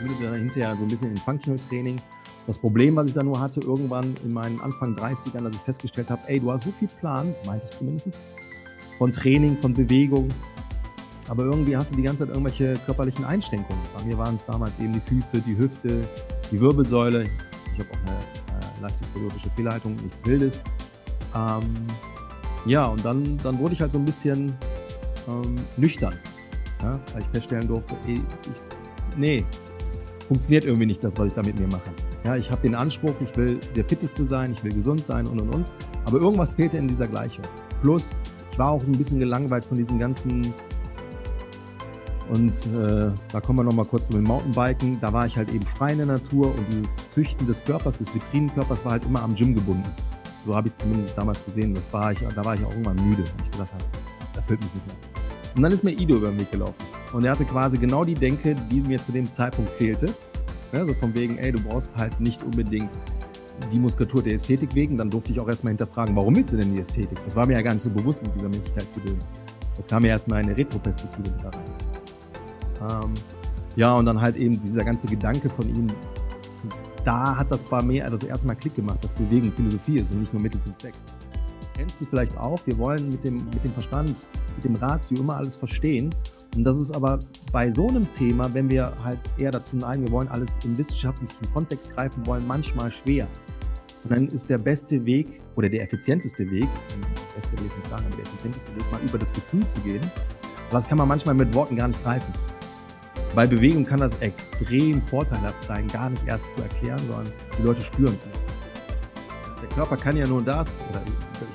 mündete dann hinterher so ein bisschen in Functional Training. Das Problem, was ich dann nur hatte, irgendwann in meinen Anfang 30ern, dass ich festgestellt habe, ey, du hast so viel Plan, meinte ich zumindest, von Training, von Bewegung, aber irgendwie hast du die ganze Zeit irgendwelche körperlichen Einschränkungen. Bei mir waren es damals eben die Füße, die Hüfte, die Wirbelsäule. Ich habe auch eine äh, leichte periodische Fehlhaltung, nichts Wildes. Ähm, ja, und dann, dann wurde ich halt so ein bisschen ähm, nüchtern, ja, weil ich feststellen durfte, ey, ich, nee, funktioniert irgendwie nicht das, was ich da mit mir mache. Ja, ich habe den Anspruch, ich will der Fitteste sein, ich will gesund sein und und und. Aber irgendwas fehlte in dieser Gleichung. Plus, ich war auch ein bisschen gelangweilt von diesen ganzen und äh, da kommen wir nochmal kurz zu dem Mountainbiken. Da war ich halt eben frei in der Natur und dieses Züchten des Körpers, des Vitrinenkörpers war halt immer am Gym gebunden. So habe ich es zumindest damals gesehen. Das war ich, da war ich auch irgendwann müde, weil ich gedacht habe, das erfüllt mich nicht mehr. Und dann ist mir Ido über den Weg gelaufen. Und er hatte quasi genau die Denke, die mir zu dem Zeitpunkt fehlte. Ja, so von wegen, ey, du brauchst halt nicht unbedingt die Muskulatur der Ästhetik wegen. Dann durfte ich auch erstmal hinterfragen, warum willst du denn die Ästhetik? Das war mir ja gar nicht so bewusst mit dieser Männlichkeitsgedöns. Das kam ja erstmal in eine Retro-Perspektive mit da rein. Ähm, ja, und dann halt eben dieser ganze Gedanke von ihm, da hat das bei mir das erste Mal Klick gemacht, dass Bewegung Philosophie ist und nicht nur Mittel zum Zweck. Kennst du vielleicht auch, wir wollen mit dem, mit dem Verstand, mit dem Ratio immer alles verstehen. Und das ist aber bei so einem Thema, wenn wir halt eher dazu neigen, wir wollen alles im wissenschaftlichen Kontext greifen wollen, manchmal schwer. Und dann ist der beste Weg oder der effizienteste Weg, der beste will ich nicht sagen, der effizienteste Weg, mal über das Gefühl zu gehen. Aber das kann man manchmal mit Worten gar nicht greifen. Bei Bewegung kann das extrem vorteilhaft sein, gar nicht erst zu erklären, sondern die Leute spüren es. Der Körper kann ja nur das, oder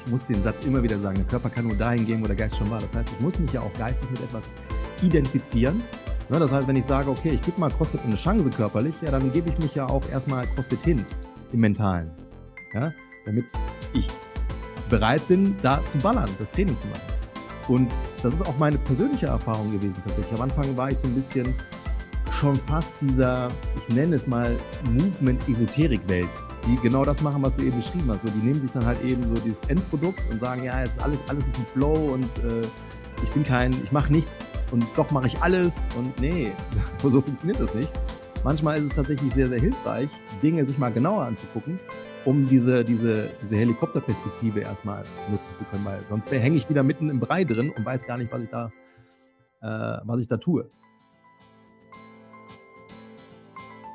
ich muss den Satz immer wieder sagen, der Körper kann nur dahin gehen, wo der Geist schon war. Das heißt, ich muss mich ja auch geistig mit etwas identifizieren. Ne, das heißt, wenn ich sage, okay, ich gebe mal CrossFit eine Chance körperlich, ja, dann gebe ich mich ja auch erstmal CrossFit hin im Mentalen. Ja, damit ich bereit bin, da zu ballern, das Training zu machen. Und das ist auch meine persönliche Erfahrung gewesen tatsächlich. Am Anfang war ich so ein bisschen schon fast dieser, ich nenne es mal Movement-Esoterik-Welt, die genau das machen, was du eben beschrieben hast. So, die nehmen sich dann halt eben so dieses Endprodukt und sagen, ja, es ist alles, alles ist ein Flow und äh, ich bin kein, ich mache nichts und doch mache ich alles und nee, so funktioniert das nicht. Manchmal ist es tatsächlich sehr, sehr hilfreich, Dinge sich mal genauer anzugucken um diese, diese, diese Helikopterperspektive erstmal nutzen zu können, weil sonst hänge ich wieder mitten im Brei drin und weiß gar nicht, was ich da, äh, was ich da tue.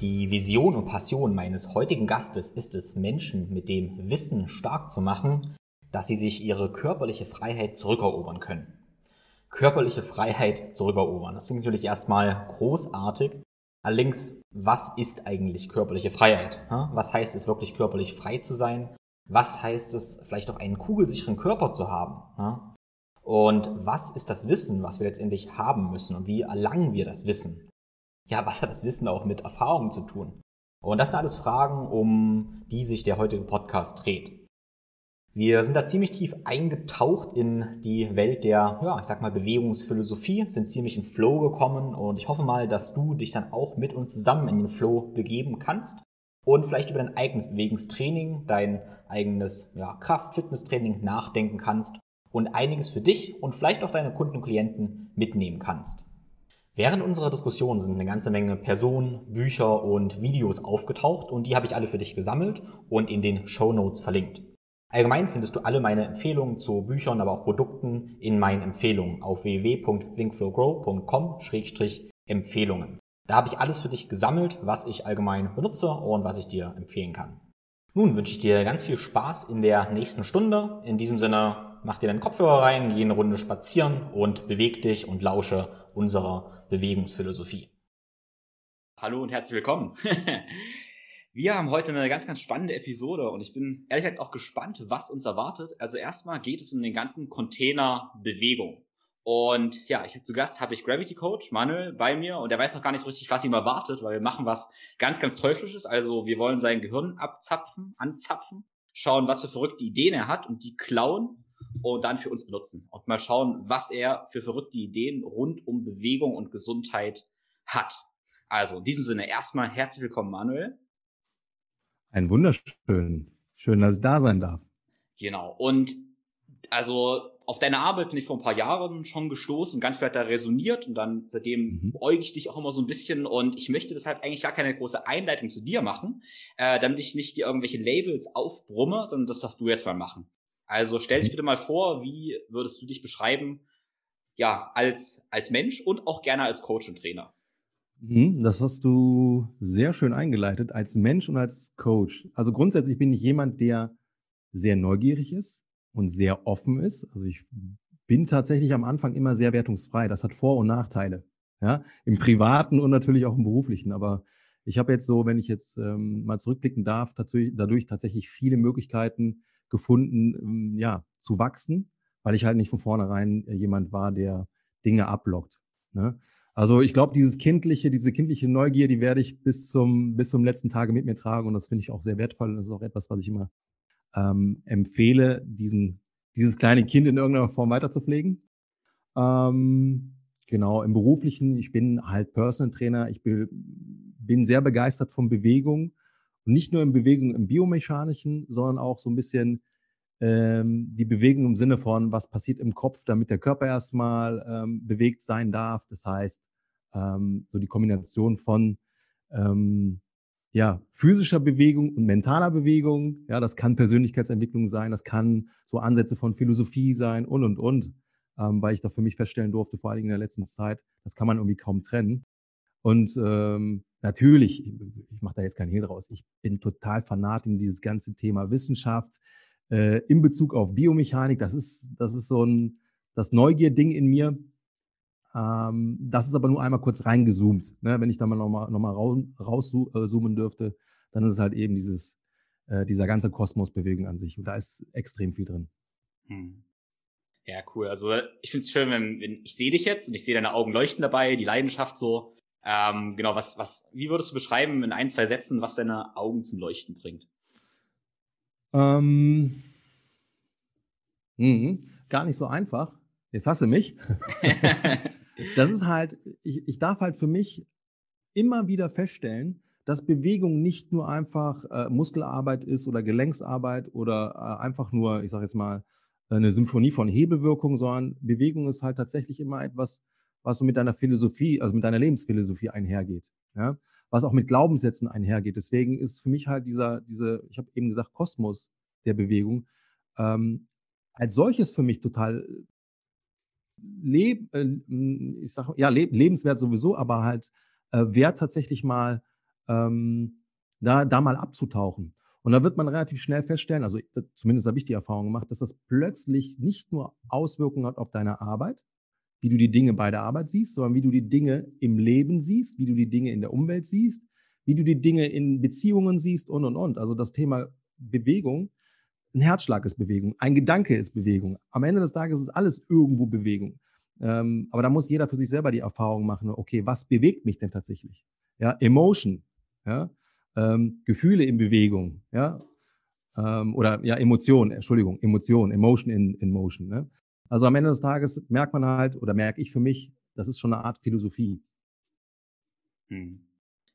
Die Vision und Passion meines heutigen Gastes ist es, Menschen mit dem Wissen stark zu machen, dass sie sich ihre körperliche Freiheit zurückerobern können. Körperliche Freiheit zurückerobern. Das klingt natürlich erstmal großartig, Allerdings, was ist eigentlich körperliche Freiheit? Was heißt es wirklich körperlich frei zu sein? Was heißt es vielleicht auch einen kugelsicheren Körper zu haben? Und was ist das Wissen, was wir letztendlich haben müssen? Und wie erlangen wir das Wissen? Ja, was hat das Wissen auch mit Erfahrung zu tun? Und das sind alles Fragen, um die sich der heutige Podcast dreht. Wir sind da ziemlich tief eingetaucht in die Welt der, ja, ich sag mal, Bewegungsphilosophie, sind ziemlich in Flow gekommen und ich hoffe mal, dass du dich dann auch mit uns zusammen in den Flow begeben kannst und vielleicht über dein eigenes Bewegungstraining, dein eigenes ja, Kraft-Fitness-Training nachdenken kannst und einiges für dich und vielleicht auch deine Kunden und Klienten mitnehmen kannst. Während unserer Diskussion sind eine ganze Menge Personen, Bücher und Videos aufgetaucht und die habe ich alle für dich gesammelt und in den Show Notes verlinkt. Allgemein findest du alle meine Empfehlungen zu Büchern, aber auch Produkten in meinen Empfehlungen auf www.thinkflowgrow.com-empfehlungen. Da habe ich alles für dich gesammelt, was ich allgemein benutze und was ich dir empfehlen kann. Nun wünsche ich dir ganz viel Spaß in der nächsten Stunde. In diesem Sinne, mach dir deinen Kopfhörer rein, geh eine Runde spazieren und beweg dich und lausche unserer Bewegungsphilosophie. Hallo und herzlich willkommen. Wir haben heute eine ganz, ganz spannende Episode und ich bin ehrlich gesagt auch gespannt, was uns erwartet. Also erstmal geht es um den ganzen Container Bewegung. Und ja, ich zu Gast habe ich Gravity Coach Manuel bei mir und er weiß noch gar nicht so richtig, was ihm erwartet, weil wir machen was ganz, ganz Teuflisches. Also wir wollen sein Gehirn abzapfen, anzapfen, schauen, was für verrückte Ideen er hat und die klauen und dann für uns benutzen. Und mal schauen, was er für verrückte Ideen rund um Bewegung und Gesundheit hat. Also in diesem Sinne erstmal herzlich willkommen, Manuel. Ein wunderschön. Schön, dass ich da sein darf. Genau. Und also auf deine Arbeit bin ich vor ein paar Jahren schon gestoßen und ganz viel hat da resoniert und dann seitdem mhm. ich dich auch immer so ein bisschen und ich möchte deshalb eigentlich gar keine große Einleitung zu dir machen, äh, damit ich nicht dir irgendwelche Labels aufbrumme, sondern das darfst du jetzt mal machen. Also stell dich mhm. bitte mal vor, wie würdest du dich beschreiben, ja, als, als Mensch und auch gerne als Coach und Trainer? Mhm, das hast du sehr schön eingeleitet, als Mensch und als Coach. Also grundsätzlich bin ich jemand, der sehr neugierig ist, und sehr offen ist. Also ich bin tatsächlich am Anfang immer sehr wertungsfrei. Das hat Vor- und Nachteile. Ja, im privaten und natürlich auch im beruflichen. Aber ich habe jetzt so, wenn ich jetzt ähm, mal zurückblicken darf, dadurch, dadurch tatsächlich viele Möglichkeiten gefunden, ähm, ja, zu wachsen, weil ich halt nicht von vornherein äh, jemand war, der Dinge ablockt. Ne? Also ich glaube, dieses kindliche, diese kindliche Neugier, die werde ich bis zum bis zum letzten Tage mit mir tragen und das finde ich auch sehr wertvoll. Und das ist auch etwas, was ich immer ähm, empfehle, diesen, dieses kleine Kind in irgendeiner Form weiterzupflegen. Ähm, genau, im beruflichen, ich bin halt Personal Trainer, ich bin, bin sehr begeistert von Bewegung. Und nicht nur in Bewegung im biomechanischen, sondern auch so ein bisschen ähm, die Bewegung im Sinne von, was passiert im Kopf, damit der Körper erstmal ähm, bewegt sein darf. Das heißt, ähm, so die Kombination von ähm, ja, physischer Bewegung und mentaler Bewegung. Ja, das kann Persönlichkeitsentwicklung sein, das kann so Ansätze von Philosophie sein und, und, und. Ähm, weil ich da für mich feststellen durfte, vor allen Dingen in der letzten Zeit, das kann man irgendwie kaum trennen. Und ähm, natürlich, ich, mache da jetzt keinen Hehl draus, ich bin total fanat in dieses ganze Thema Wissenschaft äh, in Bezug auf Biomechanik. Das ist, das ist so ein das Neugier-Ding in mir. Ähm, das ist aber nur einmal kurz reingezoomt. Ne? Wenn ich da mal nochmal noch mal rauszoomen dürfte, dann ist es halt eben dieses, äh, dieser ganze Kosmos-Bewegung an sich. Und da ist extrem viel drin. Hm. Ja, cool. Also ich finde es schön, wenn, wenn ich sehe dich jetzt und ich sehe deine Augen leuchten dabei, die Leidenschaft so. Ähm, genau, was, was, wie würdest du beschreiben in ein, zwei Sätzen, was deine Augen zum Leuchten bringt? Ähm, mh, gar nicht so einfach. Jetzt hast du mich. das ist halt, ich, ich darf halt für mich immer wieder feststellen, dass Bewegung nicht nur einfach äh, Muskelarbeit ist oder Gelenksarbeit oder äh, einfach nur, ich sage jetzt mal, eine Symphonie von Hebelwirkung, sondern Bewegung ist halt tatsächlich immer etwas, was so mit deiner Philosophie, also mit deiner Lebensphilosophie einhergeht, ja? was auch mit Glaubenssätzen einhergeht. Deswegen ist für mich halt dieser, diese, ich habe eben gesagt, Kosmos der Bewegung ähm, als solches für mich total leb, äh, ich sag, ja, leb, lebenswert sowieso, aber halt äh, wert tatsächlich mal ähm, da, da mal abzutauchen. Und da wird man relativ schnell feststellen, also zumindest habe ich die Erfahrung gemacht, dass das plötzlich nicht nur Auswirkungen hat auf deine Arbeit, wie du die Dinge bei der Arbeit siehst, sondern wie du die Dinge im Leben siehst, wie du die Dinge in der Umwelt siehst, wie du die Dinge in Beziehungen siehst und und und. Also das Thema Bewegung ein Herzschlag ist Bewegung, ein Gedanke ist Bewegung. Am Ende des Tages ist alles irgendwo Bewegung. Ähm, aber da muss jeder für sich selber die Erfahrung machen, okay, was bewegt mich denn tatsächlich? Ja, Emotion, ja, ähm, Gefühle in Bewegung, ja, ähm, oder ja, Emotion, Entschuldigung, Emotion, Emotion in, in Motion. Ne? Also am Ende des Tages merkt man halt, oder merke ich für mich, das ist schon eine Art Philosophie. Hm.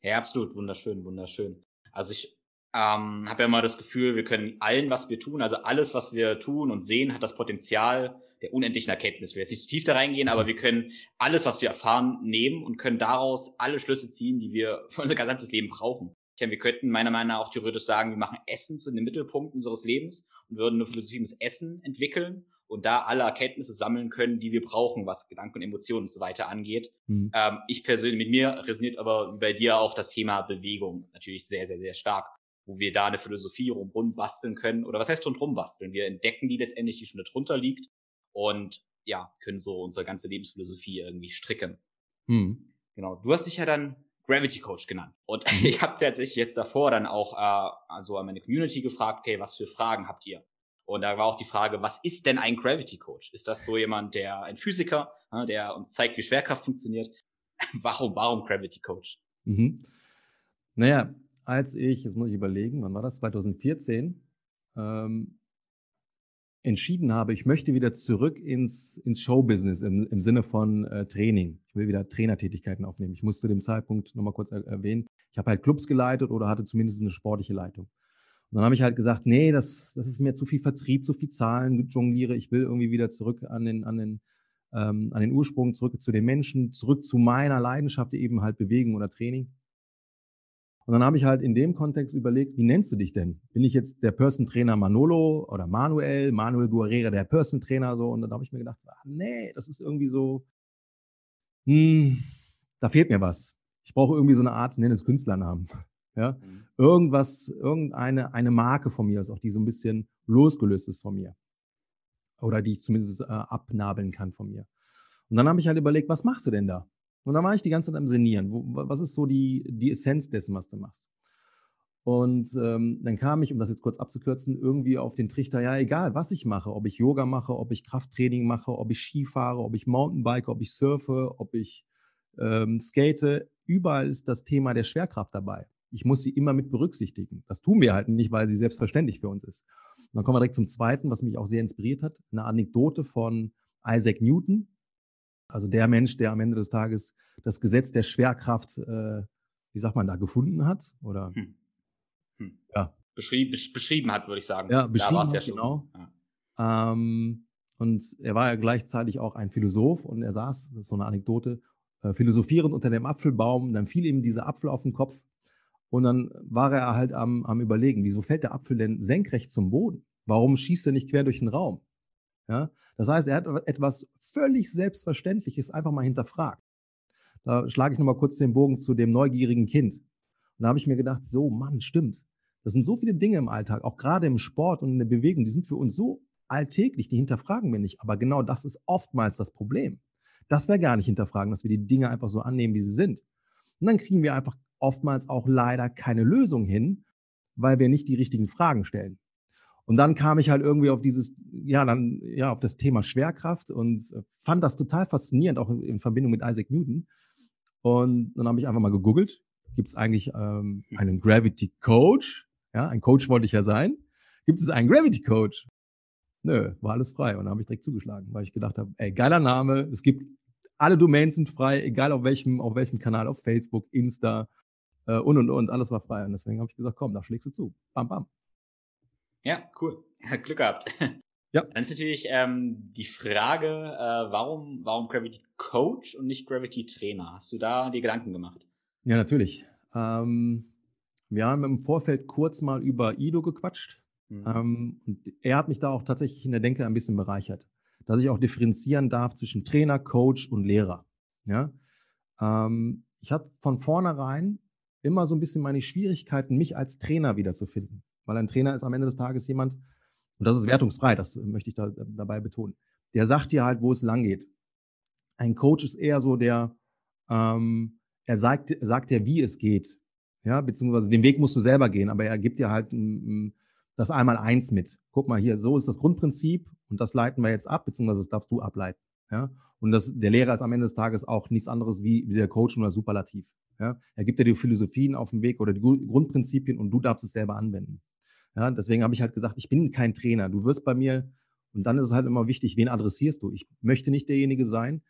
Ja, absolut, wunderschön, wunderschön. Also ich ähm, habe ja immer das Gefühl, wir können allen, was wir tun, also alles, was wir tun und sehen, hat das Potenzial der unendlichen Erkenntnis. Wir jetzt nicht zu tief da reingehen, aber wir können alles, was wir erfahren, nehmen und können daraus alle Schlüsse ziehen, die wir für unser gesamtes Leben brauchen. Ich meine, wir könnten meiner Meinung nach auch theoretisch sagen, wir machen Essen zu dem Mittelpunkt unseres Lebens und würden eine Philosophie ins Essen entwickeln und da alle Erkenntnisse sammeln können, die wir brauchen, was Gedanken und Emotionen und so weiter angeht. Mhm. Ähm, ich persönlich, mit mir resoniert aber bei dir auch das Thema Bewegung natürlich sehr, sehr, sehr stark wo wir da eine Philosophie rum basteln können. Oder was heißt rundrum basteln? Wir entdecken die letztendlich, die schon drunter liegt und ja, können so unsere ganze Lebensphilosophie irgendwie stricken. Hm. Genau. Du hast dich ja dann Gravity Coach genannt. Und ich habe tatsächlich jetzt davor dann auch äh, also an meine Community gefragt, okay, was für Fragen habt ihr? Und da war auch die Frage, was ist denn ein Gravity Coach? Ist das so jemand, der ein Physiker, ne, der uns zeigt, wie Schwerkraft funktioniert? warum, warum Gravity Coach? Mhm. Naja, als ich, jetzt muss ich überlegen, wann war das? 2014, ähm, entschieden habe, ich möchte wieder zurück ins, ins Showbusiness im, im Sinne von äh, Training. Ich will wieder Trainertätigkeiten aufnehmen. Ich muss zu dem Zeitpunkt nochmal kurz er erwähnen, ich habe halt Clubs geleitet oder hatte zumindest eine sportliche Leitung. Und dann habe ich halt gesagt, nee, das, das ist mir zu viel Vertrieb, zu viel Zahlen, jongliere. Ich will irgendwie wieder zurück an den, an den, ähm, an den Ursprung, zurück zu den Menschen, zurück zu meiner Leidenschaft, eben halt Bewegung oder Training. Und dann habe ich halt in dem Kontext überlegt, wie nennst du dich denn? Bin ich jetzt der Person Trainer Manolo oder Manuel, Manuel Guerrera, der Person Trainer so? Und dann habe ich mir gedacht, ah, nee, das ist irgendwie so, hm, da fehlt mir was. Ich brauche irgendwie so eine Art, nenne es Künstlernamen. Ja, mhm. irgendwas, irgendeine eine Marke von mir ist, auch die so ein bisschen losgelöst ist von mir oder die ich zumindest äh, abnabeln kann von mir. Und dann habe ich halt überlegt, was machst du denn da? Und dann war ich die ganze Zeit am Senieren. Wo, was ist so die, die Essenz dessen, was du machst? Und ähm, dann kam ich, um das jetzt kurz abzukürzen, irgendwie auf den Trichter, ja, egal, was ich mache, ob ich Yoga mache, ob ich Krafttraining mache, ob ich Ski fahre, ob ich Mountainbike, ob ich surfe, ob ich ähm, skate, überall ist das Thema der Schwerkraft dabei. Ich muss sie immer mit berücksichtigen. Das tun wir halt nicht, weil sie selbstverständlich für uns ist. Und dann kommen wir direkt zum zweiten, was mich auch sehr inspiriert hat. Eine Anekdote von Isaac Newton, also der Mensch, der am Ende des Tages das Gesetz der Schwerkraft, äh, wie sagt man da, gefunden hat oder hm. Hm. Ja. Beschrieb, beschrieben hat, würde ich sagen. Ja, beschrieben hat, ja schon. genau. Ja. Ähm, und er war ja gleichzeitig auch ein Philosoph und er saß, das ist so eine Anekdote, äh, philosophierend unter dem Apfelbaum. Dann fiel ihm dieser Apfel auf den Kopf und dann war er halt am, am Überlegen, wieso fällt der Apfel denn senkrecht zum Boden? Warum schießt er nicht quer durch den Raum? Ja? Das heißt, er hat etwas völlig Selbstverständliches einfach mal hinterfragt. Da schlage ich nochmal kurz den Bogen zu dem neugierigen Kind. Und da habe ich mir gedacht, so, Mann, stimmt. Das sind so viele Dinge im Alltag, auch gerade im Sport und in der Bewegung, die sind für uns so alltäglich, die hinterfragen wir nicht. Aber genau das ist oftmals das Problem. Dass wir gar nicht hinterfragen, dass wir die Dinge einfach so annehmen, wie sie sind. Und dann kriegen wir einfach oftmals auch leider keine Lösung hin, weil wir nicht die richtigen Fragen stellen. Und dann kam ich halt irgendwie auf dieses, ja, dann, ja, auf das Thema Schwerkraft und fand das total faszinierend, auch in, Verbindung mit Isaac Newton. Und dann habe ich einfach mal gegoogelt. Gibt es eigentlich ähm, hm. einen Gravity Coach? Ja, ein Coach wollte ich ja sein. Gibt es einen Gravity Coach? Nö, war alles frei. Und dann habe ich direkt zugeschlagen, weil ich gedacht habe, ey, geiler Name. Es gibt, alle Domains sind frei, egal auf welchem, auf welchem Kanal, auf Facebook, Insta äh, und, und, und, alles war frei. Und deswegen habe ich gesagt, komm, da schlägst du zu. Bam, bam. Ja, cool. Glück gehabt. Ja. Dann ist natürlich ähm, die Frage, äh, warum, warum Gravity Coach und nicht Gravity Trainer? Hast du da die Gedanken gemacht? Ja, natürlich. Ähm, wir haben im Vorfeld kurz mal über Ido gequatscht. Mhm. Ähm, und er hat mich da auch tatsächlich in der Denke ein bisschen bereichert, dass ich auch differenzieren darf zwischen Trainer, Coach und Lehrer. Ja? Ähm, ich habe von vornherein immer so ein bisschen meine Schwierigkeiten, mich als Trainer wiederzufinden. Weil ein Trainer ist am Ende des Tages jemand, und das ist wertungsfrei, das möchte ich da, dabei betonen, der sagt dir halt, wo es lang geht. Ein Coach ist eher so der, ähm, er sagt, sagt dir, wie es geht. Ja, beziehungsweise den Weg musst du selber gehen, aber er gibt dir halt m, das einmal eins mit. Guck mal hier, so ist das Grundprinzip und das leiten wir jetzt ab, beziehungsweise das darfst du ableiten. Ja, und das, der Lehrer ist am Ende des Tages auch nichts anderes wie, wie der Coach oder Superlativ. Ja, er gibt dir die Philosophien auf den Weg oder die Grundprinzipien und du darfst es selber anwenden. Ja, deswegen habe ich halt gesagt, ich bin kein Trainer. Du wirst bei mir, und dann ist es halt immer wichtig, wen adressierst du? Ich möchte nicht derjenige sein,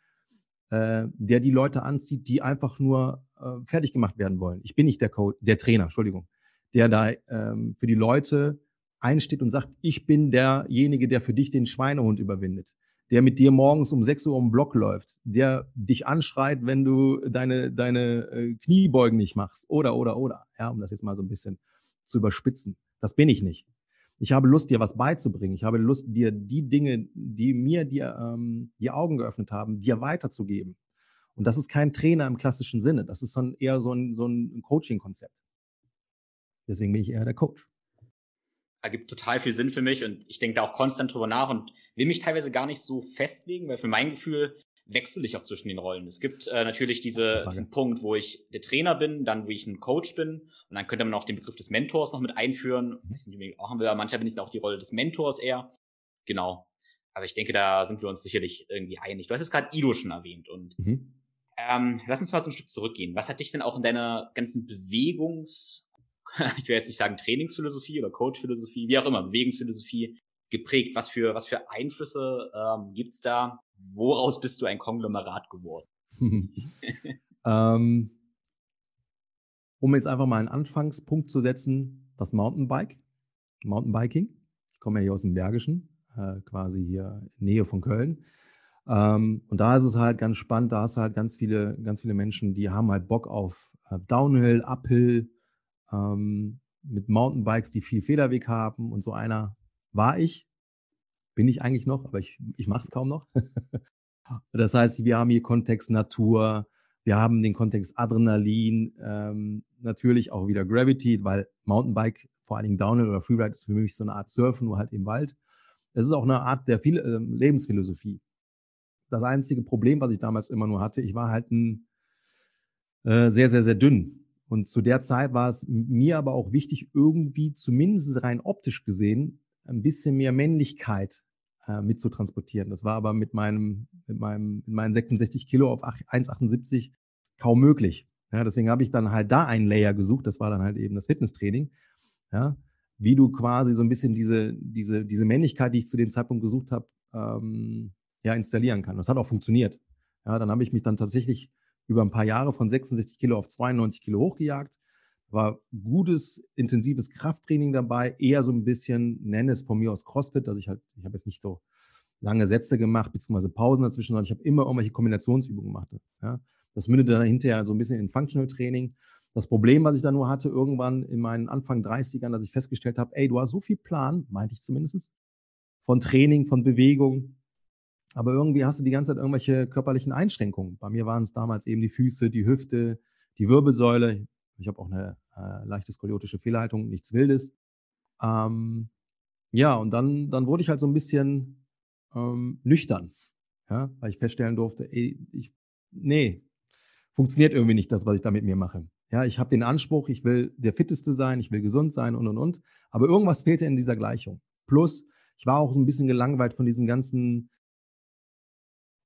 äh, der die Leute anzieht, die einfach nur äh, fertig gemacht werden wollen. Ich bin nicht der Coach, der Trainer, Entschuldigung, der da ähm, für die Leute einsteht und sagt, ich bin derjenige, der für dich den Schweinehund überwindet, der mit dir morgens um 6 Uhr den Block läuft, der dich anschreit, wenn du deine, deine äh, Kniebeugen nicht machst, oder, oder, oder, ja, um das jetzt mal so ein bisschen zu überspitzen. Das bin ich nicht. Ich habe Lust, dir was beizubringen. Ich habe Lust, dir die Dinge, die mir die, ähm, die Augen geöffnet haben, dir weiterzugeben. Und das ist kein Trainer im klassischen Sinne. Das ist ein, eher so ein, so ein Coaching-Konzept. Deswegen bin ich eher der Coach. Ergibt total viel Sinn für mich und ich denke da auch konstant drüber nach und will mich teilweise gar nicht so festlegen, weil für mein Gefühl wechsle ich auch zwischen den Rollen? Es gibt äh, natürlich diese, diesen Punkt, wo ich der Trainer bin, dann wo ich ein Coach bin und dann könnte man auch den Begriff des Mentors noch mit einführen. Mhm. Auch haben wir, manchmal bin ich auch die Rolle des Mentors eher. Genau. Aber ich denke, da sind wir uns sicherlich irgendwie einig. Du hast es gerade Ido schon erwähnt und mhm. ähm, lass uns mal so ein Stück zurückgehen. Was hat dich denn auch in deiner ganzen Bewegungs, ich will jetzt nicht sagen Trainingsphilosophie oder Coachphilosophie, wie auch immer, Bewegungsphilosophie geprägt? Was für, was für Einflüsse ähm, gibt's da? Woraus bist du ein Konglomerat geworden? ähm, um jetzt einfach mal einen Anfangspunkt zu setzen, das Mountainbike, Mountainbiking. Ich komme ja hier aus dem Bergischen, äh, quasi hier in Nähe von Köln. Ähm, und da ist es halt ganz spannend, da hast du halt ganz viele, ganz viele Menschen, die haben halt Bock auf äh, Downhill, Uphill, ähm, mit Mountainbikes, die viel Federweg haben. Und so einer war ich, bin ich eigentlich noch, aber ich, ich mache es kaum noch. das heißt, wir haben hier Kontext Natur, wir haben den Kontext Adrenalin, ähm, natürlich auch wieder Gravity, weil Mountainbike, vor allen Dingen Downhill oder Freeride, ist für mich so eine Art Surfen, nur halt im Wald. Es ist auch eine Art der viel, äh, Lebensphilosophie. Das einzige Problem, was ich damals immer nur hatte, ich war halt ein, äh, sehr, sehr, sehr dünn. Und zu der Zeit war es mir aber auch wichtig, irgendwie zumindest rein optisch gesehen ein bisschen mehr Männlichkeit äh, mitzutransportieren. Das war aber mit meinem, mit meinem, mit meinen 66 Kilo auf 1,78 kaum möglich. Ja, deswegen habe ich dann halt da einen Layer gesucht. Das war dann halt eben das Fitnesstraining. Ja, wie du quasi so ein bisschen diese, diese, diese Männlichkeit, die ich zu dem Zeitpunkt gesucht habe, ähm, ja, installieren kann. Das hat auch funktioniert. Ja, dann habe ich mich dann tatsächlich über ein paar Jahre von 66 Kilo auf 92 Kilo hochgejagt war gutes, intensives Krafttraining dabei, eher so ein bisschen, nenne es von mir aus CrossFit, also ich halt, ich habe jetzt nicht so lange Sätze gemacht, beziehungsweise Pausen dazwischen, sondern ich habe immer irgendwelche Kombinationsübungen gemacht. Ja. Das mündete dann hinterher so ein bisschen in Functional Training. Das Problem, was ich dann nur hatte, irgendwann in meinen Anfang 30ern, dass ich festgestellt habe, ey, du hast so viel Plan, meinte ich zumindest, von Training, von Bewegung, aber irgendwie hast du die ganze Zeit irgendwelche körperlichen Einschränkungen. Bei mir waren es damals eben die Füße, die Hüfte, die Wirbelsäule. Ich habe auch eine äh, leichte skoliotische Fehlhaltung, nichts Wildes. Ähm, ja, und dann, dann wurde ich halt so ein bisschen ähm, nüchtern, ja, weil ich feststellen durfte, ey, ich, nee, funktioniert irgendwie nicht das, was ich da mit mir mache. Ja, ich habe den Anspruch, ich will der Fitteste sein, ich will gesund sein und und und. Aber irgendwas fehlte in dieser Gleichung. Plus, ich war auch so ein bisschen gelangweilt von diesem ganzen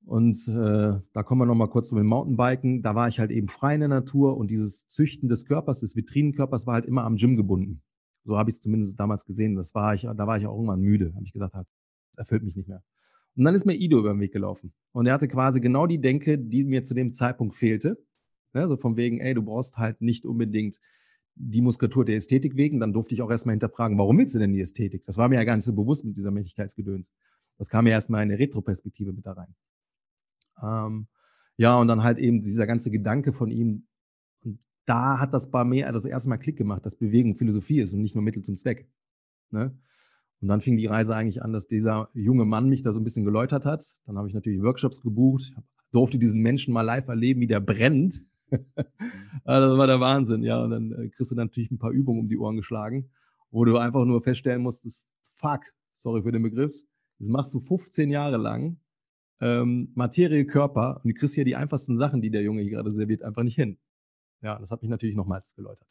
und äh, da kommen wir nochmal kurz zu dem Mountainbiken. Da war ich halt eben frei in der Natur und dieses Züchten des Körpers, des Vitrinenkörpers war halt immer am Gym gebunden. So habe ich es zumindest damals gesehen. Das war ich, da war ich auch irgendwann müde. Habe ich gesagt, das erfüllt mich nicht mehr. Und dann ist mir Ido über den Weg gelaufen. Und er hatte quasi genau die Denke, die mir zu dem Zeitpunkt fehlte. Ja, so von wegen, ey, du brauchst halt nicht unbedingt die Muskulatur der Ästhetik wegen. Dann durfte ich auch erstmal hinterfragen, warum willst du denn die Ästhetik? Das war mir ja gar nicht so bewusst mit dieser Männlichkeitsgedöns. Das kam ja erstmal in eine Retroperspektive mit da rein. Ähm, ja, und dann halt eben dieser ganze Gedanke von ihm. Und da hat das bei mir das erste Mal Klick gemacht, dass Bewegung Philosophie ist und nicht nur Mittel zum Zweck. Ne? Und dann fing die Reise eigentlich an, dass dieser junge Mann mich da so ein bisschen geläutert hat. Dann habe ich natürlich Workshops gebucht, durfte diesen Menschen mal live erleben, wie der brennt. das war der Wahnsinn, ja. Und dann äh, kriegst du natürlich ein paar Übungen um die Ohren geschlagen, wo du einfach nur feststellen musstest, fuck, sorry für den Begriff, das machst du 15 Jahre lang ähm, Materie, Körper und du kriegst ja die einfachsten Sachen, die der Junge hier gerade serviert, einfach nicht hin. Ja, das hat mich natürlich nochmals geläutert.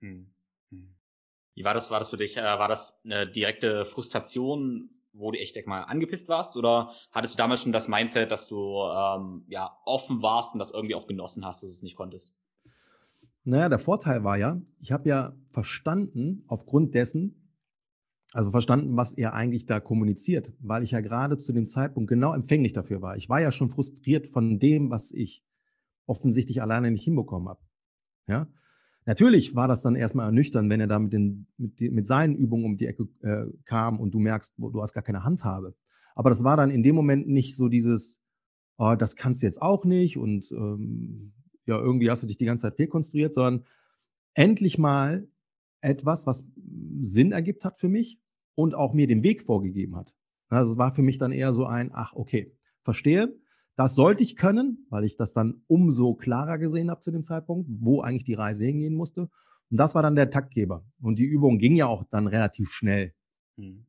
Hm. Hm. Wie war das, war das für dich? Äh, war das eine direkte Frustration, wo du echt sag mal angepisst warst? Oder hattest du damals schon das Mindset, dass du ähm, ja offen warst und das irgendwie auch genossen hast, dass du es nicht konntest? Naja, der Vorteil war ja, ich habe ja verstanden, aufgrund dessen, also verstanden, was er eigentlich da kommuniziert, weil ich ja gerade zu dem Zeitpunkt genau empfänglich dafür war. Ich war ja schon frustriert von dem, was ich offensichtlich alleine nicht hinbekommen habe. Ja, natürlich war das dann erstmal ernüchternd, wenn er da mit, den, mit, mit seinen Übungen um die Ecke äh, kam und du merkst, du hast gar keine Handhabe. Aber das war dann in dem Moment nicht so dieses, oh, das kannst du jetzt auch nicht und ähm, ja, irgendwie hast du dich die ganze Zeit fehlkonstruiert, sondern endlich mal etwas, was Sinn ergibt hat für mich und auch mir den Weg vorgegeben hat. Also es war für mich dann eher so ein, ach, okay, verstehe, das sollte ich können, weil ich das dann umso klarer gesehen habe zu dem Zeitpunkt, wo eigentlich die Reise hingehen musste. Und das war dann der Taktgeber. Und die Übung ging ja auch dann relativ schnell. Mhm.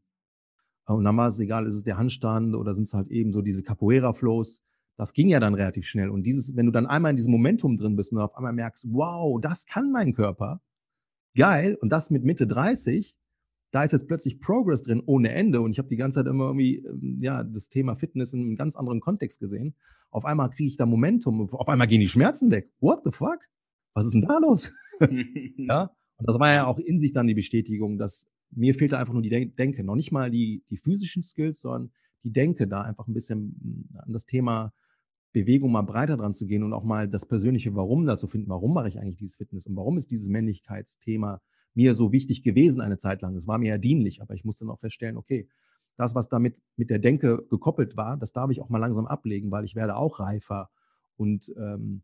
Und dann war es egal, ist es der Handstand oder sind es halt eben so diese Capoeira-Flows. Das ging ja dann relativ schnell. Und dieses, wenn du dann einmal in diesem Momentum drin bist und auf einmal merkst, wow, das kann mein Körper, geil, und das mit Mitte 30, da ist jetzt plötzlich Progress drin ohne Ende und ich habe die ganze Zeit immer irgendwie ähm, ja das Thema Fitness in einem ganz anderen Kontext gesehen. Auf einmal kriege ich da Momentum, auf einmal gehen die Schmerzen weg. What the fuck? Was ist denn da los? ja, und das war ja auch in sich dann die Bestätigung, dass mir fehlte einfach nur die Denke, noch nicht mal die die physischen Skills, sondern die Denke da einfach ein bisschen hm, an das Thema Bewegung mal breiter dran zu gehen und auch mal das persönliche Warum dazu finden. Warum mache ich eigentlich dieses Fitness und warum ist dieses Männlichkeitsthema mir so wichtig gewesen eine Zeit lang. Es war mir ja dienlich, aber ich musste dann auch feststellen, okay, das, was damit mit der Denke gekoppelt war, das darf ich auch mal langsam ablegen, weil ich werde auch reifer und ähm,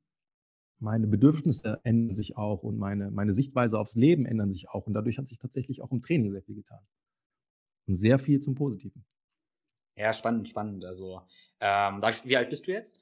meine Bedürfnisse ändern sich auch und meine, meine Sichtweise aufs Leben ändern sich auch. Und dadurch hat sich tatsächlich auch im Training sehr viel getan. Und sehr viel zum Positiven. Ja, spannend, spannend. Also, ähm, wie alt bist du jetzt?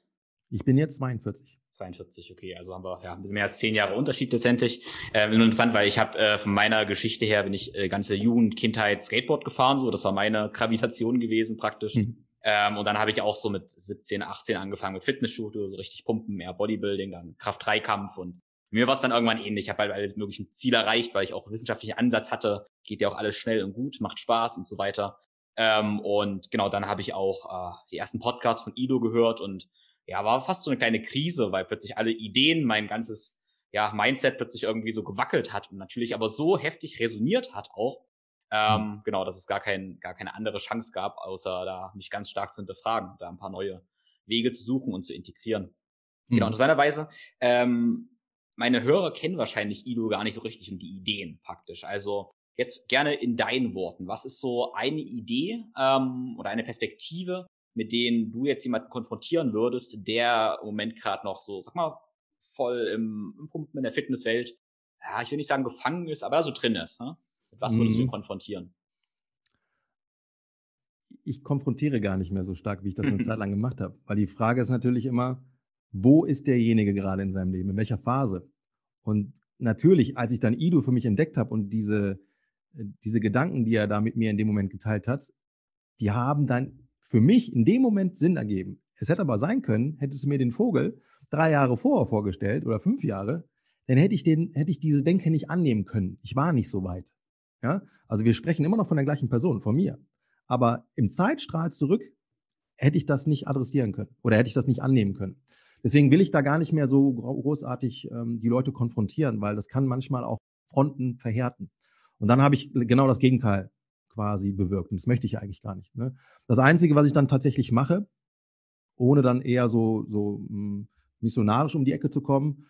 Ich bin jetzt 42. 42, okay, also haben wir ja ein bisschen mehr als zehn Jahre Unterschied letztendlich. Ähm, interessant, weil ich habe äh, von meiner Geschichte her bin ich äh, ganze Jugend, Kindheit Skateboard gefahren, so das war meine Gravitation gewesen praktisch. Mhm. Ähm, und dann habe ich auch so mit 17, 18 angefangen mit Fitnessstudio, so richtig Pumpen, mehr Bodybuilding, dann Kraft-3-Kampf und mir war es dann irgendwann ähnlich. Ich habe halt alles möglichen Ziel erreicht, weil ich auch wissenschaftlichen Ansatz hatte. Geht ja auch alles schnell und gut, macht Spaß und so weiter. Ähm, und genau, dann habe ich auch äh, die ersten Podcasts von Ido gehört und ja, war fast so eine kleine Krise, weil plötzlich alle Ideen, mein ganzes ja, Mindset plötzlich irgendwie so gewackelt hat und natürlich aber so heftig resoniert hat auch, ähm, mhm. genau, dass es gar, kein, gar keine andere Chance gab, außer da mich ganz stark zu hinterfragen, da ein paar neue Wege zu suchen und zu integrieren. Genau, mhm. Genau, interessanterweise, ähm, meine Hörer kennen wahrscheinlich Ido gar nicht so richtig und die Ideen praktisch. Also jetzt gerne in deinen Worten. Was ist so eine Idee ähm, oder eine Perspektive, mit denen du jetzt jemanden konfrontieren würdest, der im Moment gerade noch so, sag mal, voll im, im Pumpen in der Fitnesswelt, ja, ich will nicht sagen gefangen ist, aber so drin ist. Ne? Mit was würdest mhm. du ihn konfrontieren? Ich konfrontiere gar nicht mehr so stark, wie ich das eine Zeit lang gemacht habe. Weil die Frage ist natürlich immer, wo ist derjenige gerade in seinem Leben, in welcher Phase? Und natürlich, als ich dann Ido für mich entdeckt habe und diese, äh, diese Gedanken, die er da mit mir in dem Moment geteilt hat, die haben dann für mich in dem Moment Sinn ergeben. Es hätte aber sein können, hättest du mir den Vogel drei Jahre vorher vorgestellt oder fünf Jahre, dann hätte ich den, hätte ich diese Denke nicht annehmen können. Ich war nicht so weit. Ja, also wir sprechen immer noch von der gleichen Person, von mir. Aber im Zeitstrahl zurück hätte ich das nicht adressieren können oder hätte ich das nicht annehmen können. Deswegen will ich da gar nicht mehr so großartig ähm, die Leute konfrontieren, weil das kann manchmal auch Fronten verhärten. Und dann habe ich genau das Gegenteil quasi bewirkt. Und das möchte ich eigentlich gar nicht. Ne? Das Einzige, was ich dann tatsächlich mache, ohne dann eher so, so hm, missionarisch um die Ecke zu kommen,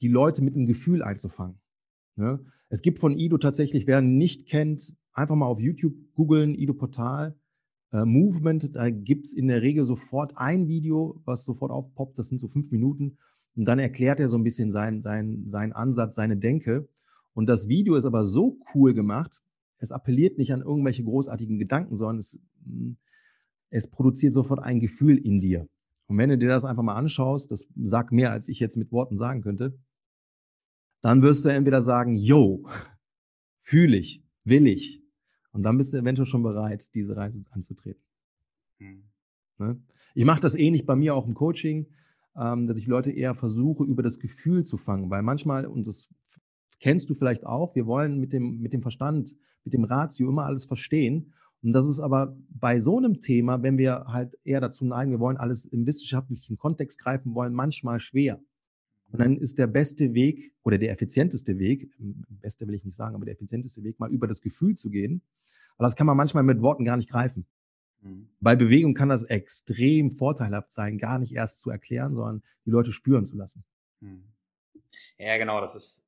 die Leute mit einem Gefühl einzufangen. Ne? Es gibt von Ido tatsächlich, wer nicht kennt, einfach mal auf YouTube googeln, Ido Portal. Äh, Movement, da gibt's in der Regel sofort ein Video, was sofort aufpoppt, das sind so fünf Minuten. Und dann erklärt er so ein bisschen seinen sein, sein Ansatz, seine Denke. Und das Video ist aber so cool gemacht, es appelliert nicht an irgendwelche großartigen Gedanken, sondern es, hm, es produziert sofort ein Gefühl in dir. Und wenn du dir das einfach mal anschaust, das sagt mehr, als ich jetzt mit Worten sagen könnte, dann wirst du entweder sagen, yo, fühle ich, will ich. Und dann bist du eventuell schon bereit, diese Reise anzutreten. Mhm. Ne? Ich mache das ähnlich bei mir auch im Coaching, ähm, dass ich Leute eher versuche, über das Gefühl zu fangen, weil manchmal, und das kennst du vielleicht auch. Wir wollen mit dem, mit dem Verstand, mit dem Ratio immer alles verstehen. Und das ist aber bei so einem Thema, wenn wir halt eher dazu neigen, wir wollen alles im wissenschaftlichen Kontext greifen wollen, manchmal schwer. Und dann ist der beste Weg oder der effizienteste Weg, beste will ich nicht sagen, aber der effizienteste Weg, mal über das Gefühl zu gehen. Aber das kann man manchmal mit Worten gar nicht greifen. Mhm. Bei Bewegung kann das extrem vorteilhaft sein, gar nicht erst zu erklären, sondern die Leute spüren zu lassen. Mhm. Ja, genau, das ist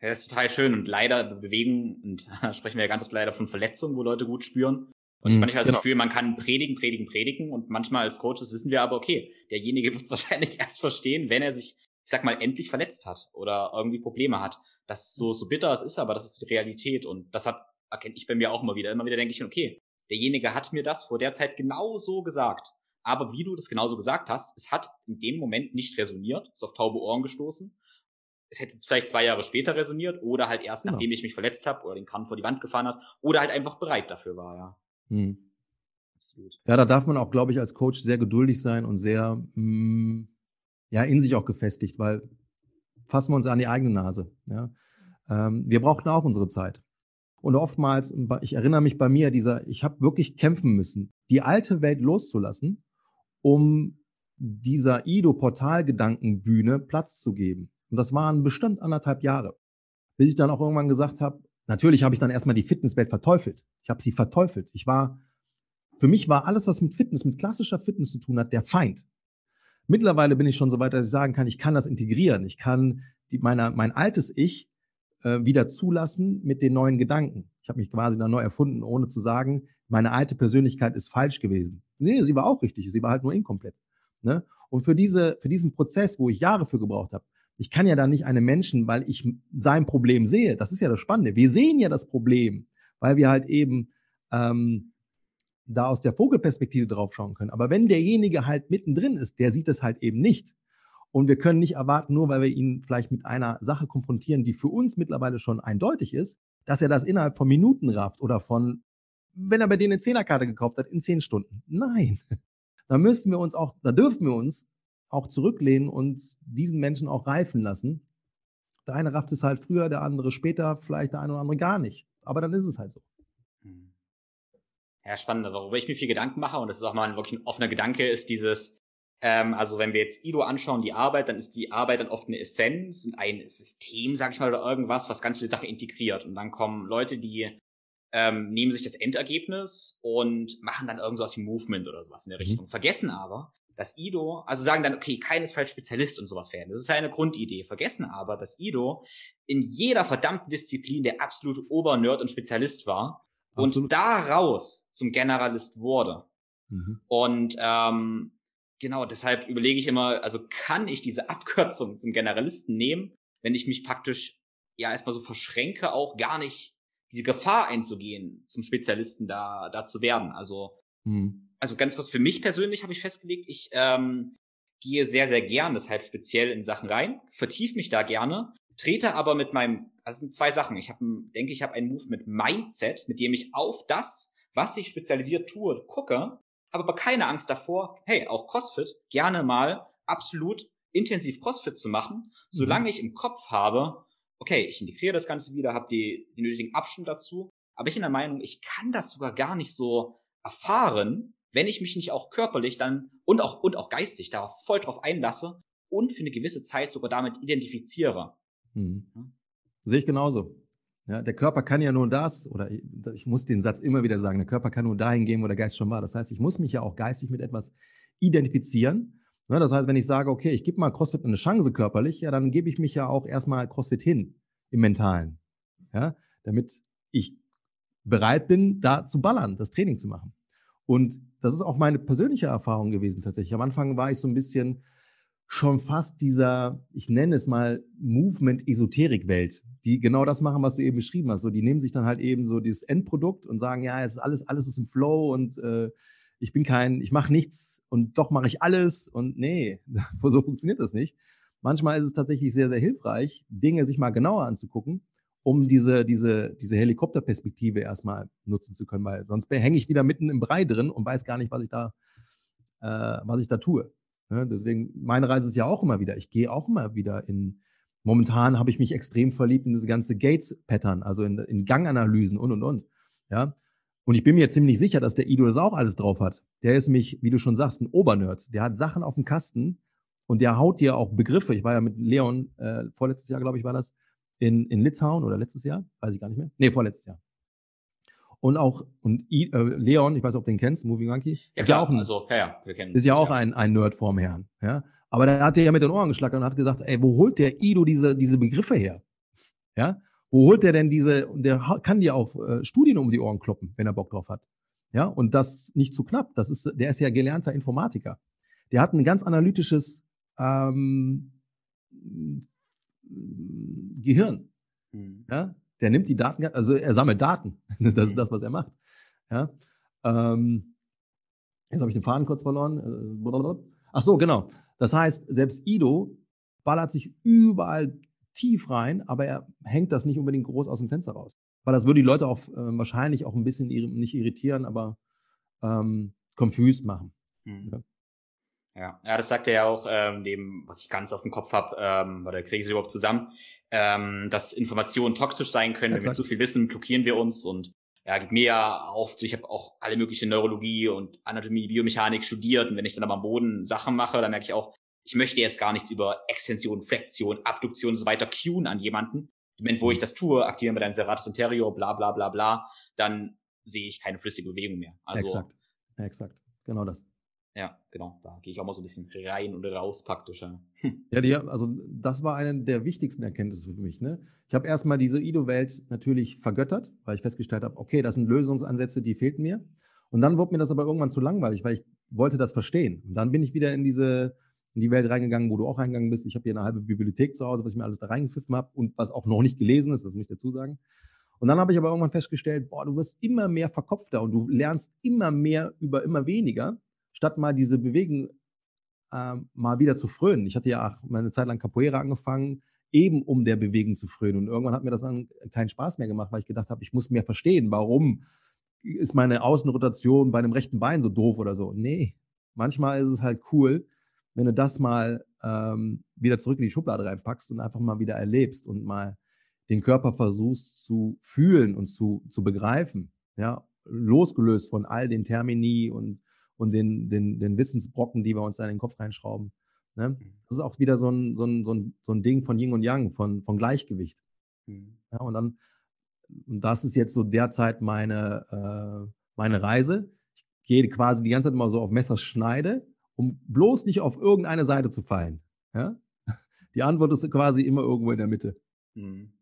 ja, das ist total schön und leider bewegen, und da sprechen wir ja ganz oft leider von Verletzungen, wo Leute gut spüren. Und mhm, manchmal das genau. Gefühl, man kann predigen, predigen, predigen und manchmal als Coaches wissen wir aber, okay, derjenige wird es wahrscheinlich erst verstehen, wenn er sich, ich sag mal, endlich verletzt hat oder irgendwie Probleme hat. Das ist so, so bitter es ist, aber das ist die Realität und das hat, erkenne ich bei mir auch immer wieder. Immer wieder denke ich, okay, derjenige hat mir das vor der Zeit genau so gesagt. Aber wie du das genauso gesagt hast, es hat in dem Moment nicht resoniert, ist auf taube Ohren gestoßen es hätte vielleicht zwei Jahre später resoniert oder halt erst, genau. nachdem ich mich verletzt habe oder den Kran vor die Wand gefahren hat oder halt einfach bereit dafür war, ja. Hm. Absolut. Ja, da darf man auch, glaube ich, als Coach sehr geduldig sein und sehr mh, mm, ja, in sich auch gefestigt, weil fassen wir uns an die eigene Nase. Ja? Ähm, wir brauchten auch unsere Zeit. Und oftmals, ich erinnere mich bei mir, dieser, ich habe wirklich kämpfen müssen, die alte Welt loszulassen, um dieser Ido-Portalgedankenbühne Platz zu geben. Und das waren bestimmt anderthalb Jahre. Bis ich dann auch irgendwann gesagt habe, natürlich habe ich dann erstmal die Fitnesswelt verteufelt. Ich habe sie verteufelt. Ich war, für mich war alles, was mit Fitness, mit klassischer Fitness zu tun hat, der Feind. Mittlerweile bin ich schon so weit, dass ich sagen kann, ich kann das integrieren. Ich kann die, meine, mein altes Ich äh, wieder zulassen mit den neuen Gedanken. Ich habe mich quasi dann neu erfunden, ohne zu sagen, meine alte Persönlichkeit ist falsch gewesen. Nee, sie war auch richtig, sie war halt nur inkomplett. Ne? Und für, diese, für diesen Prozess, wo ich Jahre für gebraucht habe, ich kann ja da nicht einem Menschen, weil ich sein Problem sehe, das ist ja das Spannende. Wir sehen ja das Problem, weil wir halt eben ähm, da aus der Vogelperspektive drauf schauen können. Aber wenn derjenige halt mittendrin ist, der sieht es halt eben nicht. Und wir können nicht erwarten, nur weil wir ihn vielleicht mit einer Sache konfrontieren, die für uns mittlerweile schon eindeutig ist, dass er das innerhalb von Minuten rafft oder von, wenn er bei denen eine Zehnerkarte gekauft hat, in zehn Stunden. Nein. Da müssen wir uns auch, da dürfen wir uns auch zurücklehnen und diesen Menschen auch reifen lassen. Der eine rafft es halt früher, der andere später, vielleicht der eine oder andere gar nicht. Aber dann ist es halt so. Hm. Ja, spannend. Worüber ich mir viel Gedanken mache, und das ist auch mal ein wirklich ein offener Gedanke, ist dieses, ähm, also wenn wir jetzt Ido anschauen, die Arbeit, dann ist die Arbeit dann oft eine Essenz und ein System, sag ich mal, oder irgendwas, was ganz viele Sachen integriert. Und dann kommen Leute, die ähm, nehmen sich das Endergebnis und machen dann irgendwas wie Movement oder sowas in der mhm. Richtung. Mhm. Vergessen aber, dass Ido, also sagen dann, okay, keinesfalls Spezialist und sowas werden. Das ist eine Grundidee. Vergessen aber, dass Ido in jeder verdammten Disziplin der absolute Obernerd und Spezialist war Absolut. und daraus zum Generalist wurde. Mhm. Und ähm, genau, deshalb überlege ich immer, also kann ich diese Abkürzung zum Generalisten nehmen, wenn ich mich praktisch ja erstmal so verschränke, auch gar nicht diese Gefahr einzugehen, zum Spezialisten da, da zu werden. Also mhm also ganz kurz, für mich persönlich habe ich festgelegt, ich ähm, gehe sehr, sehr gern, deshalb speziell in Sachen rein, vertief mich da gerne, trete aber mit meinem, also sind zwei Sachen. Ich habe, denke, ich habe einen Move mit Mindset, mit dem ich auf das, was ich spezialisiert tue, gucke, habe aber keine Angst davor, hey, auch CrossFit, gerne mal absolut intensiv CrossFit zu machen, solange mhm. ich im Kopf habe, okay, ich integriere das Ganze wieder, habe die, die nötigen Abstand dazu, aber ich bin der Meinung, ich kann das sogar gar nicht so erfahren, wenn ich mich nicht auch körperlich dann und auch, und auch geistig darauf voll drauf einlasse und für eine gewisse Zeit sogar damit identifiziere. Hm. Ja? Sehe ich genauso. Ja, der Körper kann ja nur das, oder ich, ich muss den Satz immer wieder sagen, der Körper kann nur dahin gehen, wo der Geist schon war. Das heißt, ich muss mich ja auch geistig mit etwas identifizieren. Ja, das heißt, wenn ich sage, okay, ich gebe mal CrossFit eine Chance körperlich, ja, dann gebe ich mich ja auch erstmal CrossFit hin im Mentalen. Ja, damit ich bereit bin, da zu ballern, das Training zu machen. Und das ist auch meine persönliche Erfahrung gewesen tatsächlich. Am Anfang war ich so ein bisschen schon fast dieser, ich nenne es mal Movement-Esoterik-Welt, die genau das machen, was du eben beschrieben hast. So, die nehmen sich dann halt eben so dieses Endprodukt und sagen, ja, es ist alles, alles ist im Flow und äh, ich bin kein, ich mache nichts und doch mache ich alles und nee, so funktioniert das nicht. Manchmal ist es tatsächlich sehr, sehr hilfreich, Dinge sich mal genauer anzugucken um diese, diese, diese Helikopterperspektive erstmal nutzen zu können, weil sonst hänge ich wieder mitten im Brei drin und weiß gar nicht, was ich da, äh, was ich da tue. Ja, deswegen, meine Reise ist ja auch immer wieder, ich gehe auch immer wieder in, momentan habe ich mich extrem verliebt in diese ganze Gates-Pattern, also in, in Ganganalysen und, und, und. Ja, und ich bin mir ziemlich sicher, dass der Ido das auch alles drauf hat. Der ist nämlich, wie du schon sagst, ein Obernerd. Der hat Sachen auf dem Kasten und der haut dir auch Begriffe. Ich war ja mit Leon, äh, vorletztes Jahr, glaube ich, war das, in, in Litauen oder letztes Jahr, weiß ich gar nicht mehr. Nee, vorletztes Jahr. Und auch, und I, äh, Leon, ich weiß nicht, ob du den kennst, Moving Monkey. Ja, ist klar, ja auch ein, also, ja, ja, wir kennen Ist ja auch ja. ein, ein Nerd vorm Herrn, ja. Aber da hat er ja mit den Ohren geschlagen und hat gesagt, ey, wo holt der Ido diese, diese Begriffe her? Ja. Wo holt der denn diese, der kann dir auch äh, Studien um die Ohren kloppen, wenn er Bock drauf hat. Ja. Und das nicht zu knapp. Das ist, der ist ja gelernter Informatiker. Der hat ein ganz analytisches, ähm, Gehirn. Mhm. Ja? Der nimmt die Daten, also er sammelt Daten. Das ist mhm. das, was er macht. Ja? Ähm, jetzt habe ich den Faden kurz verloren. Äh, ach so, genau. Das heißt, selbst Ido ballert sich überall tief rein, aber er hängt das nicht unbedingt groß aus dem Fenster raus. Weil das würde die Leute auch äh, wahrscheinlich auch ein bisschen nicht irritieren, aber ähm, confused machen. Mhm. Ja. Ja, ja, das sagt er ja auch, ähm, dem, was ich ganz auf dem Kopf habe, ähm, oder kriege ich es überhaupt zusammen, ähm, dass Informationen toxisch sein können. Exakt. Wenn wir zu viel wissen, blockieren wir uns und ja, gibt mir ja auf, ich habe auch alle möglichen Neurologie und Anatomie, Biomechanik studiert und wenn ich dann aber am Boden Sachen mache, dann merke ich auch, ich möchte jetzt gar nichts über Extension, Flexion, Abduktion und so weiter cueen an jemanden. Im Moment, wo ich das tue, aktivieren wir dein Serratus anterior, bla bla bla bla, dann sehe ich keine flüssige Bewegung mehr. Also, exakt, exakt, genau das. Ja, genau. Da gehe ich auch mal so ein bisschen rein und raus praktisch. Ja, ja die, also das war eine der wichtigsten Erkenntnisse für mich. Ne? Ich habe erstmal diese Ido-Welt natürlich vergöttert, weil ich festgestellt habe, okay, das sind Lösungsansätze, die fehlten mir. Und dann wurde mir das aber irgendwann zu langweilig, weil ich wollte das verstehen. Und dann bin ich wieder in diese in die Welt reingegangen, wo du auch reingegangen bist. Ich habe hier eine halbe Bibliothek zu Hause, was ich mir alles da reingepfiffen habe und was auch noch nicht gelesen ist, das muss ich dazu sagen. Und dann habe ich aber irgendwann festgestellt, boah, du wirst immer mehr verkopfter und du lernst immer mehr über immer weniger statt mal diese Bewegung äh, mal wieder zu frönen. Ich hatte ja auch meine Zeit lang Capoeira angefangen, eben um der Bewegung zu frönen. Und irgendwann hat mir das dann keinen Spaß mehr gemacht, weil ich gedacht habe, ich muss mehr verstehen, warum ist meine Außenrotation bei einem rechten Bein so doof oder so. Nee, manchmal ist es halt cool, wenn du das mal ähm, wieder zurück in die Schublade reinpackst und einfach mal wieder erlebst und mal den Körper versuchst zu fühlen und zu, zu begreifen. Ja, losgelöst von all den Termini und und den, den, den Wissensbrocken, die wir uns da in den Kopf reinschrauben. Ne? Mhm. Das ist auch wieder so ein, so ein, so ein, so ein Ding von Yin und Yang, von, von Gleichgewicht. Mhm. Ja, und dann, und das ist jetzt so derzeit meine, äh, meine Reise. Ich gehe quasi die ganze Zeit mal so auf Messerschneide, um bloß nicht auf irgendeine Seite zu fallen. Ja? Die Antwort ist quasi immer irgendwo in der Mitte. Mhm.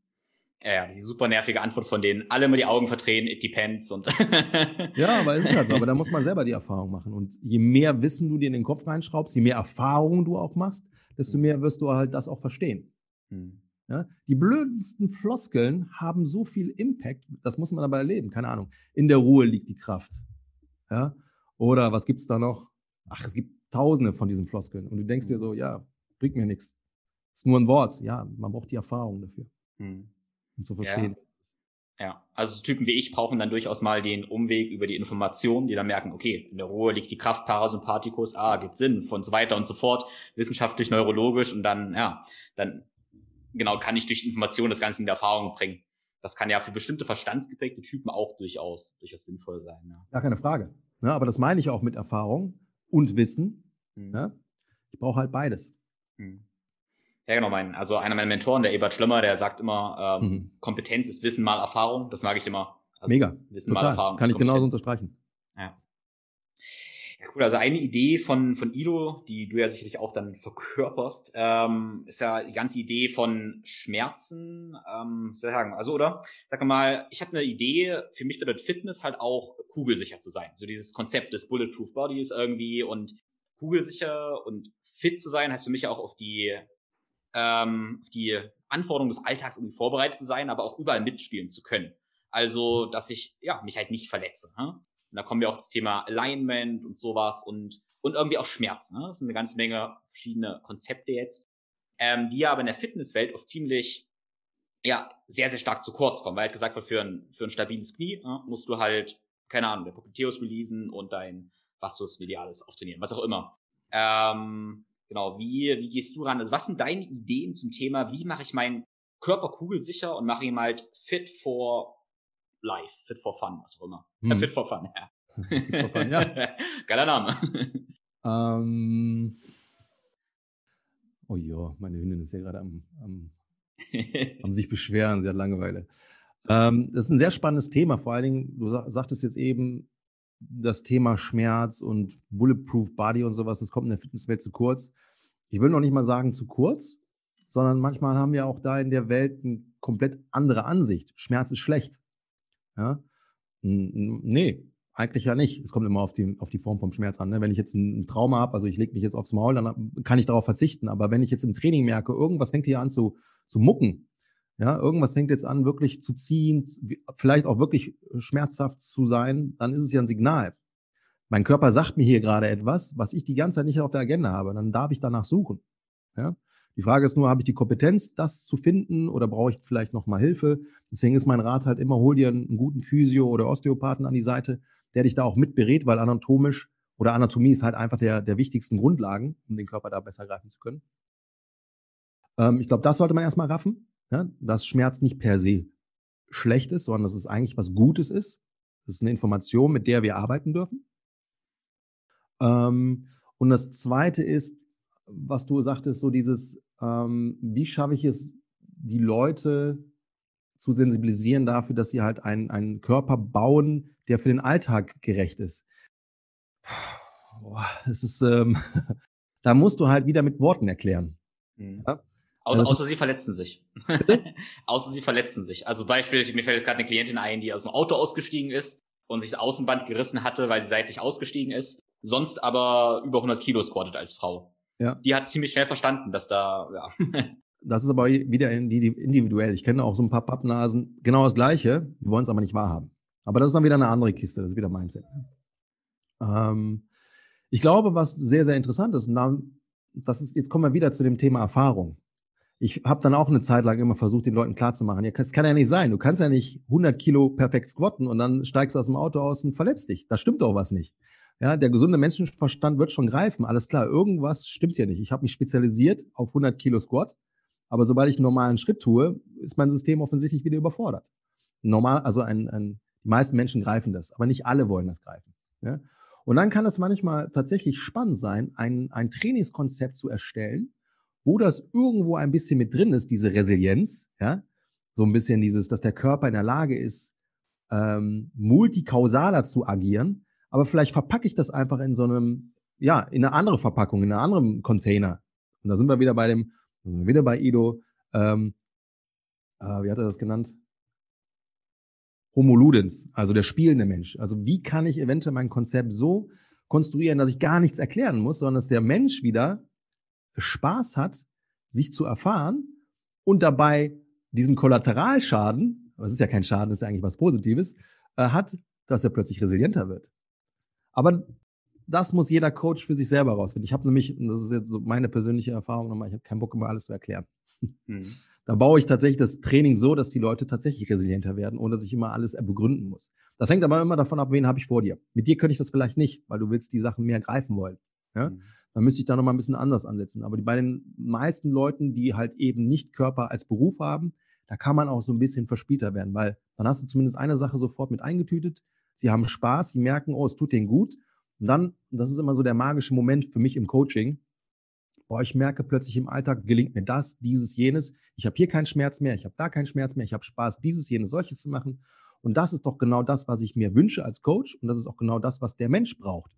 Ja, die super nervige Antwort von denen. Alle immer die Augen verdrehen, it depends und. ja, aber es ist halt so. Aber da muss man selber die Erfahrung machen. Und je mehr Wissen du dir in den Kopf reinschraubst, je mehr Erfahrungen du auch machst, desto mehr wirst du halt das auch verstehen. Hm. Ja? Die blödesten Floskeln haben so viel Impact, das muss man aber erleben. Keine Ahnung. In der Ruhe liegt die Kraft. Ja? Oder was gibt's da noch? Ach, es gibt tausende von diesen Floskeln. Und du denkst dir so, ja, bringt mir nichts. Ist nur ein Wort. Ja, man braucht die Erfahrung dafür. Hm um zu verstehen. Ja. ja. also Typen wie ich brauchen dann durchaus mal den Umweg über die Informationen, die dann merken, okay, in der Ruhe liegt die Kraft Parasympathikus, ah, gibt Sinn, und so weiter und so fort, wissenschaftlich, neurologisch und dann, ja, dann genau kann ich durch Informationen das Ganze in die Erfahrung bringen. Das kann ja für bestimmte verstandsgeprägte Typen auch durchaus, durchaus sinnvoll sein. Ja, ja keine Frage. Ja, aber das meine ich auch mit Erfahrung und Wissen. Mhm. Ja? Ich brauche halt beides. Mhm. Ja, genau, mein, also einer meiner Mentoren, der Ebert Schlemmer, der sagt immer, ähm, mhm. Kompetenz ist Wissen mal Erfahrung. Das mag ich immer. Also Mega. Wissen Total. mal Erfahrung. Kann ich genauso unterstreichen. Ja. Ja, cool. Also eine Idee von, von Ido, die du ja sicherlich auch dann verkörperst, ähm, ist ja die ganze Idee von Schmerzen, ähm, soll ich sagen, also oder? Sag mal, ich habe eine Idee, für mich bedeutet Fitness halt auch kugelsicher zu sein. So dieses Konzept des Bulletproof Bodies irgendwie und kugelsicher und fit zu sein, heißt für mich auch auf die ähm, auf die Anforderungen des Alltags irgendwie vorbereitet zu sein, aber auch überall mitspielen zu können. Also, dass ich ja mich halt nicht verletze. Ne? Und da kommen wir auch das Thema Alignment und sowas und und irgendwie auch Schmerz. Ne? Das sind eine ganze Menge verschiedene Konzepte jetzt, ähm, die ja aber in der Fitnesswelt oft ziemlich ja sehr sehr stark zu kurz kommen, weil halt gesagt wird, für ein für ein stabiles Knie ne, musst du halt keine Ahnung der Popliteus releasen und dein Vastus medialis auftrainieren, was auch immer. Ähm, Genau, wie, wie gehst du ran? Also was sind deine Ideen zum Thema, wie mache ich meinen Körper kugelsicher und mache ihn halt fit for life, fit for fun, was auch immer. Hm. Äh, fit for fun, ja. fit for fun, ja. Geiler Name. Ähm, oh ja, meine Hündin ist ja gerade am, am, am sich beschweren, sie hat Langeweile. Ähm, das ist ein sehr spannendes Thema, vor allen Dingen, du sagtest jetzt eben, das Thema Schmerz und Bulletproof Body und sowas, das kommt in der Fitnesswelt zu kurz. Ich will noch nicht mal sagen zu kurz, sondern manchmal haben wir auch da in der Welt eine komplett andere Ansicht. Schmerz ist schlecht. Ja? Nee, eigentlich ja nicht. Es kommt immer auf die, auf die Form vom Schmerz an. Ne? Wenn ich jetzt ein Trauma habe, also ich lege mich jetzt aufs Maul, dann kann ich darauf verzichten. Aber wenn ich jetzt im Training merke, irgendwas fängt hier an zu, zu mucken, ja, irgendwas fängt jetzt an, wirklich zu ziehen, vielleicht auch wirklich schmerzhaft zu sein, dann ist es ja ein Signal. Mein Körper sagt mir hier gerade etwas, was ich die ganze Zeit nicht auf der Agenda habe. Dann darf ich danach suchen. Ja? Die Frage ist nur, habe ich die Kompetenz, das zu finden oder brauche ich vielleicht noch mal Hilfe? Deswegen ist mein Rat halt immer, hol dir einen guten Physio oder Osteopathen an die Seite, der dich da auch mitberät, weil anatomisch oder Anatomie ist halt einfach der, der wichtigsten Grundlagen, um den Körper da besser greifen zu können. Ähm, ich glaube, das sollte man erstmal raffen, ja? dass Schmerz nicht per se schlecht ist, sondern dass es eigentlich was Gutes ist. Das ist eine Information, mit der wir arbeiten dürfen. Ähm, und das Zweite ist, was du sagtest, so dieses, ähm, wie schaffe ich es, die Leute zu sensibilisieren dafür, dass sie halt einen, einen Körper bauen, der für den Alltag gerecht ist. Boah, das ist, ähm, da musst du halt wieder mit Worten erklären. Mhm. Ja? Außer, also, außer sie verletzen sich. außer sie verletzen sich. Also Beispiel, mir fällt jetzt gerade eine Klientin ein, die aus dem Auto ausgestiegen ist und sich das Außenband gerissen hatte, weil sie seitlich ausgestiegen ist, sonst aber über 100 Kilo squattet als Frau. Ja. Die hat ziemlich schnell verstanden, dass da, ja. das ist aber wieder individuell. Ich kenne auch so ein paar Pappnasen, genau das Gleiche, die wollen es aber nicht wahrhaben. Aber das ist dann wieder eine andere Kiste, das ist wieder Mindset. Ähm, ich glaube, was sehr, sehr interessant ist, und dann, das ist, jetzt kommen wir wieder zu dem Thema Erfahrung ich habe dann auch eine Zeit lang immer versucht, den Leuten klarzumachen, ja, das kann ja nicht sein. Du kannst ja nicht 100 Kilo perfekt squatten und dann steigst du aus dem Auto aus und verletzt dich. Da stimmt doch was nicht. Ja, der gesunde Menschenverstand wird schon greifen. Alles klar, irgendwas stimmt ja nicht. Ich habe mich spezialisiert auf 100 Kilo Squat, aber sobald ich einen normalen Schritt tue, ist mein System offensichtlich wieder überfordert. Normal, also ein, ein, die meisten Menschen greifen das, aber nicht alle wollen das greifen. Ja? Und dann kann es manchmal tatsächlich spannend sein, ein, ein Trainingskonzept zu erstellen, wo das irgendwo ein bisschen mit drin ist, diese Resilienz, ja, so ein bisschen dieses, dass der Körper in der Lage ist, ähm, multikausaler zu agieren, aber vielleicht verpacke ich das einfach in so einem, ja, in eine andere Verpackung, in einem anderen Container. Und da sind wir wieder bei dem, sind wir wieder bei Ido, ähm, äh, wie hat er das genannt? Homo Ludens, also der spielende Mensch. Also wie kann ich eventuell mein Konzept so konstruieren, dass ich gar nichts erklären muss, sondern dass der Mensch wieder Spaß hat, sich zu erfahren und dabei diesen Kollateralschaden, das ist ja kein Schaden, das ist ja eigentlich was Positives, äh, hat, dass er plötzlich resilienter wird. Aber das muss jeder Coach für sich selber rausfinden. Ich habe nämlich, und das ist jetzt so meine persönliche Erfahrung nochmal, ich habe keinen Bock, immer alles zu erklären. Mhm. Da baue ich tatsächlich das Training so, dass die Leute tatsächlich resilienter werden, ohne dass ich immer alles begründen muss. Das hängt aber immer davon ab, wen habe ich vor dir. Mit dir könnte ich das vielleicht nicht, weil du willst die Sachen mehr greifen wollen. Ja? Mhm dann müsste ich da nochmal ein bisschen anders ansetzen. Aber die, bei den meisten Leuten, die halt eben nicht Körper als Beruf haben, da kann man auch so ein bisschen verspielter werden, weil dann hast du zumindest eine Sache sofort mit eingetütet. Sie haben Spaß, sie merken, oh, es tut denen gut. Und dann, das ist immer so der magische Moment für mich im Coaching. Boah, ich merke plötzlich im Alltag gelingt mir das, dieses, jenes. Ich habe hier keinen Schmerz mehr, ich habe da keinen Schmerz mehr, ich habe Spaß, dieses, jenes, solches zu machen. Und das ist doch genau das, was ich mir wünsche als Coach. Und das ist auch genau das, was der Mensch braucht.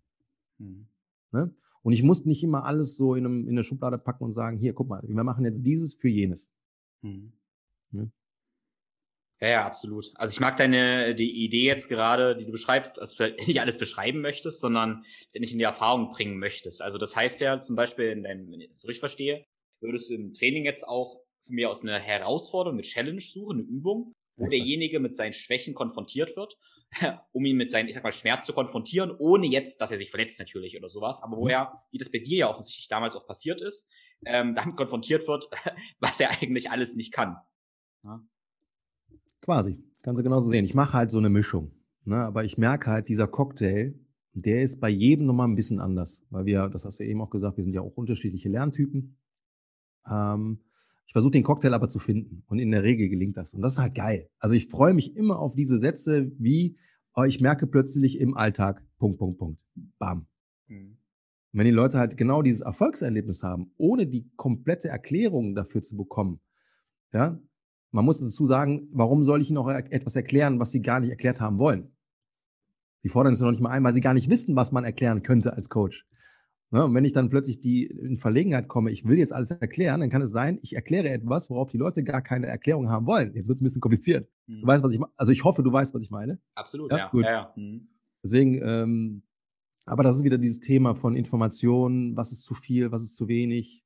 Mhm. Ne? Und ich muss nicht immer alles so in, einem, in eine Schublade packen und sagen, hier, guck mal, wir machen jetzt dieses für jenes. Mhm. Ja. Ja, ja, absolut. Also ich mag deine die Idee jetzt gerade, die du beschreibst, dass du halt nicht alles beschreiben möchtest, sondern letztendlich in die Erfahrung bringen möchtest. Also das heißt ja zum Beispiel, in deinem, wenn ich das richtig verstehe, würdest du im Training jetzt auch von mir aus eine Herausforderung, eine Challenge suchen, eine Übung, wo derjenige mit seinen Schwächen konfrontiert wird um ihn mit seinem, ich sag mal, Schmerz zu konfrontieren, ohne jetzt, dass er sich verletzt natürlich oder sowas, aber wo mhm. er, wie das bei dir ja offensichtlich damals auch passiert ist, ähm, damit konfrontiert wird, was er eigentlich alles nicht kann. Ja. Quasi, kannst du genauso sehen. Ich mache halt so eine Mischung, ne? aber ich merke halt, dieser Cocktail, der ist bei jedem nochmal ein bisschen anders, weil wir, das hast du eben auch gesagt, wir sind ja auch unterschiedliche Lerntypen. Ähm, ich versuche den Cocktail aber zu finden und in der Regel gelingt das. Und das ist halt geil. Also ich freue mich immer auf diese Sätze wie, oh, ich merke plötzlich im Alltag, Punkt, Punkt, Punkt. Bam. Mhm. Wenn die Leute halt genau dieses Erfolgserlebnis haben, ohne die komplette Erklärung dafür zu bekommen, ja, man muss dazu sagen, warum soll ich ihnen auch etwas erklären, was sie gar nicht erklärt haben wollen? Die fordern es noch nicht mal ein, weil sie gar nicht wissen, was man erklären könnte als Coach. Ne? Und wenn ich dann plötzlich die in Verlegenheit komme, ich will jetzt alles erklären, dann kann es sein, ich erkläre etwas, worauf die Leute gar keine Erklärung haben wollen. Jetzt wird es ein bisschen kompliziert. Mhm. Du weißt, was ich meine. Also ich hoffe, du weißt, was ich meine. Absolut, ja. ja. Gut. Ja, ja. Mhm. Deswegen, ähm, aber das ist wieder dieses Thema von Informationen, was ist zu viel, was ist zu wenig.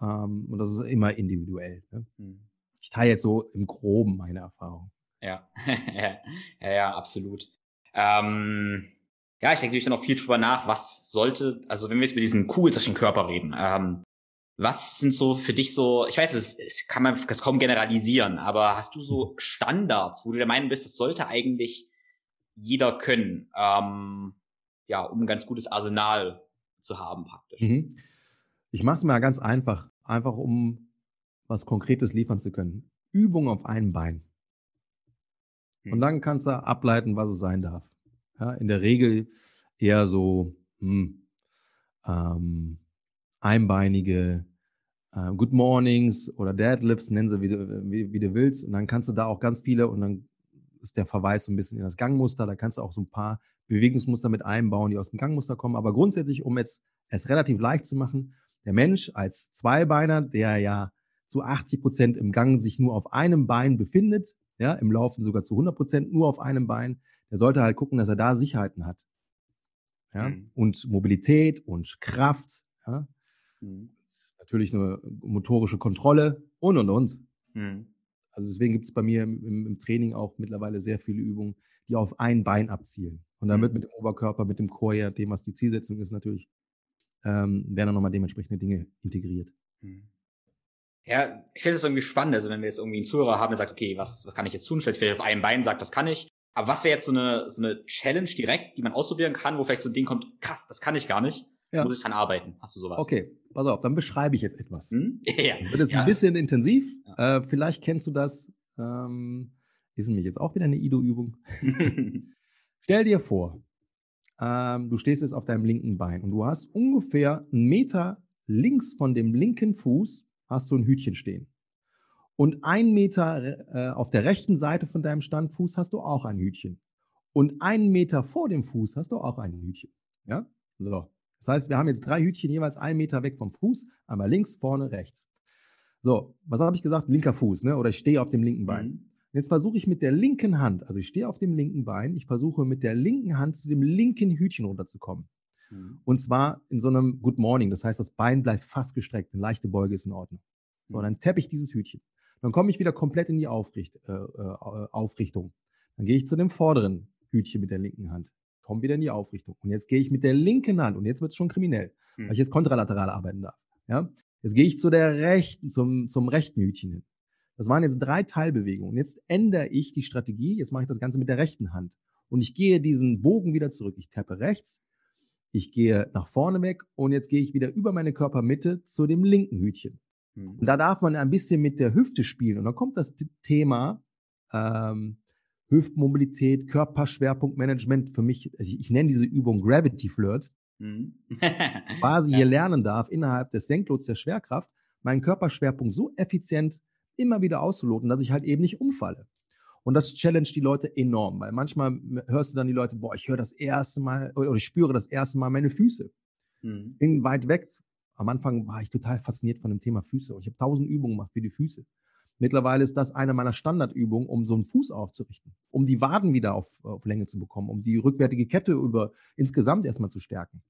Ähm, und das ist immer individuell. Ne? Mhm. Ich teile jetzt so im Groben meine Erfahrung. Ja, ja, ja, absolut. Ähm ja, ich denke natürlich dann auch viel drüber nach, was sollte, also wenn wir jetzt über diesen kugelzeichen Körper reden, ähm, was sind so für dich so, ich weiß, es, es kann man das kaum generalisieren, aber hast du so Standards, wo du der Meinung bist, das sollte eigentlich jeder können, ähm, ja, um ein ganz gutes Arsenal zu haben praktisch? Mhm. Ich mache es mal ganz einfach, einfach um was Konkretes liefern zu können. Übung auf einem Bein. Und hm. dann kannst du ableiten, was es sein darf. Ja, in der Regel eher so hm, ähm, einbeinige äh, Good Mornings oder Deadlifts, nennen sie wie, wie, wie, du willst. Und dann kannst du da auch ganz viele und dann ist der Verweis so ein bisschen in das Gangmuster. Da kannst du auch so ein paar Bewegungsmuster mit einbauen, die aus dem Gangmuster kommen. Aber grundsätzlich, um jetzt es relativ leicht zu machen, der Mensch als Zweibeiner, der ja zu 80 Prozent im Gang sich nur auf einem Bein befindet, ja, im Laufen sogar zu 100 Prozent nur auf einem Bein, der sollte halt gucken, dass er da Sicherheiten hat. Ja, mhm. und Mobilität und Kraft, ja. Mhm. Natürlich eine motorische Kontrolle und und und. Mhm. Also deswegen gibt es bei mir im, im, Training auch mittlerweile sehr viele Übungen, die auf ein Bein abzielen. Und wird mhm. mit dem Oberkörper, mit dem Chor, ja, dem, was die Zielsetzung ist, natürlich, ähm, werden dann nochmal dementsprechende Dinge integriert. Mhm. Ja, ich finde es irgendwie spannend. Also wenn wir jetzt irgendwie einen Zuhörer haben, der sagt, okay, was, was kann ich jetzt tun? Stellt vielleicht auf einem Bein, sagt, das kann ich. Aber was wäre jetzt so eine, so eine Challenge direkt, die man ausprobieren kann, wo vielleicht so ein Ding kommt, krass, das kann ich gar nicht. Ja. Muss ich dran arbeiten? Hast du sowas? Okay, pass auf, dann beschreibe ich jetzt etwas. Hm? Ja. Das wird jetzt ja. ein bisschen intensiv. Ja. Äh, vielleicht kennst du das. Ähm, ist nämlich jetzt auch wieder eine Ido-Übung. Stell dir vor, ähm, du stehst jetzt auf deinem linken Bein und du hast ungefähr einen Meter links von dem linken Fuß hast du ein Hütchen stehen. Und ein Meter äh, auf der rechten Seite von deinem Standfuß hast du auch ein Hütchen. Und einen Meter vor dem Fuß hast du auch ein Hütchen. Ja? So. Das heißt, wir haben jetzt drei Hütchen jeweils einen Meter weg vom Fuß. Einmal links, vorne, rechts. So. Was habe ich gesagt? Linker Fuß, ne? Oder ich stehe auf dem linken Bein. Mhm. Jetzt versuche ich mit der linken Hand, also ich stehe auf dem linken Bein, ich versuche mit der linken Hand zu dem linken Hütchen runterzukommen. Mhm. Und zwar in so einem Good Morning. Das heißt, das Bein bleibt fast gestreckt. Eine leichte Beuge ist in Ordnung. So, mhm. dann tappe ich dieses Hütchen. Dann komme ich wieder komplett in die Aufricht, äh, äh, Aufrichtung. Dann gehe ich zu dem vorderen Hütchen mit der linken Hand. Komme wieder in die Aufrichtung. Und jetzt gehe ich mit der linken Hand, und jetzt wird es schon kriminell, mhm. weil ich jetzt kontralateral arbeiten darf. Ja? Jetzt gehe ich zu der rechten, zum, zum rechten Hütchen hin. Das waren jetzt drei Teilbewegungen. Jetzt ändere ich die Strategie. Jetzt mache ich das Ganze mit der rechten Hand. Und ich gehe diesen Bogen wieder zurück. Ich tappe rechts, ich gehe nach vorne weg und jetzt gehe ich wieder über meine Körpermitte zu dem linken Hütchen. Mhm. Und da darf man ein bisschen mit der Hüfte spielen. Und dann kommt das Thema ähm, Hüftmobilität, Körperschwerpunktmanagement. Für mich, also ich, ich nenne diese Übung Gravity Flirt. Mhm. quasi hier lernen darf, innerhalb des Senklots der Schwerkraft, meinen Körperschwerpunkt so effizient immer wieder auszuloten, dass ich halt eben nicht umfalle. Und das challenge die Leute enorm, weil manchmal hörst du dann die Leute, boah, ich höre das erste Mal oder ich spüre das erste Mal meine Füße. Mhm. Bin weit weg. Am Anfang war ich total fasziniert von dem Thema Füße und ich habe tausend Übungen gemacht für die Füße. Mittlerweile ist das eine meiner Standardübungen, um so einen Fuß aufzurichten, um die Waden wieder auf, auf Länge zu bekommen, um die rückwärtige Kette über insgesamt erstmal zu stärken.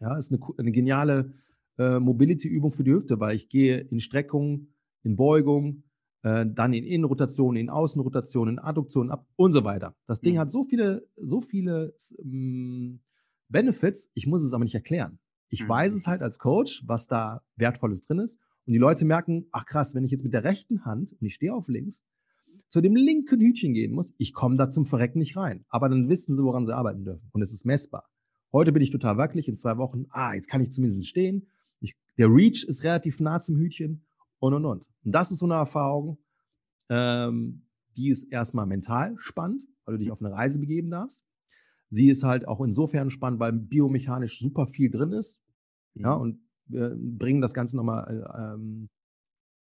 Ja, ist eine, eine geniale äh, Mobility-Übung für die Hüfte, weil ich gehe in Streckung, in Beugung, äh, dann in Innenrotation, in Außenrotation, in Adduktion ab und so weiter. Das Ding mhm. hat so viele, so viele ähm, Benefits, ich muss es aber nicht erklären. Ich mhm. weiß es halt als Coach, was da Wertvolles drin ist. Und die Leute merken, ach krass, wenn ich jetzt mit der rechten Hand, und ich stehe auf links, zu dem linken Hütchen gehen muss, ich komme da zum Verrecken nicht rein. Aber dann wissen sie, woran sie arbeiten dürfen. Und es ist messbar. Heute bin ich total wackelig, in zwei Wochen, ah, jetzt kann ich zumindest stehen. Ich, der Reach ist relativ nah zum Hütchen und und und. Und das ist so eine Erfahrung, ähm, die ist erstmal mental spannend, weil du dich auf eine Reise begeben darfst. Sie ist halt auch insofern spannend, weil biomechanisch super viel drin ist. Mhm. Ja, und wir bringen das Ganze nochmal, äh, ähm,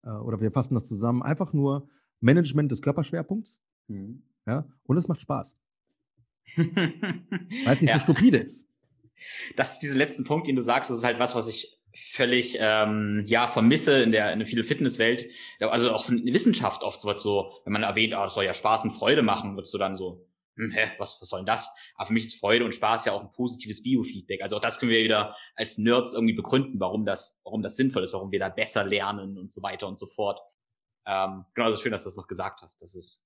äh, oder wir fassen das zusammen, einfach nur Management des Körperschwerpunkts. Mhm. Ja, und es macht Spaß. weil es nicht ja. so stupide ist. Das ist dieser letzte Punkt, den du sagst, das ist halt was, was ich völlig ähm, ja vermisse in der in der viele Fitnesswelt also auch in Wissenschaft oft wird so wenn man erwähnt ah, das soll ja Spaß und Freude machen wird so dann so hä, was was soll denn das? Aber für mich ist Freude und Spaß ja auch ein positives Biofeedback. Also auch das können wir wieder als Nerds irgendwie begründen warum das warum das sinnvoll ist warum wir da besser lernen und so weiter und so fort. Ähm, genau also schön dass du das noch gesagt hast. Das ist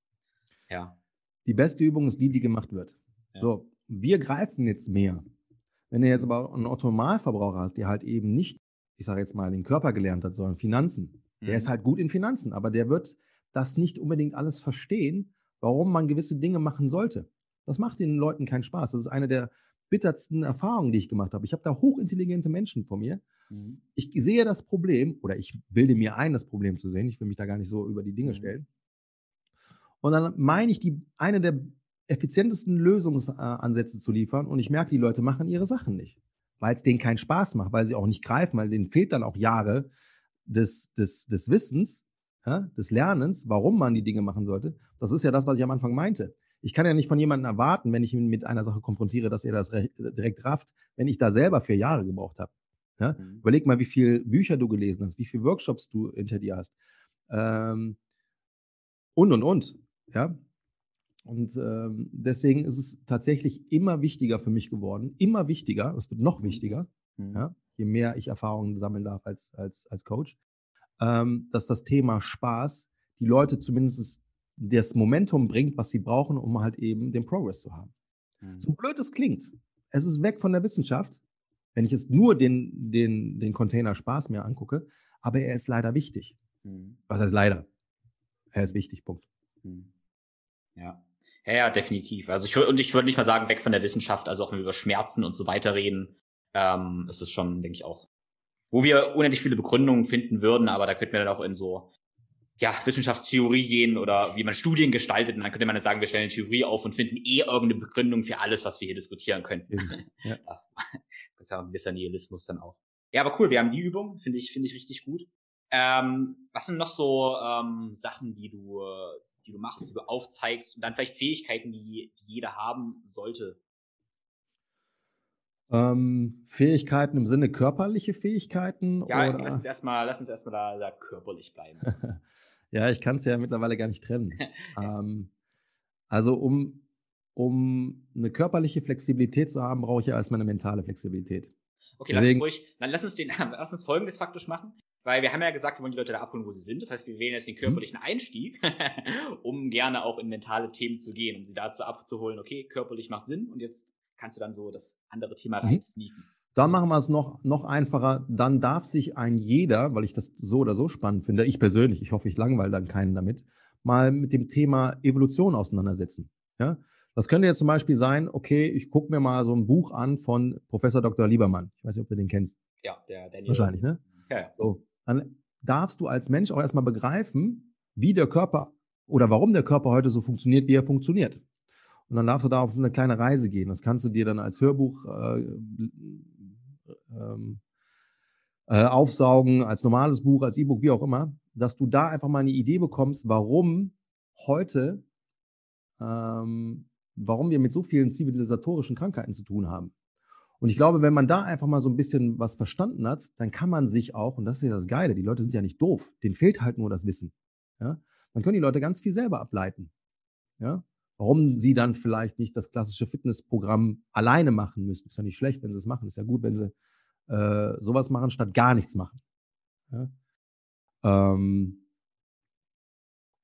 ja. Die beste Übung ist die die gemacht wird. Ja. so wir greifen jetzt mehr. Wenn du jetzt aber einen Automalverbraucher hast, der halt eben nicht, ich sage jetzt mal, den Körper gelernt hat, sondern Finanzen, mhm. der ist mhm. halt gut in Finanzen, aber der wird das nicht unbedingt alles verstehen, warum man gewisse Dinge machen sollte. Das macht den Leuten keinen Spaß. Das ist eine der bittersten Erfahrungen, die ich gemacht habe. Ich habe da hochintelligente Menschen vor mir. Mhm. Ich sehe das Problem oder ich bilde mir ein, das Problem zu sehen. Ich will mich da gar nicht so über die Dinge mhm. stellen. Und dann meine ich, die, eine der effizientesten Lösungsansätze zu liefern und ich merke, die Leute machen ihre Sachen nicht, weil es denen keinen Spaß macht, weil sie auch nicht greifen, weil denen fehlt dann auch Jahre des, des, des Wissens, ja, des Lernens, warum man die Dinge machen sollte. Das ist ja das, was ich am Anfang meinte. Ich kann ja nicht von jemandem erwarten, wenn ich ihn mit einer Sache konfrontiere, dass er das direkt rafft, wenn ich da selber vier Jahre gebraucht habe. Ja? Mhm. Überleg mal, wie viele Bücher du gelesen hast, wie viele Workshops du hinter dir hast. Ähm, und, und, und. Ja? Und ähm, deswegen ist es tatsächlich immer wichtiger für mich geworden, immer wichtiger, es wird noch mhm. wichtiger, mhm. ja, je mehr ich Erfahrungen sammeln darf als, als, als Coach, ähm, dass das Thema Spaß die Leute zumindest das Momentum bringt, was sie brauchen, um halt eben den Progress zu haben. Mhm. So blöd es klingt, es ist weg von der Wissenschaft, wenn ich jetzt nur den, den, den Container Spaß mir angucke, aber er ist leider wichtig. Mhm. Was heißt leider? Er ist wichtig, Punkt. Mhm. Ja. Ja, ja, definitiv. Also ich und ich würde nicht mal sagen, weg von der Wissenschaft, also auch wenn wir über Schmerzen und so weiter reden, ähm, ist es schon, denke ich, auch, wo wir unendlich viele Begründungen finden würden, aber da könnten wir dann auch in so ja, Wissenschaftstheorie gehen oder wie man Studien gestaltet. Und dann könnte man sagen, wir stellen eine Theorie auf und finden eh irgendeine Begründung für alles, was wir hier diskutieren könnten. Ja. Das ist ja ein gewisser Nihilismus dann auch. Ja, aber cool, wir haben die Übung, finde ich, finde ich richtig gut. Ähm, was sind noch so ähm, Sachen, die du, die du machst, die du aufzeigst und dann vielleicht Fähigkeiten, die, die jeder haben sollte? Ähm, Fähigkeiten im Sinne körperliche Fähigkeiten? Ja, oder? lass uns erstmal, lass uns erstmal da, da körperlich bleiben. ja, ich kann es ja mittlerweile gar nicht trennen. ähm, also um, um eine körperliche Flexibilität zu haben, brauche ich ja erstmal eine mentale Flexibilität. Okay, Deswegen, lass uns ruhig, dann lass uns den, lass uns folgendes faktisch machen. Weil wir haben ja gesagt, wir wollen die Leute da abholen, wo sie sind. Das heißt, wir wählen jetzt den mhm. körperlichen Einstieg, um gerne auch in mentale Themen zu gehen, um sie dazu abzuholen, okay, körperlich macht Sinn und jetzt kannst du dann so das andere Thema mhm. reinsneaken. Dann machen wir es noch, noch einfacher. Dann darf sich ein jeder, weil ich das so oder so spannend finde, ich persönlich, ich hoffe, ich langweile dann keinen damit, mal mit dem Thema Evolution auseinandersetzen. Ja? Das könnte jetzt zum Beispiel sein, okay, ich gucke mir mal so ein Buch an von Professor Dr. Liebermann. Ich weiß nicht, ob du den kennst. Ja, der Daniel. Wahrscheinlich, ne? Ja, ja. So dann darfst du als Mensch auch erstmal begreifen, wie der Körper oder warum der Körper heute so funktioniert, wie er funktioniert. Und dann darfst du da auf eine kleine Reise gehen. Das kannst du dir dann als Hörbuch äh, ähm, äh, aufsaugen, als normales Buch, als E-Book, wie auch immer, dass du da einfach mal eine Idee bekommst, warum heute, ähm, warum wir mit so vielen zivilisatorischen Krankheiten zu tun haben. Und ich glaube, wenn man da einfach mal so ein bisschen was verstanden hat, dann kann man sich auch, und das ist ja das Geile, die Leute sind ja nicht doof, denen fehlt halt nur das Wissen. Ja? Dann können die Leute ganz viel selber ableiten. Ja? Warum sie dann vielleicht nicht das klassische Fitnessprogramm alleine machen müssen. Ist ja nicht schlecht, wenn sie es machen. Ist ja gut, wenn sie äh, sowas machen, statt gar nichts machen. Ja? Ähm,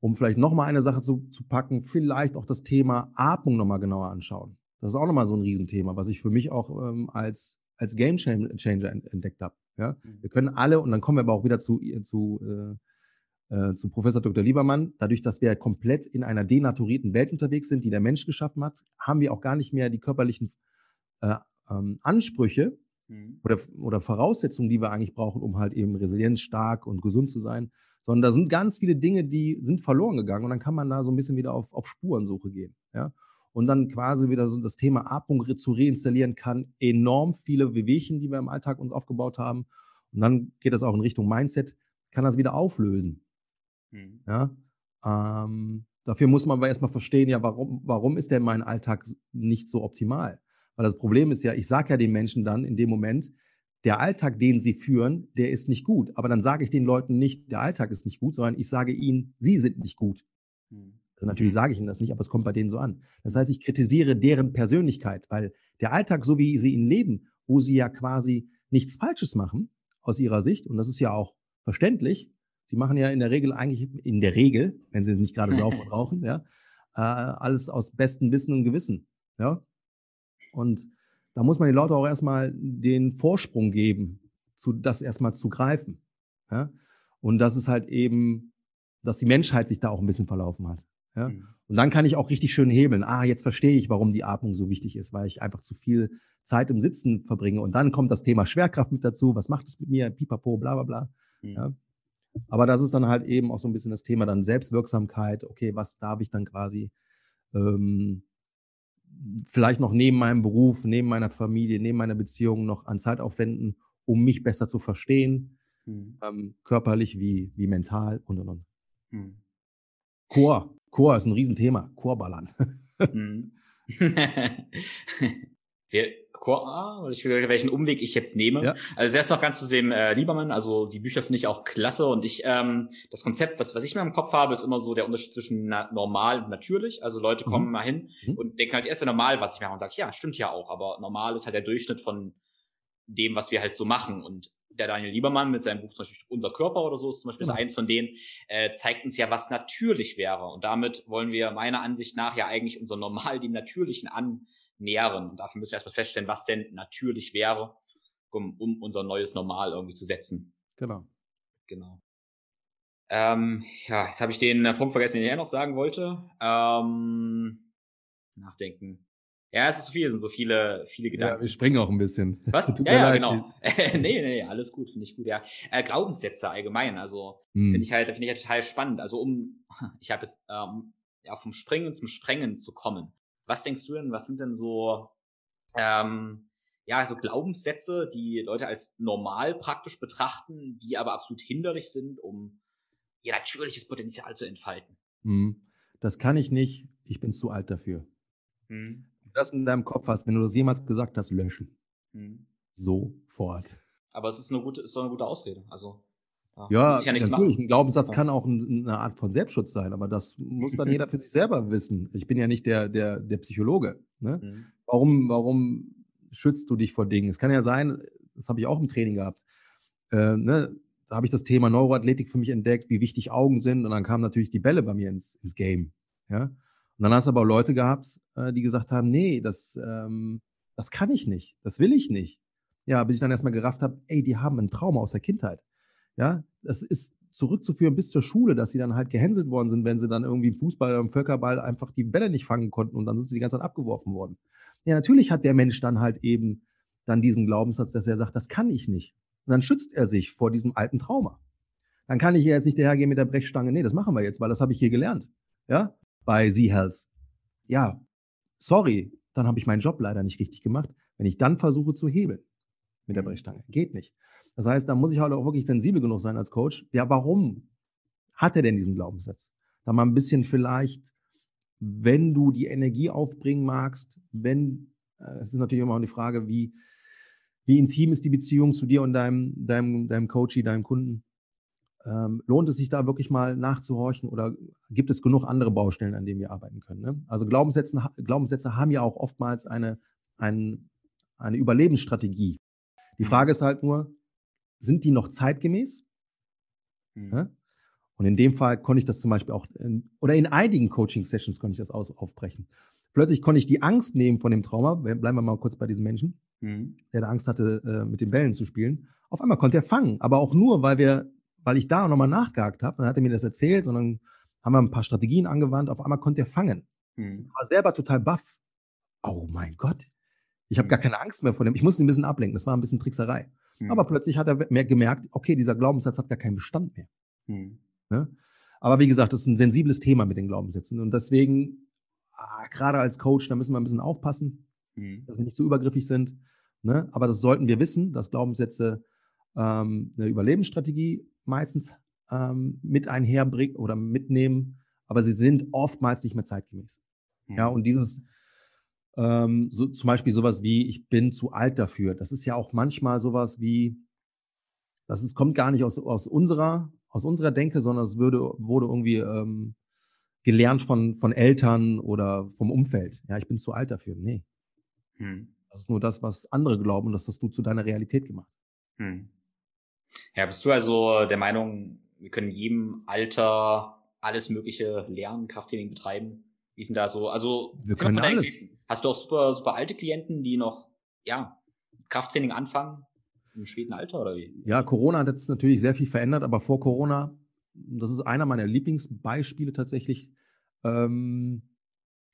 um vielleicht nochmal eine Sache zu, zu packen, vielleicht auch das Thema Atmung nochmal genauer anschauen. Das ist auch nochmal so ein Riesenthema, was ich für mich auch ähm, als, als Game Changer entdeckt habe. Ja? Mhm. Wir können alle, und dann kommen wir aber auch wieder zu, zu, äh, äh, zu Professor Dr. Liebermann, dadurch, dass wir komplett in einer denaturierten Welt unterwegs sind, die der Mensch geschaffen hat, haben wir auch gar nicht mehr die körperlichen äh, ähm, Ansprüche mhm. oder, oder Voraussetzungen, die wir eigentlich brauchen, um halt eben resilienzstark und gesund zu sein, sondern da sind ganz viele Dinge, die sind verloren gegangen und dann kann man da so ein bisschen wieder auf, auf Spurensuche gehen. Ja? und dann quasi wieder so das Thema Atmung zu reinstallieren kann. Enorm viele Wehwehchen, die wir im Alltag uns aufgebaut haben. Und dann geht das auch in Richtung Mindset, kann das wieder auflösen. Mhm. Ja, ähm, dafür muss man aber erstmal verstehen, ja, warum, warum ist denn mein Alltag nicht so optimal? Weil das Problem ist ja, ich sage ja den Menschen dann in dem Moment, der Alltag, den sie führen, der ist nicht gut. Aber dann sage ich den Leuten nicht, der Alltag ist nicht gut, sondern ich sage ihnen, sie sind nicht gut. Mhm. Also natürlich sage ich ihnen das nicht, aber es kommt bei denen so an. Das heißt, ich kritisiere deren Persönlichkeit, weil der Alltag, so wie sie ihn leben, wo sie ja quasi nichts Falsches machen aus ihrer Sicht, und das ist ja auch verständlich, sie machen ja in der Regel eigentlich, in der Regel, wenn sie nicht gerade saufen und rauchen, ja, äh, alles aus bestem Wissen und Gewissen. Ja. Und da muss man den Leuten auch erstmal den Vorsprung geben, zu, das erstmal zu greifen. Ja. Und das ist halt eben, dass die Menschheit sich da auch ein bisschen verlaufen hat. Ja? Mhm. Und dann kann ich auch richtig schön hebeln. Ah, jetzt verstehe ich, warum die Atmung so wichtig ist, weil ich einfach zu viel Zeit im Sitzen verbringe. Und dann kommt das Thema Schwerkraft mit dazu. Was macht es mit mir? Pipapo, bla bla bla. Mhm. Ja? Aber das ist dann halt eben auch so ein bisschen das Thema dann Selbstwirksamkeit. Okay, was darf ich dann quasi ähm, vielleicht noch neben meinem Beruf, neben meiner Familie, neben meiner Beziehung noch an Zeit aufwenden, um mich besser zu verstehen, mhm. ähm, körperlich wie, wie mental und und und. Mhm. Chor, Chor ist ein Riesenthema, Chorballern. mhm. Ah, ich will, welchen Umweg ich jetzt nehme. Ja. Also erst noch ganz zu dem äh, Liebermann, also die Bücher finde ich auch klasse und ich, ähm, das Konzept, was, was ich mir im Kopf habe, ist immer so der Unterschied zwischen normal und natürlich. Also Leute kommen mhm. mal hin mhm. und denken halt erst normal, was ich mache und sage, ja, stimmt ja auch, aber normal ist halt der Durchschnitt von dem, was wir halt so machen und der Daniel Liebermann mit seinem Buch zum Beispiel Unser Körper oder so ist zum Beispiel ja. eins von denen, äh, zeigt uns ja, was natürlich wäre. Und damit wollen wir meiner Ansicht nach ja eigentlich unser Normal dem Natürlichen an nähren. Und dafür müssen wir erstmal feststellen, was denn natürlich wäre, um, um unser neues Normal irgendwie zu setzen. Genau. Genau. Ähm, ja, jetzt habe ich den äh, Punkt vergessen, den ich ja noch sagen wollte. Ähm, nachdenken. Ja, es ist so viel, es sind so viele, viele Gedanken. Ja, wir springen auch ein bisschen. Was? ja, ja, genau. nee, nee, alles gut, finde ich gut, ja. Äh, Glaubenssätze allgemein, also hm. finde ich halt, finde ich halt total spannend. Also um, ich habe es, ähm, ja, vom Springen zum Sprengen zu kommen. Was denkst du denn, was sind denn so, ähm, ja, so Glaubenssätze, die Leute als normal praktisch betrachten, die aber absolut hinderlich sind, um ihr natürliches Potenzial zu entfalten? Hm. Das kann ich nicht, ich bin zu alt dafür. Hm. Wenn du das in deinem Kopf hast, wenn du das jemals gesagt hast, löschen. Hm. Sofort. Aber es ist eine gute, ist doch eine gute Ausrede. Also ja, ja natürlich. Machen. Ein Glaubenssatz kann auch eine Art von Selbstschutz sein, aber das muss dann jeder für sich selber wissen. Ich bin ja nicht der, der, der Psychologe. Ne? Mhm. Warum, warum schützt du dich vor Dingen? Es kann ja sein, das habe ich auch im Training gehabt. Äh, ne? Da habe ich das Thema Neuroathletik für mich entdeckt, wie wichtig Augen sind. Und dann kamen natürlich die Bälle bei mir ins, ins Game. Ja? Und dann hast du aber auch Leute gehabt, äh, die gesagt haben, nee, das, ähm, das kann ich nicht, das will ich nicht. Ja, bis ich dann erstmal gerafft habe, ey, die haben ein Trauma aus der Kindheit. Ja, das ist zurückzuführen bis zur Schule, dass sie dann halt gehänselt worden sind, wenn sie dann irgendwie im Fußball oder im Völkerball einfach die Bälle nicht fangen konnten und dann sind sie die ganze Zeit abgeworfen worden. Ja, natürlich hat der Mensch dann halt eben dann diesen Glaubenssatz, dass er sagt, das kann ich nicht. Und dann schützt er sich vor diesem alten Trauma. Dann kann ich jetzt nicht dahergehen mit der Brechstange. Nee, das machen wir jetzt, weil das habe ich hier gelernt. Ja, bei Z-Health. Ja, sorry, dann habe ich meinen Job leider nicht richtig gemacht, wenn ich dann versuche zu hebeln mit der Brechstange. Geht nicht. Das heißt, da muss ich halt auch wirklich sensibel genug sein als Coach. Ja, warum hat er denn diesen Glaubenssatz? Da mal ein bisschen vielleicht, wenn du die Energie aufbringen magst, wenn, äh, es ist natürlich immer auch die Frage, wie, wie intim ist die Beziehung zu dir und deinem, deinem, deinem Coachie, deinem Kunden? Ähm, lohnt es sich da wirklich mal nachzuhorchen oder gibt es genug andere Baustellen, an denen wir arbeiten können? Ne? Also Glaubenssätze, Glaubenssätze haben ja auch oftmals eine, ein, eine Überlebensstrategie. Die Frage ist halt nur, sind die noch zeitgemäß? Mhm. Ja? Und in dem Fall konnte ich das zum Beispiel auch, in, oder in einigen Coaching-Sessions konnte ich das aus, aufbrechen. Plötzlich konnte ich die Angst nehmen von dem Trauma, bleiben wir mal kurz bei diesem Menschen, mhm. der da Angst hatte, äh, mit den Bällen zu spielen. Auf einmal konnte er fangen, aber auch nur, weil wir, weil ich da nochmal nachgehakt habe. Dann hat er mir das erzählt und dann haben wir ein paar Strategien angewandt. Auf einmal konnte er fangen. Mhm. War selber total baff. Oh mein Gott. Ich habe gar keine Angst mehr vor dem. Ich musste ihn ein bisschen ablenken. Das war ein bisschen Trickserei. Mhm. Aber plötzlich hat er mehr gemerkt, okay, dieser Glaubenssatz hat gar keinen Bestand mehr. Mhm. Ne? Aber wie gesagt, das ist ein sensibles Thema mit den Glaubenssätzen. Und deswegen, ah, gerade als Coach, da müssen wir ein bisschen aufpassen, mhm. dass wir nicht so übergriffig sind. Ne? Aber das sollten wir wissen, dass Glaubenssätze ähm, eine Überlebensstrategie meistens ähm, mit einherbringen oder mitnehmen, aber sie sind oftmals nicht mehr zeitgemäß. Ja, mhm. und dieses, ähm, so, zum Beispiel sowas wie, ich bin zu alt dafür. Das ist ja auch manchmal sowas wie, das ist, kommt gar nicht aus, aus unserer, aus unserer Denke, sondern es würde, wurde irgendwie ähm, gelernt von, von Eltern oder vom Umfeld. Ja, ich bin zu alt dafür. Nee. Hm. Das ist nur das, was andere glauben und das hast du zu deiner Realität gemacht. Hm. Ja, bist du also der Meinung, wir können jedem Alter alles Mögliche lernen, Krafttraining betreiben? Wie sind da so? Also, wir können alles. Hast du auch super, super alte Klienten, die noch, ja, Krafttraining anfangen? Im späten Alter oder wie? Ja, Corona hat jetzt natürlich sehr viel verändert, aber vor Corona, das ist einer meiner Lieblingsbeispiele tatsächlich, ähm,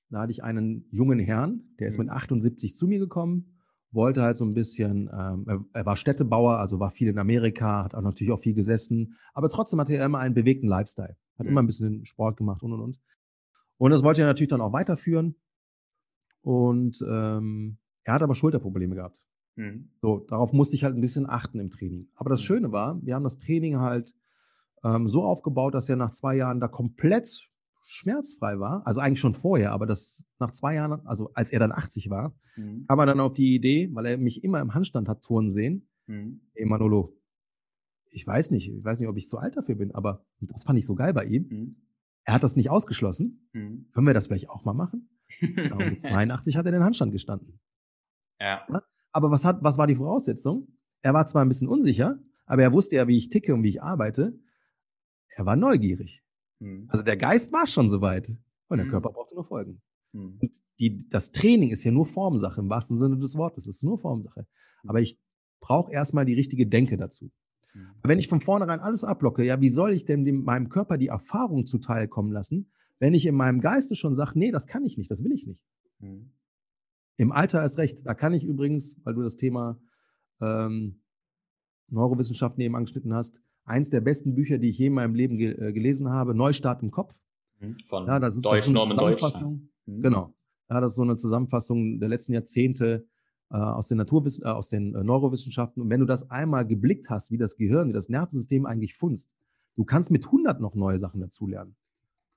da hatte ich einen jungen Herrn, der ist mhm. mit 78 zu mir gekommen, wollte halt so ein bisschen, ähm, er, er, war Städtebauer, also war viel in Amerika, hat auch natürlich auch viel gesessen, aber trotzdem hatte er immer einen bewegten Lifestyle, hat mhm. immer ein bisschen Sport gemacht und und und. Und das wollte er natürlich dann auch weiterführen. Und ähm, er hat aber Schulterprobleme gehabt. Mhm. So, darauf musste ich halt ein bisschen achten im Training. Aber das mhm. Schöne war, wir haben das Training halt ähm, so aufgebaut, dass er nach zwei Jahren da komplett schmerzfrei war, also eigentlich schon vorher, aber das nach zwei Jahren, also als er dann 80 war, mhm. kam er dann auf die Idee, weil er mich immer im Handstand hat touren sehen, mhm. ey Manolo, ich weiß nicht, ich weiß nicht, ob ich zu alt dafür bin, aber das fand ich so geil bei ihm. Mhm. Er hat das nicht ausgeschlossen. Mhm. Können wir das vielleicht auch mal machen? genau, mit 82 hat er den Handstand gestanden. Ja. Aber was hat, was war die Voraussetzung? Er war zwar ein bisschen unsicher, aber er wusste ja, wie ich ticke und wie ich arbeite. Er war neugierig. Mhm. Also der Geist war schon soweit und der mhm. Körper brauchte nur folgen. Mhm. Und die, das Training ist ja nur Formsache im wahrsten Sinne des Wortes. Es ist nur Formsache. Mhm. Aber ich brauche erstmal die richtige Denke dazu. Mhm. Wenn ich von vornherein alles ablocke, ja, wie soll ich denn dem, meinem Körper die Erfahrung zuteilkommen lassen, wenn ich in meinem Geiste schon sage, nee, das kann ich nicht, das will ich nicht. Mhm. Im Alter ist recht. Da kann ich übrigens, weil du das Thema ähm, Neurowissenschaften eben angeschnitten hast, eins der besten Bücher, die ich je in meinem Leben ge äh, gelesen habe, Neustart im Kopf. Mhm. Von ja, das ist, Deutsch, das ist Norman Deutsch. Mhm. Genau. Ja, das ist so eine Zusammenfassung der letzten Jahrzehnte aus den Naturwiss äh, aus den äh, Neurowissenschaften. Und wenn du das einmal geblickt hast, wie das Gehirn, wie das Nervensystem eigentlich funzt, du kannst mit 100 noch neue Sachen dazulernen.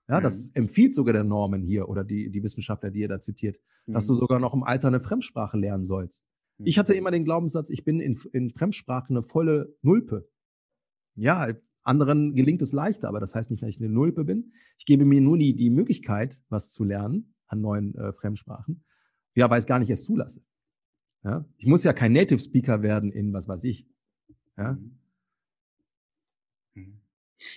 Ja, mhm. das empfiehlt sogar der Norman hier oder die, die Wissenschaftler, die er da zitiert, mhm. dass du mhm. sogar noch im Alter eine Fremdsprache lernen sollst. Ich mhm. hatte immer den Glaubenssatz, ich bin in, in Fremdsprache eine volle Nulpe ja, anderen gelingt es leichter, aber das heißt nicht, dass ich eine Nulpe bin. Ich gebe mir nur die, die Möglichkeit, was zu lernen an neuen äh, Fremdsprachen, ja, weil ich es gar nicht erst zulasse. Ja? Ich muss ja kein Native Speaker werden in was weiß ich. Ja, mhm. Mhm.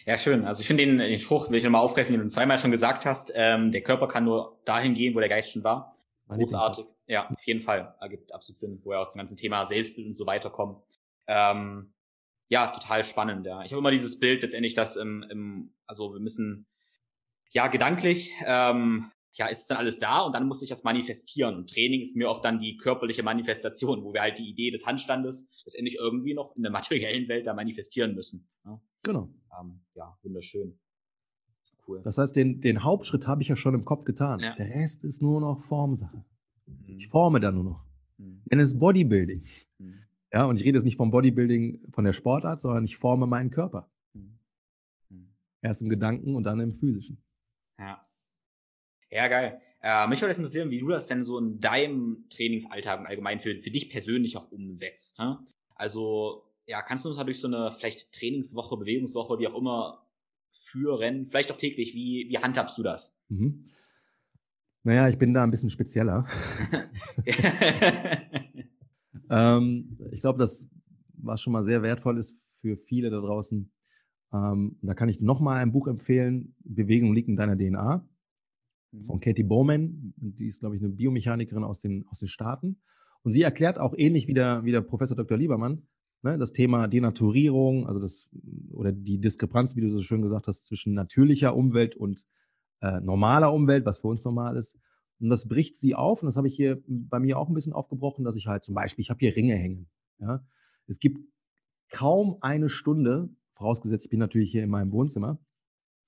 ja schön. Also ich finde den, den Spruch, will ich nochmal aufgreifen, den du zweimal schon gesagt hast, ähm, der Körper kann nur dahin gehen, wo der Geist schon war. Großartig. Ja, auf jeden Fall. Ergibt absolut Sinn, wo wir auch zum ganzen Thema Selbstbild und so weiter kommen. Ähm, ja, total spannend, ja. Ich habe immer dieses Bild letztendlich, dass im, im also wir müssen ja gedanklich, ähm, ja, ist es dann alles da und dann muss ich das manifestieren. Und Training ist mir oft dann die körperliche Manifestation, wo wir halt die Idee des Handstandes letztendlich irgendwie noch in der materiellen Welt da manifestieren müssen. Ja. Genau. Ähm, ja, wunderschön. Cool. Das heißt, den, den Hauptschritt habe ich ja schon im Kopf getan. Ja. Der Rest ist nur noch Formsache. Mhm. Ich forme da nur noch. Mhm. Denn es ist Bodybuilding. Mhm. Ja, und ich rede jetzt nicht vom Bodybuilding, von der Sportart, sondern ich forme meinen Körper. Mhm. Erst im Gedanken und dann im physischen. Ja. Geil. Äh, mich würde es interessieren, wie du das denn so in deinem Trainingsalltag und allgemein für, für dich persönlich auch umsetzt. Ne? Also, ja, kannst du uns durch so eine vielleicht Trainingswoche, Bewegungswoche, wie auch immer, führen? Vielleicht auch täglich. Wie, wie handhabst du das? Mhm. Naja, ich bin da ein bisschen spezieller. Ähm, ich glaube, das, was schon mal sehr wertvoll ist für viele da draußen, ähm, da kann ich nochmal ein Buch empfehlen, Bewegung liegt in deiner DNA, mhm. von Katie Bowman. Die ist, glaube ich, eine Biomechanikerin aus den, aus den Staaten. Und sie erklärt auch ähnlich wie der, wie der Professor Dr. Liebermann, ne, das Thema Denaturierung, also das, oder die Diskrepanz, wie du so schön gesagt hast, zwischen natürlicher Umwelt und äh, normaler Umwelt, was für uns normal ist. Und das bricht sie auf. Und das habe ich hier bei mir auch ein bisschen aufgebrochen, dass ich halt zum Beispiel, ich habe hier Ringe hängen. Ja. Es gibt kaum eine Stunde, vorausgesetzt, ich bin natürlich hier in meinem Wohnzimmer,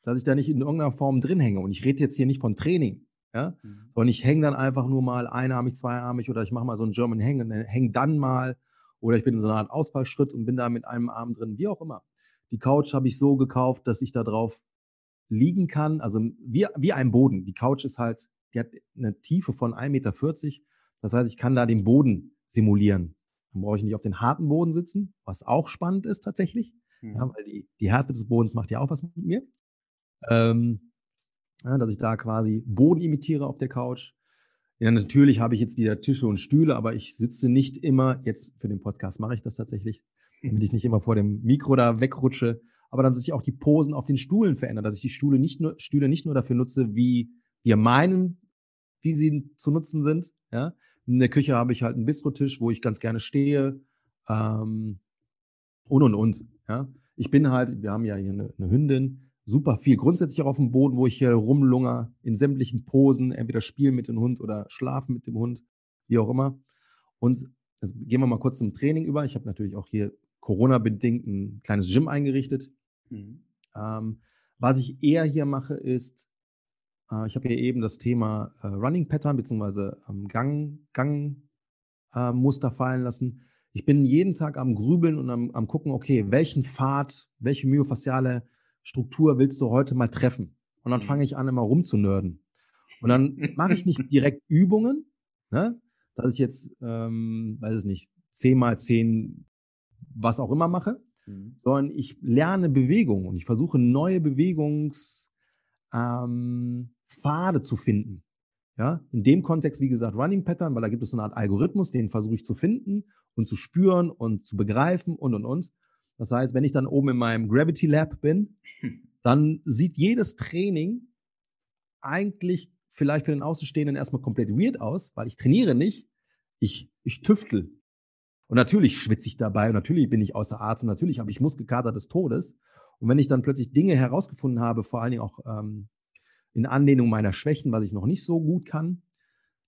dass ich da nicht in irgendeiner Form drin hänge. Und ich rede jetzt hier nicht von Training. Ja? Mhm. Sondern ich hänge dann einfach nur mal einarmig, zweiarmig oder ich mache mal so einen German Hang und hänge dann mal. Oder ich bin in so einer Art Ausfallschritt und bin da mit einem Arm drin, wie auch immer. Die Couch habe ich so gekauft, dass ich da drauf liegen kann. Also wie, wie ein Boden. Die Couch ist halt die hat eine Tiefe von 1,40 Meter. Das heißt, ich kann da den Boden simulieren. Dann brauche ich nicht auf den harten Boden sitzen, was auch spannend ist tatsächlich. Mhm. Ja, weil die, die Härte des Bodens macht ja auch was mit mir. Ähm, ja, dass ich da quasi Boden imitiere auf der Couch. Ja, natürlich habe ich jetzt wieder Tische und Stühle, aber ich sitze nicht immer, jetzt für den Podcast mache ich das tatsächlich, damit ich nicht immer vor dem Mikro da wegrutsche, aber dann, dass sich auch die Posen auf den Stuhlen verändern, dass ich die Stühle nicht nur, Stühle nicht nur dafür nutze, wie wir meinen, wie sie zu nutzen sind. Ja? In der Küche habe ich halt einen Bistrotisch, wo ich ganz gerne stehe. Ähm, und und und. Ja? Ich bin halt, wir haben ja hier eine, eine Hündin super viel. Grundsätzlich auch auf dem Boden, wo ich hier rumlunger, in sämtlichen Posen, entweder spielen mit dem Hund oder schlafen mit dem Hund, wie auch immer. Und also gehen wir mal kurz zum Training über. Ich habe natürlich auch hier Corona-bedingt ein kleines Gym eingerichtet. Mhm. Ähm, was ich eher hier mache, ist, äh, ich habe hier eben das Thema äh, Running Pattern bzw. Ähm, Gang, Gang äh, Muster fallen lassen. Ich bin jeden Tag am Grübeln und am, am gucken, okay, welchen Pfad, welche myofasziale Struktur willst du heute mal treffen? Und dann fange mhm. ich an, immer rumzunörden. Und dann mache ich nicht direkt Übungen, ne? dass ich jetzt, ähm, weiß ich nicht, zehn mal zehn, was auch immer mache, mhm. sondern ich lerne Bewegung und ich versuche neue Bewegungspfade ähm, zu finden. Ja, in dem Kontext, wie gesagt, Running Pattern, weil da gibt es so eine Art Algorithmus, den versuche ich zu finden und zu spüren und zu begreifen und und und. Das heißt, wenn ich dann oben in meinem Gravity Lab bin, dann sieht jedes Training eigentlich vielleicht für den Außenstehenden erstmal komplett weird aus, weil ich trainiere nicht, ich, ich tüftel. Und natürlich schwitze ich dabei und natürlich bin ich außer Atem, natürlich habe ich Muskelkater des Todes. Und wenn ich dann plötzlich Dinge herausgefunden habe, vor allen Dingen auch ähm, in Anlehnung meiner Schwächen, was ich noch nicht so gut kann,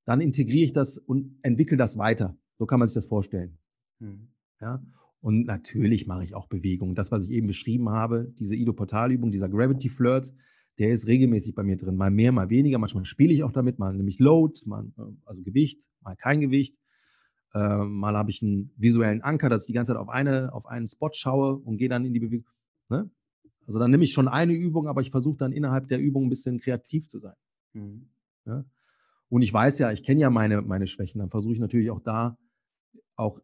dann integriere ich das und entwickle das weiter. So kann man sich das vorstellen. Mhm. Ja. Und natürlich mache ich auch Bewegungen. Das, was ich eben beschrieben habe, diese Ido-Portal-Übung, dieser Gravity Flirt, der ist regelmäßig bei mir drin. Mal mehr, mal weniger. Manchmal spiele ich auch damit, mal nämlich Load, mal, äh, also Gewicht, mal kein Gewicht. Äh, mal habe ich einen visuellen Anker, dass ich die ganze Zeit auf, eine, auf einen Spot schaue und gehe dann in die Bewegung. Ne? Also dann nehme ich schon eine Übung, aber ich versuche dann innerhalb der Übung ein bisschen kreativ zu sein. Mhm. Ja? Und ich weiß ja, ich kenne ja meine, meine Schwächen. Dann versuche ich natürlich auch da auch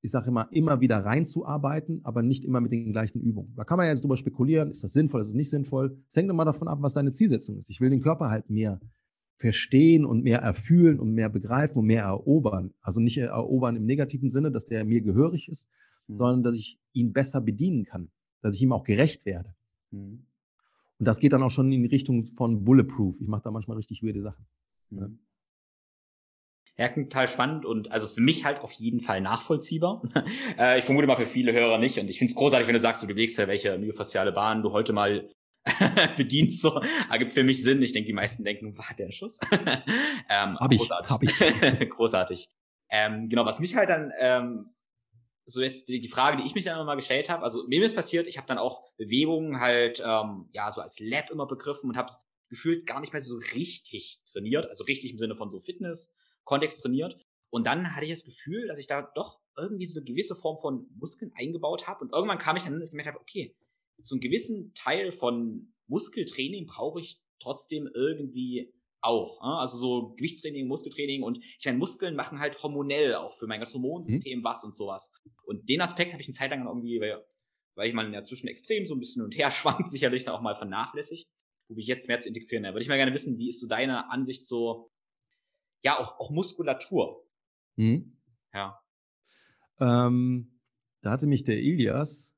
ich sage immer, immer wieder reinzuarbeiten, aber nicht immer mit den gleichen Übungen. Da kann man ja jetzt drüber spekulieren, ist das sinnvoll, ist es nicht sinnvoll. Es hängt immer davon ab, was deine Zielsetzung ist. Ich will den Körper halt mehr verstehen und mehr erfühlen und mehr begreifen und mehr erobern. Also nicht erobern im negativen Sinne, dass der mir gehörig ist, mhm. sondern dass ich ihn besser bedienen kann, dass ich ihm auch gerecht werde. Mhm. Und das geht dann auch schon in die Richtung von Bulletproof. Ich mache da manchmal richtig weirde Sachen. Mhm. Ja, total spannend und also für mich halt auf jeden Fall nachvollziehbar. äh, ich vermute mal für viele Hörer nicht und ich finde es großartig, wenn du sagst, du bewegst ja welche myofasziale Bahn du heute mal bedienst so, ergibt für mich Sinn. Ich denke, die meisten denken, war der ein Schuss? ähm, hab ich, großartig. Hab ich. großartig. Ähm, genau, was mich halt dann ähm, so jetzt die, die Frage, die ich mich dann immer mal gestellt habe, also mir ist passiert, ich habe dann auch Bewegungen halt ähm, ja so als Lab immer begriffen und habe es gefühlt gar nicht mehr so richtig trainiert, also richtig im Sinne von so Fitness, Kontext trainiert. Und dann hatte ich das Gefühl, dass ich da doch irgendwie so eine gewisse Form von Muskeln eingebaut habe. Und irgendwann kam ich dann, dass ich gemerkt habe, okay, so einen gewissen Teil von Muskeltraining brauche ich trotzdem irgendwie auch. Ne? Also so Gewichtstraining, Muskeltraining und ich meine, Muskeln machen halt hormonell auch für mein ganzes Hormonsystem mhm. was und sowas. Und den Aspekt habe ich eine Zeit lang irgendwie, weil, weil ich mal in der zwischen extrem so ein bisschen und her schwankt, sicherlich dann auch mal vernachlässigt, wo ich jetzt mehr zu integrieren. Da würde ich mal gerne wissen, wie ist so deine Ansicht so ja, auch, auch Muskulatur. Mhm. Ja. Ähm, da hatte mich der Ilias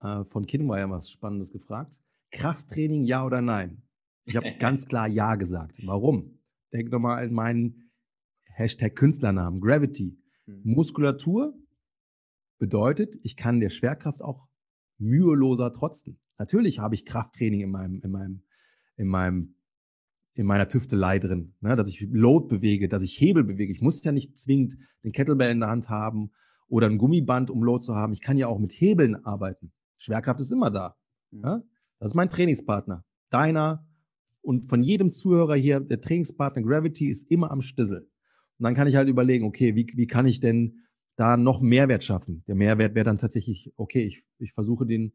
äh, von Kinwire was Spannendes gefragt. Krafttraining, ja oder nein? Ich habe ganz klar ja gesagt. Warum? Denk nochmal an meinen Hashtag Künstlernamen, Gravity. Mhm. Muskulatur bedeutet, ich kann der Schwerkraft auch müheloser trotzen. Natürlich habe ich Krafttraining in meinem, in meinem, in meinem in meiner Tüftelei drin, ne? dass ich Load bewege, dass ich Hebel bewege. Ich muss ja nicht zwingend den Kettlebell in der Hand haben oder ein Gummiband, um Load zu haben. Ich kann ja auch mit Hebeln arbeiten. Schwerkraft ist immer da. Mhm. Ja? Das ist mein Trainingspartner. Deiner und von jedem Zuhörer hier, der Trainingspartner Gravity ist immer am Stissel. Und dann kann ich halt überlegen, okay, wie, wie kann ich denn da noch Mehrwert schaffen? Der Mehrwert wäre dann tatsächlich, okay, ich, ich versuche den,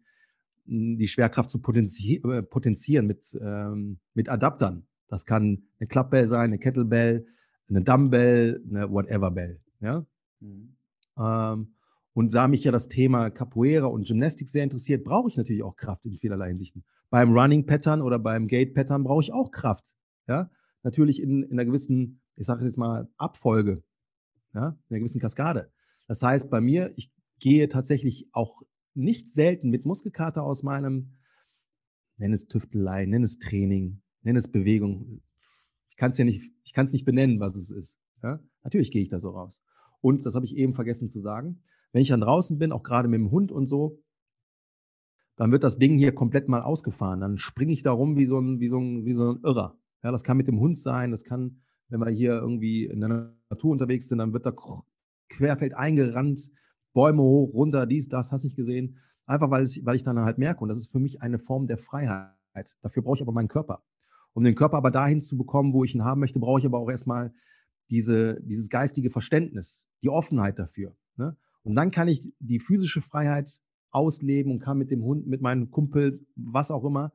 die Schwerkraft zu äh, potenzieren mit, ähm, mit Adaptern. Das kann eine Klappbell sein, eine Kettlebell, eine Dumbbell, eine Whatever Bell. Ja? Mhm. Ähm, und da mich ja das Thema Capoeira und Gymnastik sehr interessiert, brauche ich natürlich auch Kraft in vielerlei Hinsichten. Beim Running Pattern oder beim Gate Pattern brauche ich auch Kraft. Ja, natürlich in, in einer gewissen, ich sage jetzt mal, Abfolge, ja, in einer gewissen Kaskade. Das heißt, bei mir, ich gehe tatsächlich auch nicht selten mit Muskelkater aus meinem, nenn es Tüftelei, nenn es Training, nenn es Bewegung. Ich kann es ja nicht, ich kann es nicht benennen, was es ist. Ja? Natürlich gehe ich da so raus. Und das habe ich eben vergessen zu sagen. Wenn ich dann draußen bin, auch gerade mit dem Hund und so, dann wird das Ding hier komplett mal ausgefahren. Dann springe ich da rum wie so ein, wie so ein, wie so ein Irrer. Ja, das kann mit dem Hund sein, das kann, wenn wir hier irgendwie in der Natur unterwegs sind, dann wird da querfeld eingerannt, Bäume hoch, runter, dies, das, hast nicht gesehen. Einfach weil ich, weil ich dann halt merke, und das ist für mich eine Form der Freiheit. Dafür brauche ich aber meinen Körper. Um den Körper aber dahin zu bekommen, wo ich ihn haben möchte, brauche ich aber auch erstmal diese, dieses geistige Verständnis, die Offenheit dafür. Ne? Und dann kann ich die physische Freiheit ausleben und kann mit dem Hund, mit meinem Kumpel, was auch immer,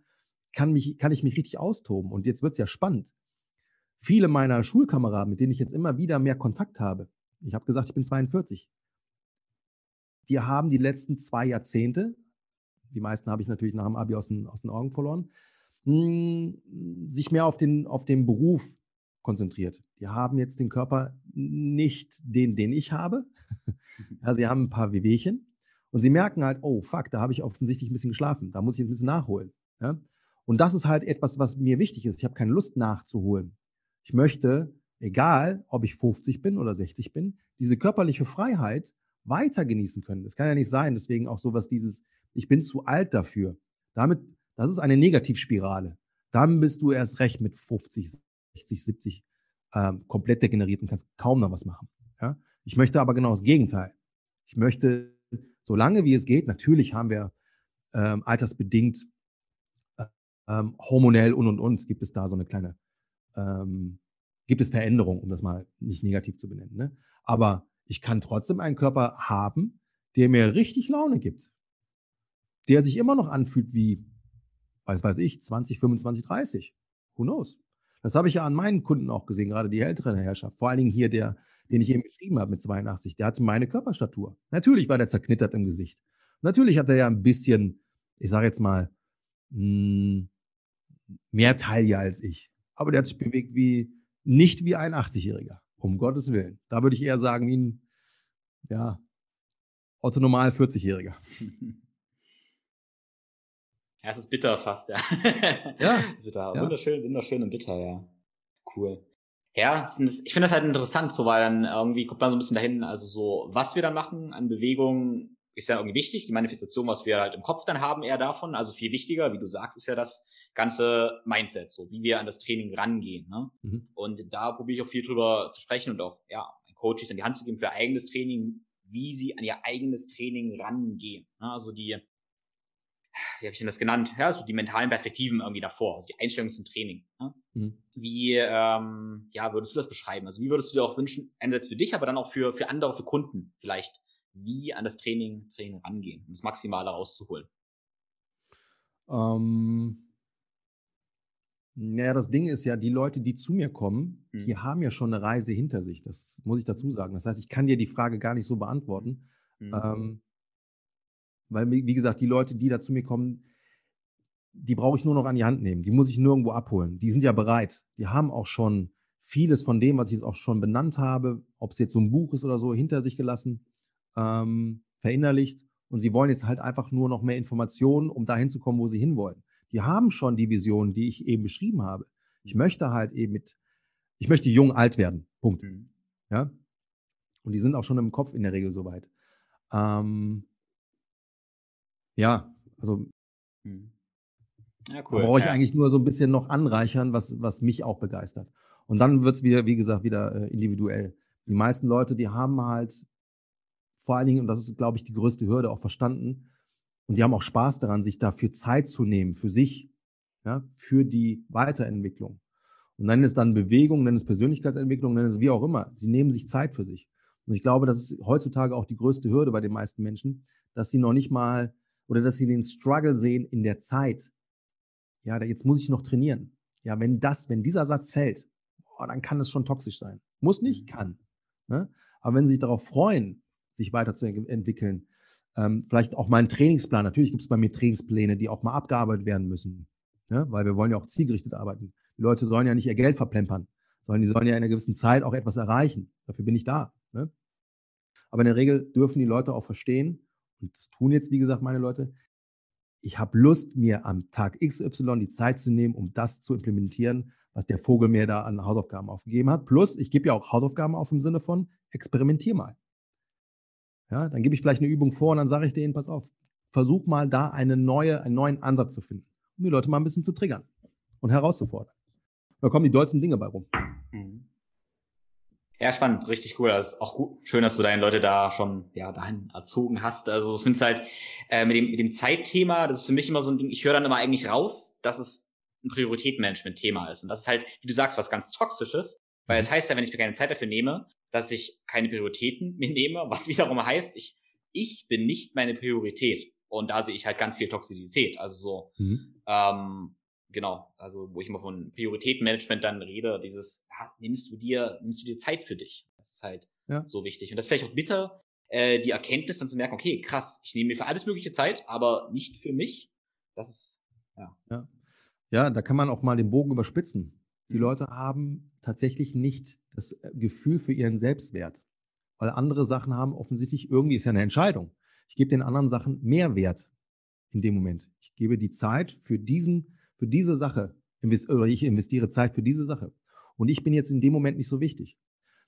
kann, mich, kann ich mich richtig austoben. Und jetzt wird's ja spannend. Viele meiner Schulkameraden, mit denen ich jetzt immer wieder mehr Kontakt habe, ich habe gesagt, ich bin 42, die haben die letzten zwei Jahrzehnte, die meisten habe ich natürlich nach dem Abi aus den, aus den Augen verloren, mh, hm, sich mehr auf den, auf den Beruf konzentriert. Die haben jetzt den Körper nicht den, den ich habe. ja, sie haben ein paar Wehwehchen und sie merken halt, oh fuck, da habe ich offensichtlich ein bisschen geschlafen, da muss ich jetzt ein bisschen nachholen. Ja? Und das ist halt etwas, was mir wichtig ist. Ich habe keine Lust nachzuholen. Ich möchte, egal ob ich 50 bin oder 60 bin, diese körperliche Freiheit weiter genießen können. Das kann ja nicht sein. Deswegen auch sowas dieses, ich bin zu alt dafür. Damit, das ist eine Negativspirale. Dann bist du erst recht mit 50, 60, 70 ähm, komplett degeneriert und kannst kaum noch was machen. Ja? Ich möchte aber genau das Gegenteil. Ich möchte, so lange wie es geht, natürlich haben wir ähm, altersbedingt, äh, ähm, hormonell und und und, gibt es da so eine kleine, ähm, gibt es Veränderungen, um das mal nicht negativ zu benennen. Ne? Aber ich kann trotzdem einen Körper haben, der mir richtig Laune gibt. Der sich immer noch anfühlt wie, weiß weiß ich, 20, 25, 30. Who knows? Das habe ich ja an meinen Kunden auch gesehen, gerade die ältere Herrschaft. Vor allen Dingen hier der, den ich eben beschrieben habe mit 82. Der hatte meine Körperstatur. Natürlich war der zerknittert im Gesicht. Natürlich hat er ja ein bisschen, ich sage jetzt mal, mh, hm, mehr Taille als ich. Aber der hat sich bewegt wie, nicht wie ein 80-Jähriger. Um Gottes Willen. Da würde ich eher sagen, wie ein, ja, Otto Normal 40-Jähriger. Ja, es ist bitter fast, ja. Ja. bitter. Ja. Wunderschön, wunderschön und bitter, ja. Cool. Ja, ich finde das halt interessant, so weil dann irgendwie kommt man so ein bisschen dahin, also so, was wir dann machen an Bewegung ist ja irgendwie wichtig, die Manifestation, was wir halt im Kopf dann haben, eher davon. Also viel wichtiger, wie du sagst, ist ja das ganze Mindset, so wie wir an das Training rangehen. Ne? Mhm. Und da probiere ich auch viel drüber zu sprechen und auch, ja, Coaches in die Hand zu geben für eigenes Training, wie sie an ihr eigenes Training rangehen. Ne? Also die, wie habe ich denn das genannt? Ja, so die mentalen Perspektiven irgendwie davor, also die Einstellung zum Training. Ne? Mhm. Wie ähm, ja, würdest du das beschreiben? Also wie würdest du dir auch wünschen, einerseits für dich, aber dann auch für, für andere, für Kunden vielleicht, wie an das Training, Training rangehen, um das Maximale rauszuholen? Ähm, naja, das Ding ist ja, die Leute, die zu mir kommen, mhm. die haben ja schon eine Reise hinter sich. Das muss ich dazu sagen. Das heißt, ich kann dir die Frage gar nicht so beantworten. Mhm. Ähm, weil, wie gesagt, die Leute, die da zu mir kommen, die brauche ich nur noch an die Hand nehmen. Die muss ich nirgendwo abholen. Die sind ja bereit. Die haben auch schon vieles von dem, was ich jetzt auch schon benannt habe, ob es jetzt so ein Buch ist oder so, hinter sich gelassen, ähm, verinnerlicht. Und sie wollen jetzt halt einfach nur noch mehr Informationen, um dahin zu kommen, wo sie hinwollen die haben schon die Vision, die ich eben beschrieben habe. Ich mhm. möchte halt eben mit, ich möchte jung alt werden. Punkt. Mhm. Ja. Und die sind auch schon im Kopf in der Regel soweit. Ähm, ja, also mhm. ja, cool. da brauche ich ja. eigentlich nur so ein bisschen noch anreichern, was, was mich auch begeistert. Und dann wird's wieder, wie gesagt, wieder äh, individuell. Die meisten Leute, die haben halt vor allen Dingen, und das ist, glaube ich, die größte Hürde, auch verstanden, und die haben auch Spaß daran, sich dafür Zeit zu nehmen, für sich, ja, für die Weiterentwicklung. Und nennen es dann Bewegung, nennen es Persönlichkeitsentwicklung, nennen es wie auch immer. Sie nehmen sich Zeit für sich. Und ich glaube, das ist heutzutage auch die größte Hürde bei den meisten Menschen, dass sie noch nicht mal oder dass sie den Struggle sehen in der Zeit. Ja, jetzt muss ich noch trainieren. Ja, wenn das, wenn dieser Satz fällt, boah, dann kann es schon toxisch sein. Muss nicht, mhm. kann. Ne? Aber wenn sie sich darauf freuen, sich weiterzuentwickeln, ähm, vielleicht auch mal einen Trainingsplan. Natürlich gibt es bei mir Trainingspläne, die auch mal abgearbeitet werden müssen. Ja? Weil wir wollen ja auch zielgerichtet arbeiten. Die Leute sollen ja nicht ihr Geld verplempern, sondern die sollen ja in einer gewissen Zeit auch etwas erreichen. Dafür bin ich da. Ne? Aber in der Regel dürfen die Leute auch verstehen, und das tun jetzt, wie gesagt, meine Leute, ich habe Lust, mir am Tag XY die Zeit zu nehmen, um das zu implementieren, was der Vogel mir da an Hausaufgaben aufgegeben hat. Plus, ich gebe ja auch Hausaufgaben auf im Sinne von, experimentier mal. Ja, dann gebe ich vielleicht eine Übung vor und dann sage ich denen, pass auf, versuch mal da eine neue, einen neuen Ansatz zu finden, um die Leute mal ein bisschen zu triggern und herauszufordern. Da kommen die dollsten Dinge bei rum. Mhm. Ja, spannend, richtig cool. Also auch gut, schön, dass du deine Leute da schon ja dahin erzogen hast. Also ich finde es halt äh, mit dem mit dem Zeitthema, das ist für mich immer so ein Ding. Ich höre dann immer eigentlich raus, dass es ein Prioritätenmanagement-Thema ist und das ist halt, wie du sagst, was ganz toxisches, weil es mhm. heißt ja, wenn ich mir keine Zeit dafür nehme, dass ich keine Prioritäten mehr nehme, was wiederum heißt, ich ich bin nicht meine Priorität und da sehe ich halt ganz viel Toxizität. Also so mhm. ähm, genau, also wo ich immer von Prioritätenmanagement dann rede, dieses, ha, nimmst du dir, nimmst du dir Zeit für dich? Das ist halt ja. so wichtig. Und das ist vielleicht auch bitter, äh, die Erkenntnis dann zu merken, okay, krass, ich nehme mir für alles mögliche Zeit, aber nicht für mich. Das ist, ja. Ja, ja da kann man auch mal den Bogen überspitzen. Die mhm. Leute haben tatsächlich nicht das äh, Gefühl für ihren Selbstwert. Weil andere Sachen haben offensichtlich irgendwie, ist ja eine Entscheidung. Ich gebe den anderen Sachen mehr Wert in dem Moment. Ich gebe die Zeit für diesen für diese Sache, oder ich investiere Zeit für diese Sache. Und ich bin jetzt in dem Moment nicht so wichtig.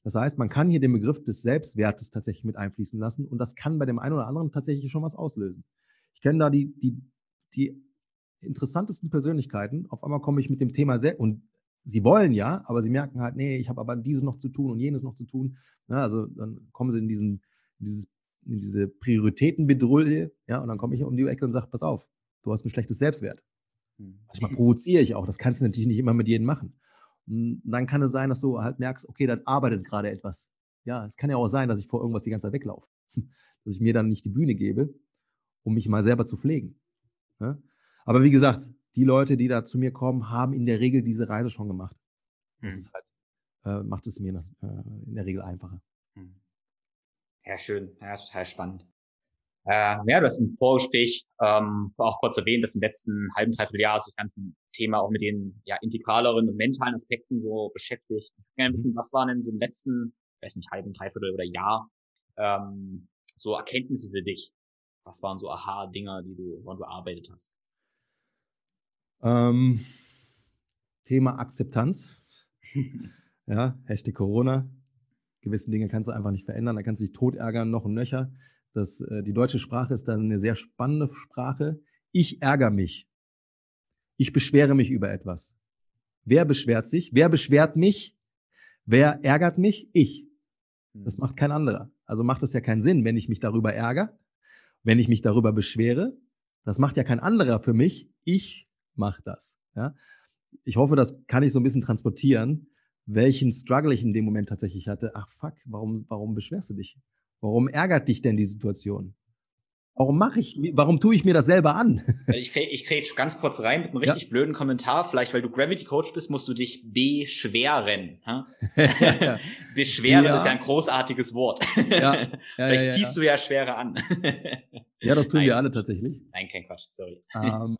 Das heißt, man kann hier den Begriff des Selbstwertes tatsächlich mit einfließen lassen und das kann bei dem einen oder anderen tatsächlich schon was auslösen. Ich kenne da die, die, die interessantesten Persönlichkeiten. Auf einmal komme ich mit dem Thema sehr, und sie wollen ja, aber sie merken halt, nee, ich habe aber dieses noch zu tun und jenes noch zu tun. Ja, also dann kommen sie in diesen, in dieses, in diese Prioritätenbedrulle, ja, und dann komme ich um die Ecke und sage, pass auf, du hast ein schlechtes Selbstwert. Hm. Manchmal provoziere ich auch. Das kannst du natürlich nicht immer mit jedem machen. Und dann kann es sein, dass du halt merkst, okay, da arbeitet gerade etwas. Ja, es kann ja auch sein, dass ich vor irgendwas die ganze Zeit weglaufe. Dass ich mir dann nicht die Bühne gebe, um mich mal selber zu pflegen. Ja? Aber wie gesagt, die Leute, die da zu mir kommen, haben in der Regel diese Reise schon gemacht. Das hm. ist halt, äh, macht es mir äh, in der Regel einfacher. Hm. Ja, schön. Ja, total spannend. Äh, ja, du hast im Vorgespräch ähm, auch kurz erwähnt, dass im letzten halben, dreiviertel Jahr sich das ganze Thema auch mit den ja, integraleren und mentalen Aspekten so beschäftigt. Ich gerne wissen, was waren denn so im letzten, weiß nicht, halben, dreiviertel oder Jahr ähm, so Erkenntnisse für dich? Was waren so Aha-Dinger, die du, woran du arbeitet hast? Ähm, Thema Akzeptanz. ja, Hashtag Corona. Gewisse Dinge kannst du einfach nicht verändern. Da kannst du dich tot ärgern, noch und nöcher. Das, äh, die deutsche Sprache ist dann eine sehr spannende Sprache. Ich ärgere mich. Ich beschwere mich über etwas. Wer beschwert sich? Wer beschwert mich? Wer ärgert mich? Ich. Das mhm. macht kein anderer. Also macht es ja keinen Sinn, wenn ich mich darüber ärgere, wenn ich mich darüber beschwere. Das macht ja kein anderer für mich. Ich mache das. Ja? Ich hoffe, das kann ich so ein bisschen transportieren, welchen Struggle ich in dem Moment tatsächlich hatte. Ach fuck, warum, warum beschwerst du dich? Warum ärgert dich denn die Situation? Warum mache ich, warum tue ich mir das selber an? ich kriege ich krieg ganz kurz rein mit einem richtig ja. blöden Kommentar. Vielleicht, weil du Gravity Coach bist, musst du dich beschweren. Beschweren ja. ist ja ein großartiges Wort. Ja. Vielleicht ziehst du ja schwerer an. ja, das tun Nein. wir alle tatsächlich. Nein, kein Quatsch, sorry. Um,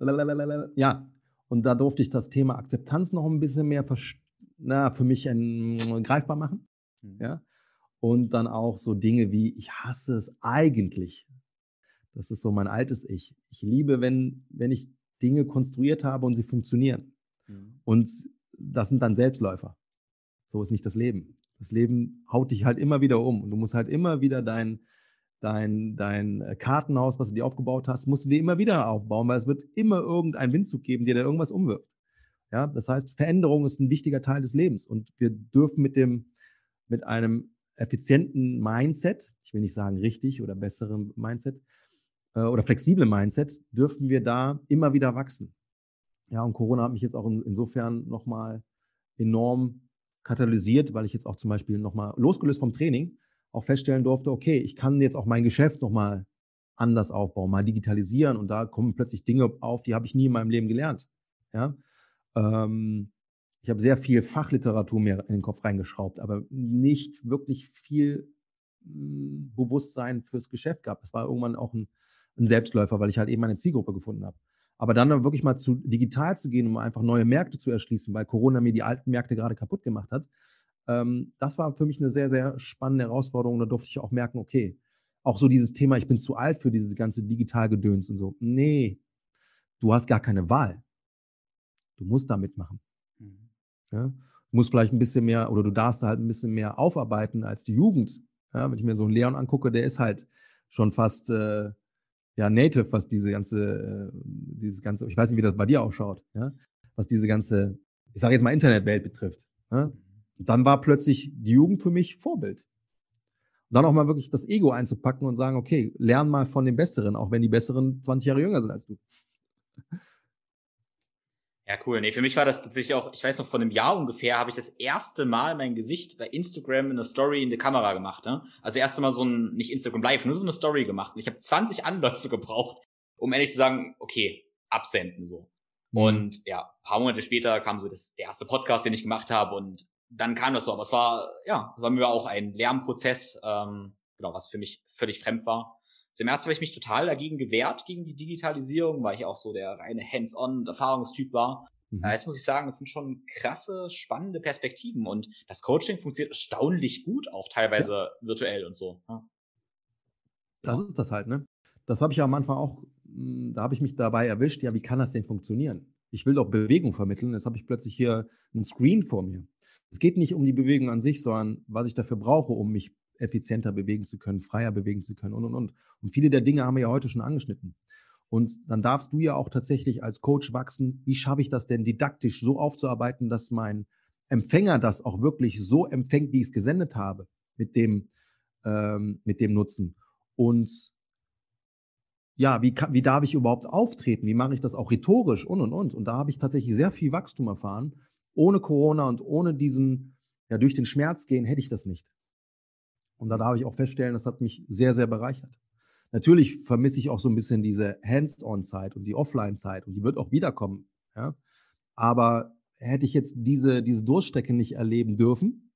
ähm, ja, und da durfte ich das Thema Akzeptanz noch ein bisschen mehr na, für mich ein, greifbar machen. Mhm. Ja und dann auch so Dinge wie, ich hasse es eigentlich. Das ist so mein altes Ich. Ich liebe, wenn, wenn ich Dinge konstruiert habe und sie funktionieren. Mhm. Und das sind dann Selbstläufer. So ist nicht das Leben. Das Leben haut dich halt immer wieder um und du musst halt immer wieder dein, dein, dein Kartenhaus, was du dir aufgebaut hast, musst du dir immer wieder aufbauen, weil es wird immer irgendeinen Windzug geben, der dir irgendwas umwirft. Ja, das heißt, Veränderung ist ein wichtiger Teil des Lebens und wir dürfen mit dem, mit einem effizienten Mindset, ich will nicht sagen richtig oder besseren Mindset äh, oder flexible Mindset, dürfen wir da immer wieder wachsen. Ja, und Corona hat mich jetzt auch in, insofern nochmal enorm katalysiert, weil ich jetzt auch zum Beispiel nochmal losgelöst vom Training auch feststellen durfte, okay, ich kann jetzt auch mein Geschäft nochmal anders aufbauen, mal digitalisieren und da kommen plötzlich Dinge auf, die habe ich nie in meinem Leben gelernt. Ja, ähm, ich habe sehr viel Fachliteratur mir in den Kopf reingeschraubt, aber nicht wirklich viel hm, Bewusstsein fürs Geschäft gehabt. Das war irgendwann auch ein, ein Selbstläufer, weil ich halt eben meine Zielgruppe gefunden habe. Aber dann wirklich mal zu digital zu gehen, um einfach neue Märkte zu erschließen, weil Corona mir die alten Märkte gerade kaputt gemacht hat, ähm, das war für mich eine sehr, sehr spannende Herausforderung. Da durfte ich auch merken, okay, auch so dieses Thema, ich bin zu alt für dieses ganze Digitalgedöns und so. Nee, du hast gar keine Wahl. Du musst da mitmachen. Ja? Du musst vielleicht ein bisschen mehr oder du darfst halt ein bisschen mehr aufarbeiten als die Jugend. Ja? Wenn ich mir so einen Leon angucke, der ist halt schon fast äh, ja native, was diese ganze, äh, dieses ganze, ich weiß nicht, wie das bei dir ausschaut, ja, was diese ganze, ich sage jetzt mal Internetwelt betrifft. Ja? Und dann war plötzlich die Jugend für mich Vorbild. Und dann auch mal wirklich das Ego einzupacken und sagen, okay, lern mal von den Besseren, auch wenn die Besseren 20 Jahre jünger sind als du. Ja, cool. Nee, für mich war das tatsächlich auch, ich weiß noch, vor einem Jahr ungefähr habe ich das erste Mal mein Gesicht bei Instagram in der Story in der Kamera gemacht. Ne? Also erste Mal so ein, nicht Instagram Live, nur so eine Story gemacht. Und ich habe 20 Anläufe gebraucht, um ehrlich zu sagen, okay, absenden so. Mhm. Und ja, paar Monate später kam so das, der erste Podcast, den ich gemacht habe und dann kam das so. Aber es war, ja, war mir auch ein Lernprozess, ähm, genau, was für mich völlig fremd war. Zum ersten habe ich mich total dagegen gewehrt, gegen die Digitalisierung, weil ich auch so der reine Hands-on-Erfahrungstyp war. Mhm. Jetzt muss ich sagen, es sind schon krasse, spannende Perspektiven und das Coaching funktioniert erstaunlich gut, auch teilweise ja. virtuell und so. Ja. Das ist das halt, ne? Das habe ich ja am Anfang auch, hm, da habe ich mich dabei erwischt, ja, wie kann das denn funktionieren? Ich will doch Bewegung vermitteln, jetzt habe ich plötzlich hier ein Screen vor mir. Es geht nicht um die Bewegung an sich, sondern was ich dafür brauche, um mich effizienter bewegen zu können, freier bewegen zu können und, und, und. Und viele der Dinge haben wir ja heute schon angeschnitten. Und dann darfst du ja auch tatsächlich als Coach wachsen. Wie schaffe ich das denn didaktisch so aufzuarbeiten, dass mein Empfänger das auch wirklich so empfängt, wie ich es gesendet habe, mit dem, ähm, mit dem Nutzen? Und ja, wie, wie darf ich überhaupt auftreten? Wie mache ich das auch rhetorisch und und und? Und da habe ich tatsächlich sehr viel Wachstum erfahren. Ohne Corona und ohne diesen, ja, durch den Schmerz gehen, hätte ich das nicht. Und da darf ich auch feststellen, das hat mich sehr, sehr bereichert. Natürlich vermisse ich auch so ein bisschen diese Hands-on-Zeit und die Offline-Zeit und die wird auch wiederkommen. Ja? Aber hätte ich jetzt diese, diese Durchstrecke nicht erleben dürfen,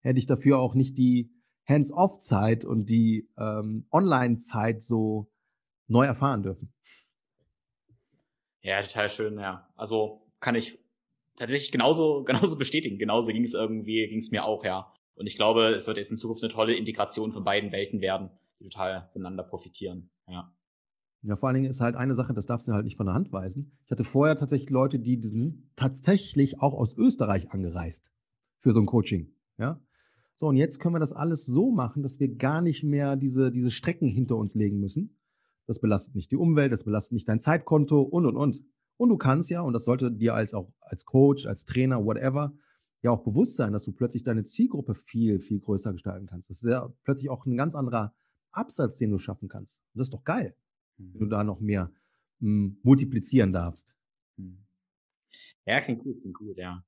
hätte ich dafür auch nicht die Hands-off-Zeit und die ähm, Online-Zeit so neu erfahren dürfen. Ja, total schön, ja. Also kann ich tatsächlich genauso, genauso bestätigen. Genauso ging es irgendwie, ging es mir auch, ja. Und ich glaube, es wird jetzt in Zukunft eine tolle Integration von beiden Welten werden, die total voneinander profitieren. Ja. Ja, vor allen Dingen ist halt eine Sache, das darfst du halt nicht von der Hand weisen. Ich hatte vorher tatsächlich Leute, die sind tatsächlich auch aus Österreich angereist für so ein Coaching. Ja. So, und jetzt können wir das alles so machen, dass wir gar nicht mehr diese, diese Strecken hinter uns legen müssen. Das belastet nicht die Umwelt, das belastet nicht dein Zeitkonto und, und, und. Und du kannst ja, und das sollte dir als auch als Coach, als Trainer, whatever, ja auch bewusst sein, dass du plötzlich deine Zielgruppe viel, viel größer gestalten kannst. Das ist ja plötzlich auch ein ganz anderer Absatz, den du schaffen kannst. Und das ist doch geil, mhm. wenn du da noch mehr m, hm, multiplizieren darfst. Mhm. Ja, klingt gut, klingt gut, ja.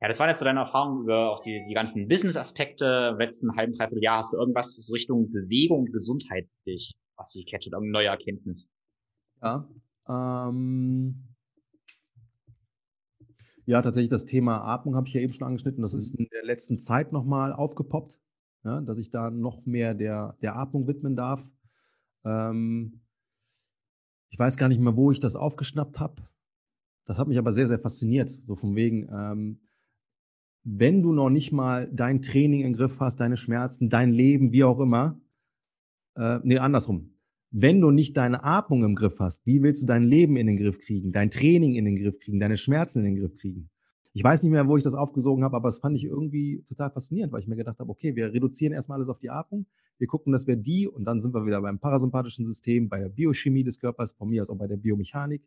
Ja, das waren jetzt so deine Erfahrungen über auch die, die ganzen Business-Aspekte. Im letzten halben, dreiviertel Jahr hast du irgendwas so Richtung Bewegung und Gesundheit dich, was dich catcht, irgendeine neue Erkenntnis. Ja, ähm, ja, tatsächlich das Thema Atmung habe ich ja eben schon angeschnitten. Das ist in der letzten Zeit nochmal aufgepoppt, ja, dass ich da noch mehr der, der Atmung widmen darf. Ähm, ich weiß gar nicht mehr, wo ich das aufgeschnappt habe. Das hat mich aber sehr, sehr fasziniert. So von wegen, ähm, wenn du noch nicht mal dein Training im Griff hast, deine Schmerzen, dein Leben, wie auch immer, äh, nee, andersrum wenn du nicht deine Atmung im Griff hast, wie willst du dein Leben in den Griff kriegen, dein Training in den Griff kriegen, deine Schmerzen in den Griff kriegen? Ich weiß nicht mehr, wo ich das aufgesogen habe, aber das fand ich irgendwie total faszinierend, weil ich mir gedacht habe, okay, wir reduzieren erstmal alles auf die Atmung, wir gucken, dass wir die, und dann sind wir wieder beim parasympathischen System, bei der Biochemie des Körpers, von mir aus auch bei der Biomechanik.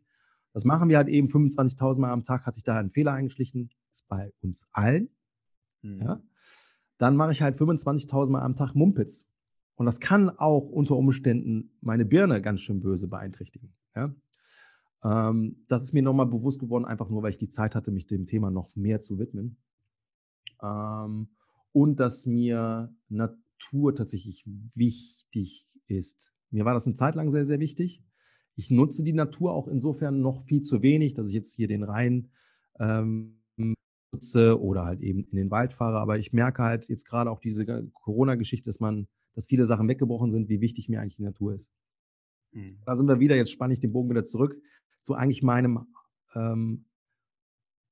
Das machen wir halt eben 25.000 Mal am Tag, hat sich da ein Fehler eingeschlichen, ist bei uns allen. Mhm. Ja? Dann mache ich halt 25.000 Mal am Tag Mumpitz. Und das kann auch unter Umständen meine Birne ganz schön böse beeinträchtigen. Ja? Ähm, das ist mir nochmal bewusst geworden, einfach nur, weil ich die Zeit hatte, mich dem Thema noch mehr zu widmen. Ähm, und dass mir Natur tatsächlich wichtig ist. Mir war das eine Zeit lang sehr, sehr wichtig. Ich nutze die Natur auch insofern noch viel zu wenig, dass ich jetzt hier den Rhein ähm, nutze oder halt eben in den Wald fahre. Aber ich merke halt jetzt gerade auch diese Corona-Geschichte, dass man dass viele Sachen weggebrochen sind, wie wichtig mir eigentlich die Natur ist. Mhm. Da sind wir wieder, jetzt spanne ich den Bogen wieder zurück zu eigentlich meinem ähm,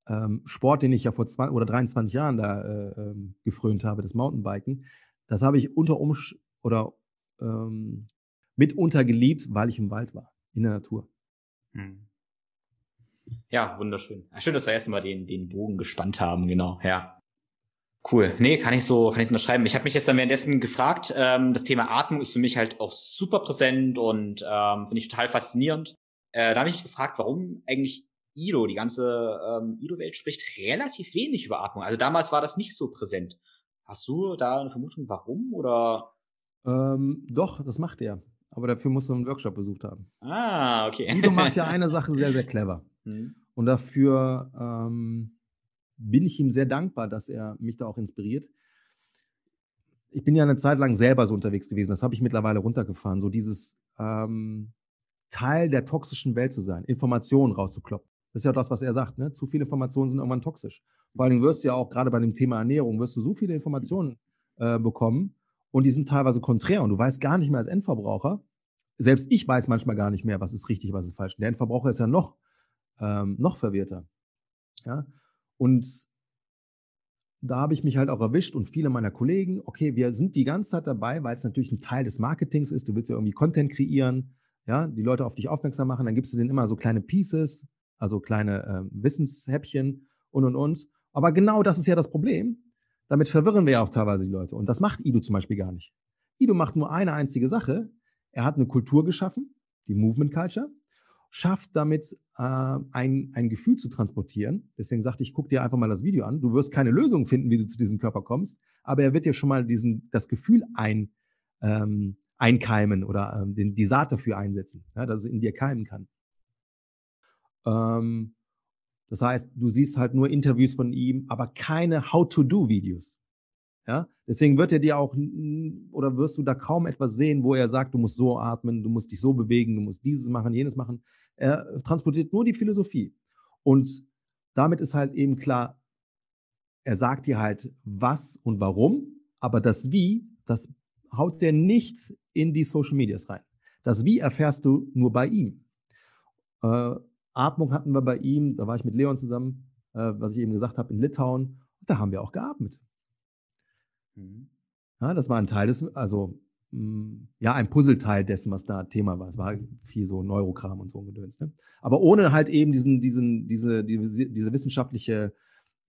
ähm, Sport, den ich ja vor 20 oder 23 Jahren da äh, ähm, gefrönt habe, das Mountainbiken. Das habe ich unter Umsch oder ähm, mitunter geliebt, weil ich im Wald war, in der Natur. Mhm. Ja, wunderschön. Schön, dass wir erst mal den, den Bogen gespannt haben, genau, ja. Cool. Nee, kann ich so, kann ich so unterschreiben. Ich habe mich jetzt dann währenddessen gefragt, ähm, das Thema Atmung ist für mich halt auch super präsent und ähm, finde ich total faszinierend. Äh, da habe ich mich gefragt, warum eigentlich Ido, die ganze ähm, Ido-Welt spricht relativ wenig über Atmung. Also damals war das nicht so präsent. Hast du da eine Vermutung, warum oder? Ähm, doch, das macht er. Aber dafür musst du einen Workshop besucht haben. Ah, okay. Ido macht ja eine Sache sehr, sehr clever. Hm. Und dafür ähm, bin ich ihm sehr dankbar, dass er mich da auch inspiriert. Ich bin ja eine Zeit lang selber so unterwegs gewesen. Das habe ich mittlerweile runtergefahren. So dieses ähm, Teil der toxischen Welt zu sein, Informationen rauszukloppen. Das ist ja das, was er sagt. Ne? Zu viele Informationen sind irgendwann toxisch. Vor Dingen wirst du ja auch gerade bei dem Thema Ernährung, wirst du so viele Informationen äh, bekommen und die sind teilweise konträr und du weißt gar nicht mehr als Endverbraucher, selbst ich weiß manchmal gar nicht mehr, was ist richtig, was ist falsch. Der Endverbraucher ist ja noch, ähm, noch verwirrter. Ja? Und da habe ich mich halt auch erwischt und viele meiner Kollegen, okay, wir sind die ganze Zeit dabei, weil es natürlich ein Teil des Marketings ist. Du willst ja irgendwie Content kreieren, ja, die Leute auf dich aufmerksam machen, dann gibst du denen immer so kleine Pieces, also kleine äh, Wissenshäppchen und und und. Aber genau das ist ja das Problem. Damit verwirren wir ja auch teilweise die Leute. Und das macht Ido zum Beispiel gar nicht. Ido macht nur eine einzige Sache. Er hat eine Kultur geschaffen, die Movement Culture, schafft damit äh, ein, ein Gefühl zu transportieren. Deswegen sagte ich, guck dir einfach mal das Video an. Du wirst keine Lösung finden, wie du zu diesem Körper kommst, aber er wird dir schon mal diesen, das Gefühl ein, ähm, einkeimen oder ähm, den, die Saat dafür einsetzen, ja, dass es in dir keimen kann. Ähm, das heißt, du siehst halt nur Interviews von ihm, aber keine How-to-Do-Videos. Ja, deswegen wird er dir auch oder wirst du da kaum etwas sehen, wo er sagt, du musst so atmen, du musst dich so bewegen, du musst dieses machen, jenes machen. Er transportiert nur die Philosophie. Und damit ist halt eben klar, er sagt dir halt was und warum, aber das Wie, das haut der nicht in die Social Medias rein. Das Wie erfährst du nur bei ihm. Äh, Atmung hatten wir bei ihm, da war ich mit Leon zusammen, äh, was ich eben gesagt habe, in Litauen. Da haben wir auch geatmet. Mhm. Ja, das war ein Teil des, also ja, ein Puzzleteil dessen, was da Thema war. Es war viel so Neurokram und so ein Gedöns. Ne? Aber ohne halt eben diesen, diesen, diese, diese, diese wissenschaftliche,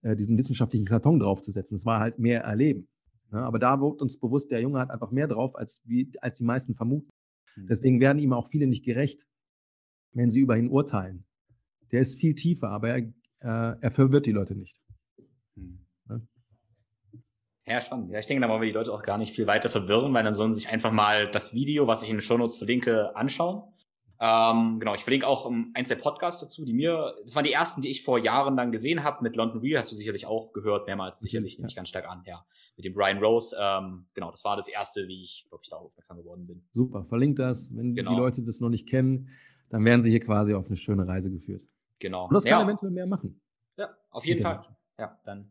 äh, diesen wissenschaftlichen Karton draufzusetzen. Es war halt mehr Erleben. Ne? Aber da wird uns bewusst, der Junge hat einfach mehr drauf, als, wie, als die meisten vermuten. Mhm. Deswegen werden ihm auch viele nicht gerecht, wenn sie über ihn urteilen. Der ist viel tiefer, aber er, äh, er verwirrt die Leute nicht. Mhm. Ja, spannend. Ja, ich denke, da wollen wir die Leute auch gar nicht viel weiter verwirren, weil dann sollen sie sich einfach mal das Video, was ich in den Show Notes verlinke, anschauen. Ähm, genau, ich verlinke auch um, eins der Podcasts dazu, die mir, das waren die ersten, die ich vor Jahren dann gesehen habe. Mit London Real hast du sicherlich auch gehört, mehrmals sicherlich, nehme ich ganz stark an, ja. Mit dem Brian Rose, ähm, genau, das war das erste, wie ich, glaube ich, da aufmerksam geworden bin. Super, verlinkt das. Wenn genau. die Leute das noch nicht kennen, dann werden sie hier quasi auf eine schöne Reise geführt. Genau. Und das kann ja. eventuell mehr machen. Ja, auf jeden Fall. Ja, dann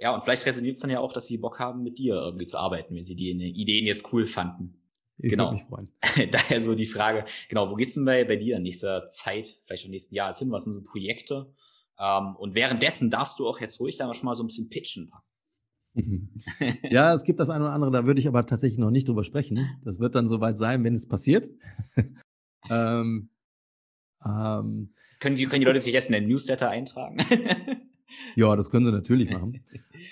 ja, und vielleicht resoniert es dann ja auch, dass sie Bock haben, mit dir irgendwie zu arbeiten, wenn sie die Ideen jetzt cool fanden. Ich genau. mich freuen. Daher so die Frage, genau, wo geht's denn bei, bei dir in nächster Zeit, vielleicht im nächsten Jahr hin? Was sind so Projekte? Ähm, und währenddessen darfst du auch jetzt ruhig dann schon mal so ein bisschen pitchen. ja, es gibt das eine oder andere, da würde ich aber tatsächlich noch nicht drüber sprechen. Das wird dann soweit sein, wenn es passiert. ähm, ähm, können, die, können die Leute sich jetzt in den Newsletter eintragen? Ja, das können sie natürlich machen.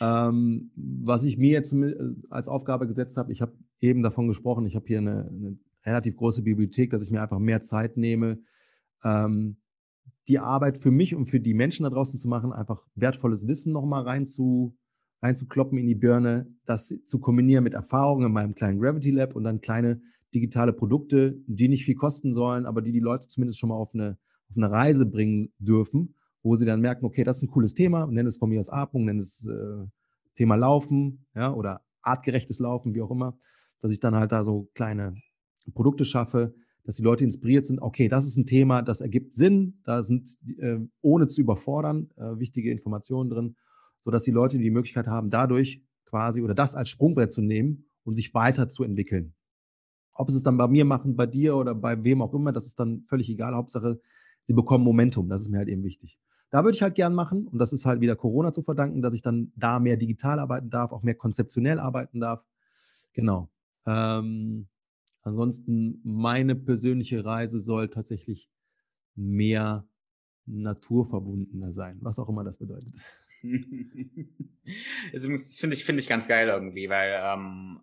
ähm, was ich mir jetzt als Aufgabe gesetzt habe, ich habe eben davon gesprochen, ich habe hier eine, eine, relativ große Bibliothek, dass ich mir einfach mehr Zeit nehme, ähm, die Arbeit für mich und für die Menschen da draußen zu machen, einfach wertvolles Wissen nochmal rein zu, reinzukloppen in die Birne, das zu kombinieren mit Erfahrungen in meinem kleinen Gravity Lab und dann kleine digitale Produkte, die nicht viel kosten sollen, aber die die Leute zumindest schon mal auf eine, auf eine Reise bringen dürfen wo sie dann merken, okay, das ist ein cooles Thema, nenn es von mir aus Atmung, nenn es äh, Thema Laufen, ja, oder artgerechtes Laufen, wie auch immer, dass ich dann halt da so kleine Produkte schaffe, dass die Leute inspiriert sind, okay, das ist ein Thema, das ergibt Sinn, da sind, äh, ohne zu überfordern, äh, wichtige Informationen drin, so dass die Leute die Möglichkeit haben, dadurch quasi oder das als Sprungbrett zu nehmen und sich weiterzuentwickeln. Ob sie es dann bei mir machen, bei dir oder bei wem auch immer, das ist dann völlig egal. Hauptsache, sie bekommen Momentum. Das ist mir halt eben wichtig. Da würde ich halt gern machen, und das ist halt wieder Corona zu verdanken, dass ich dann da mehr digital arbeiten darf, auch mehr konzeptionell arbeiten darf. Genau. Ähm, ansonsten meine persönliche Reise soll tatsächlich mehr naturverbundener sein, was auch immer das bedeutet. das finde ich, finde ich ganz geil irgendwie, weil ähm,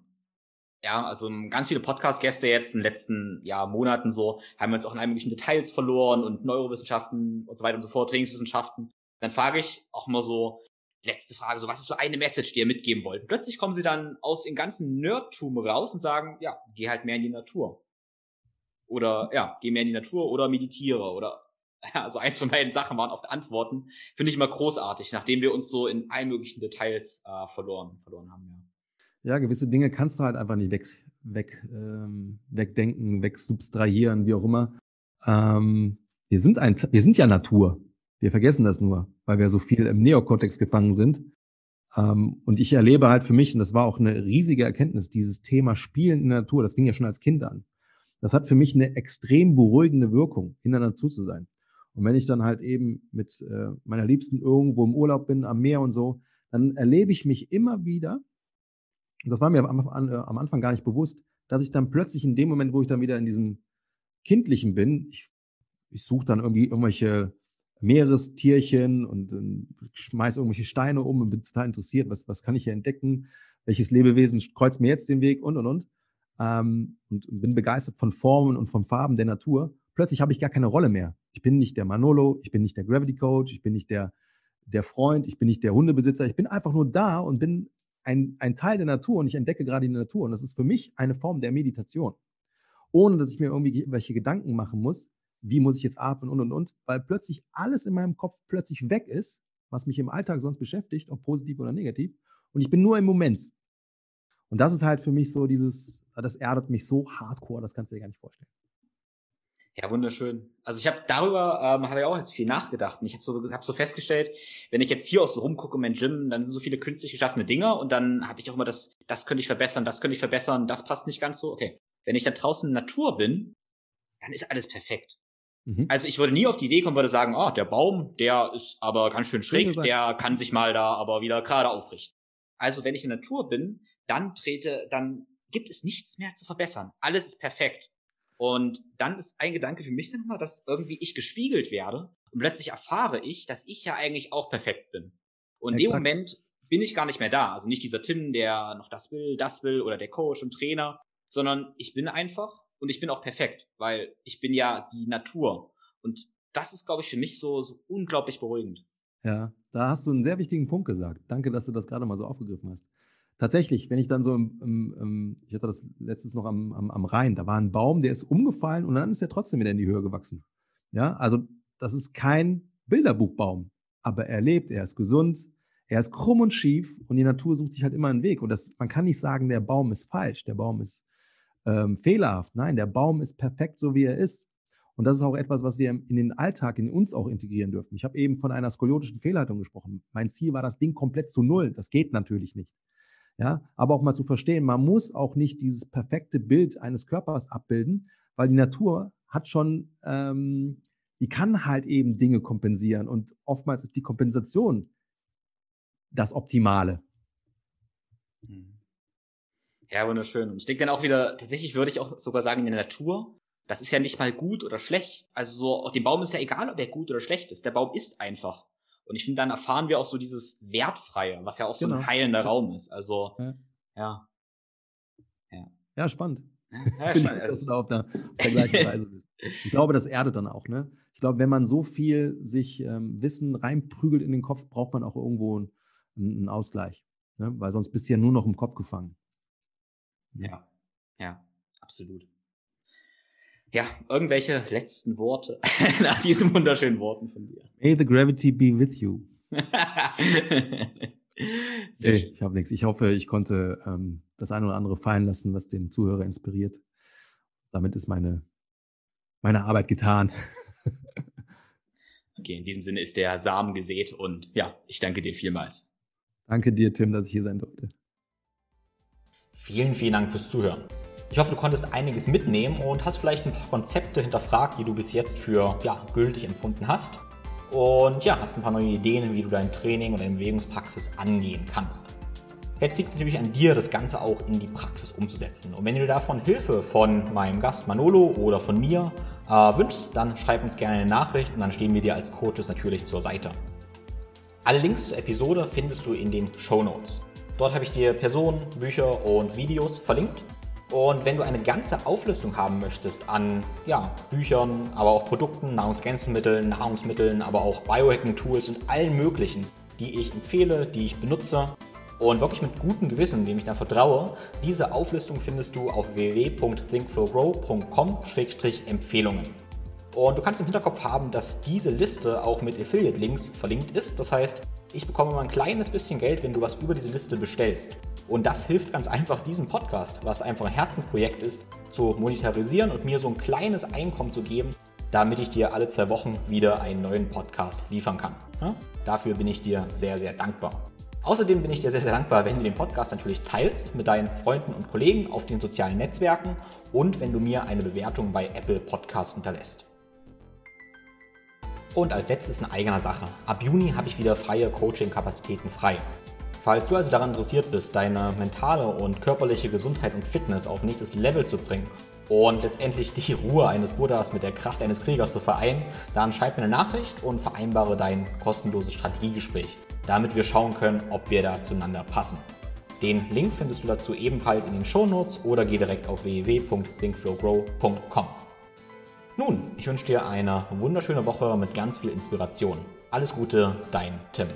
ja, also ganz viele Podcast-Gäste jetzt in den letzten ja, Monaten so, haben wir uns auch in allen möglichen Details verloren und Neurowissenschaften und so weiter und so fort, Trainingswissenschaften. Dann frage ich auch mal so, letzte Frage, so was ist so eine Message, die ihr mitgeben wollt? Und plötzlich kommen sie dann aus dem ganzen Nerdtum raus und sagen, ja, geh halt mehr in die Natur. Oder ja, geh mehr in die Natur oder meditiere oder ja, also eins von beiden Sachen waren oft Antworten. Finde ich immer großartig, nachdem wir uns so in allen möglichen Details äh, verloren, verloren haben, ja. Ja, gewisse Dinge kannst du halt einfach nicht weg, weg, ähm, wegdenken, wegsubstrahieren, wie auch immer. Ähm, wir sind ein, wir sind ja Natur. Wir vergessen das nur, weil wir so viel im Neokortex gefangen sind. Ähm, und ich erlebe halt für mich, und das war auch eine riesige Erkenntnis, dieses Thema Spielen in der Natur, das ging ja schon als Kind an. Das hat für mich eine extrem beruhigende Wirkung, in der Natur zu sein. Und wenn ich dann halt eben mit äh, meiner Liebsten irgendwo im Urlaub bin, am Meer und so, dann erlebe ich mich immer wieder, und das war mir am, am, äh, am Anfang gar nicht bewusst, dass ich dann plötzlich in dem Moment, wo ich dann wieder in diesem Kindlichen bin, ich, ich suche dann irgendwie irgendwelche Meerestierchen und äh, schmeiß irgendwelche Steine um und bin total interessiert, was, was kann ich hier entdecken, welches Lebewesen kreuzt mir jetzt den Weg und und und. Ähm, und bin begeistert von Formen und von Farben der Natur. Plötzlich habe ich gar keine Rolle mehr. Ich bin nicht der Manolo, ich bin nicht der Gravity Coach, ich bin nicht der, der Freund, ich bin nicht der Hundebesitzer, ich bin einfach nur da und bin ein, ein Teil der Natur und ich entdecke gerade die Natur. Und das ist für mich eine Form der Meditation. Ohne dass ich mir irgendwie welche Gedanken machen muss, wie muss ich jetzt atmen und und und, weil plötzlich alles in meinem Kopf plötzlich weg ist, was mich im Alltag sonst beschäftigt, ob positiv oder negativ. Und ich bin nur im Moment. Und das ist halt für mich so dieses, das erdet mich so hardcore, das kannst du dir gar nicht vorstellen. Ja, wunderschön. Also ich habe darüber ähm, habe ich auch jetzt viel nachgedacht und ich habe so hab so festgestellt, wenn ich jetzt hier auch so rumgucke in meinem Gym, dann sind so viele künstlich geschaffene Dinge und dann habe ich auch immer das, das könnte ich verbessern, das könnte ich verbessern, das passt nicht ganz so. Okay, wenn ich dann draußen in Natur bin, dann ist alles perfekt. Mhm. Also ich würde nie auf die Idee kommen, würde sagen, oh, der Baum, der ist aber ganz schön schräg, der kann sich mal da aber wieder gerade aufrichten. Also wenn ich in der Natur bin, dann trete, dann gibt es nichts mehr zu verbessern. Alles ist perfekt. Und dann ist ein Gedanke für mich dann immer, dass irgendwie ich gespiegelt werde und plötzlich erfahre ich, dass ich ja eigentlich auch perfekt bin. Und in dem Moment bin ich gar nicht mehr da. Also nicht dieser Tim, der noch das will, das will oder der Coach und Trainer, sondern ich bin einfach und ich bin auch perfekt, weil ich bin ja die Natur. Und das ist, glaube ich, für mich so, so unglaublich beruhigend. Ja, da hast du einen sehr wichtigen Punkt gesagt. Danke, dass du das gerade mal so aufgegriffen hast tatsächlich, wenn ich dann so im, im, im ich hatte das letztens noch am, am, am Rhein, da war ein Baum, der ist umgefallen und dann ist er trotzdem wieder in die Höhe gewachsen. Ja, also das ist kein Bilderbuchbaum, aber er lebt, er ist gesund, er ist krumm und schief und die Natur sucht sich halt immer einen Weg. Und das, man kann nicht sagen, der Baum ist falsch, der Baum ist ähm, fehlerhaft. Nein, der Baum ist perfekt, so wie er ist. Und das ist auch etwas, was wir in den Alltag, in uns auch integrieren dürfen. Ich habe eben von einer skoliotischen Fehlhaltung gesprochen. Mein Ziel war, das Ding komplett zu null. Das geht natürlich nicht. Ja, aber auch mal zu verstehen, man muss auch nicht dieses perfekte Bild eines Körpers abbilden, weil die Natur hat schon, ähm, die kann halt eben Dinge kompensieren und oftmals ist die Kompensation das Optimale. Hm. Ja, wunderschön. Und ich denke dann auch wieder, tatsächlich würde ich auch sogar sagen, in der Natur, das ist ja nicht mal gut oder schlecht. Also so, auch dem Baum ist ja egal, ob er gut oder schlecht ist. Der Baum ist einfach. Und ich finde, dann erfahren wir auch so dieses Wertfreie, was ja auch so genau. ein heilender Raum ist. Also, ja. Ja, ja. ja spannend. Ja, ich, dass du da auf der, auf der gleichen Reise bist. Ich glaube, das erdet dann auch, ne? Ich glaube, wenn man so viel sich ähm, Wissen reinprügelt in den Kopf, braucht man auch irgendwo einen, einen Ausgleich. Ne? Weil sonst bist du ja nur noch im Kopf gefangen. Ja, ja, absolut. Ja, irgendwelche letzten Worte nach diesen wunderschönen Worten von dir. May the gravity be with you. Sehr nee, ich habe nichts. Ich hoffe, ich konnte ähm, das eine oder andere fallen lassen, was den Zuhörer inspiriert. Damit ist meine, meine Arbeit getan. okay, in diesem Sinne ist der Samen gesät und ja, ich danke dir vielmals. Danke dir, Tim, dass ich hier sein durfte. Vielen, vielen Dank fürs Zuhören. Ich hoffe, du konntest einiges mitnehmen und hast vielleicht ein paar Konzepte hinterfragt, die du bis jetzt für ja, gültig empfunden hast. Und ja, hast ein paar neue Ideen, wie du dein Training und deine Bewegungspraxis angehen kannst. Jetzt liegt es natürlich an dir, das Ganze auch in die Praxis umzusetzen. Und wenn du davon Hilfe von meinem Gast Manolo oder von mir äh, wünschst, dann schreib uns gerne eine Nachricht und dann stehen wir dir als Coaches natürlich zur Seite. Alle Links zur Episode findest du in den Show Notes. Dort habe ich dir Personen, Bücher und Videos verlinkt. Und wenn du eine ganze Auflistung haben möchtest an ja, Büchern, aber auch Produkten, Nahrungsergänzungsmitteln, Nahrungsmitteln, aber auch Biohacking-Tools und allen möglichen, die ich empfehle, die ich benutze und wirklich mit gutem Gewissen, dem ich da vertraue, diese Auflistung findest du auf www.thinkflowgrow.com-empfehlungen. Und du kannst im Hinterkopf haben, dass diese Liste auch mit Affiliate-Links verlinkt ist. Das heißt, ich bekomme mal ein kleines bisschen Geld, wenn du was über diese Liste bestellst. Und das hilft ganz einfach, diesen Podcast, was einfach ein Herzensprojekt ist, zu monetarisieren und mir so ein kleines Einkommen zu geben, damit ich dir alle zwei Wochen wieder einen neuen Podcast liefern kann. Ja? Dafür bin ich dir sehr, sehr dankbar. Außerdem bin ich dir sehr, sehr dankbar, wenn du den Podcast natürlich teilst mit deinen Freunden und Kollegen auf den sozialen Netzwerken und wenn du mir eine Bewertung bei Apple Podcast hinterlässt. Und als letztes in eigener Sache. Ab Juni habe ich wieder freie Coaching-Kapazitäten frei. Falls du also daran interessiert bist, deine mentale und körperliche Gesundheit und Fitness auf nächstes Level zu bringen und letztendlich die Ruhe eines Buddhas mit der Kraft eines Kriegers zu vereinen, dann schreib mir eine Nachricht und vereinbare dein kostenloses Strategiegespräch, damit wir schauen können, ob wir da zueinander passen. Den Link findest du dazu ebenfalls in den Show Notes oder geh direkt auf www.thinkflowgrow.com. Nun, ich wünsche dir eine wunderschöne Woche mit ganz viel Inspiration. Alles Gute, dein Tim.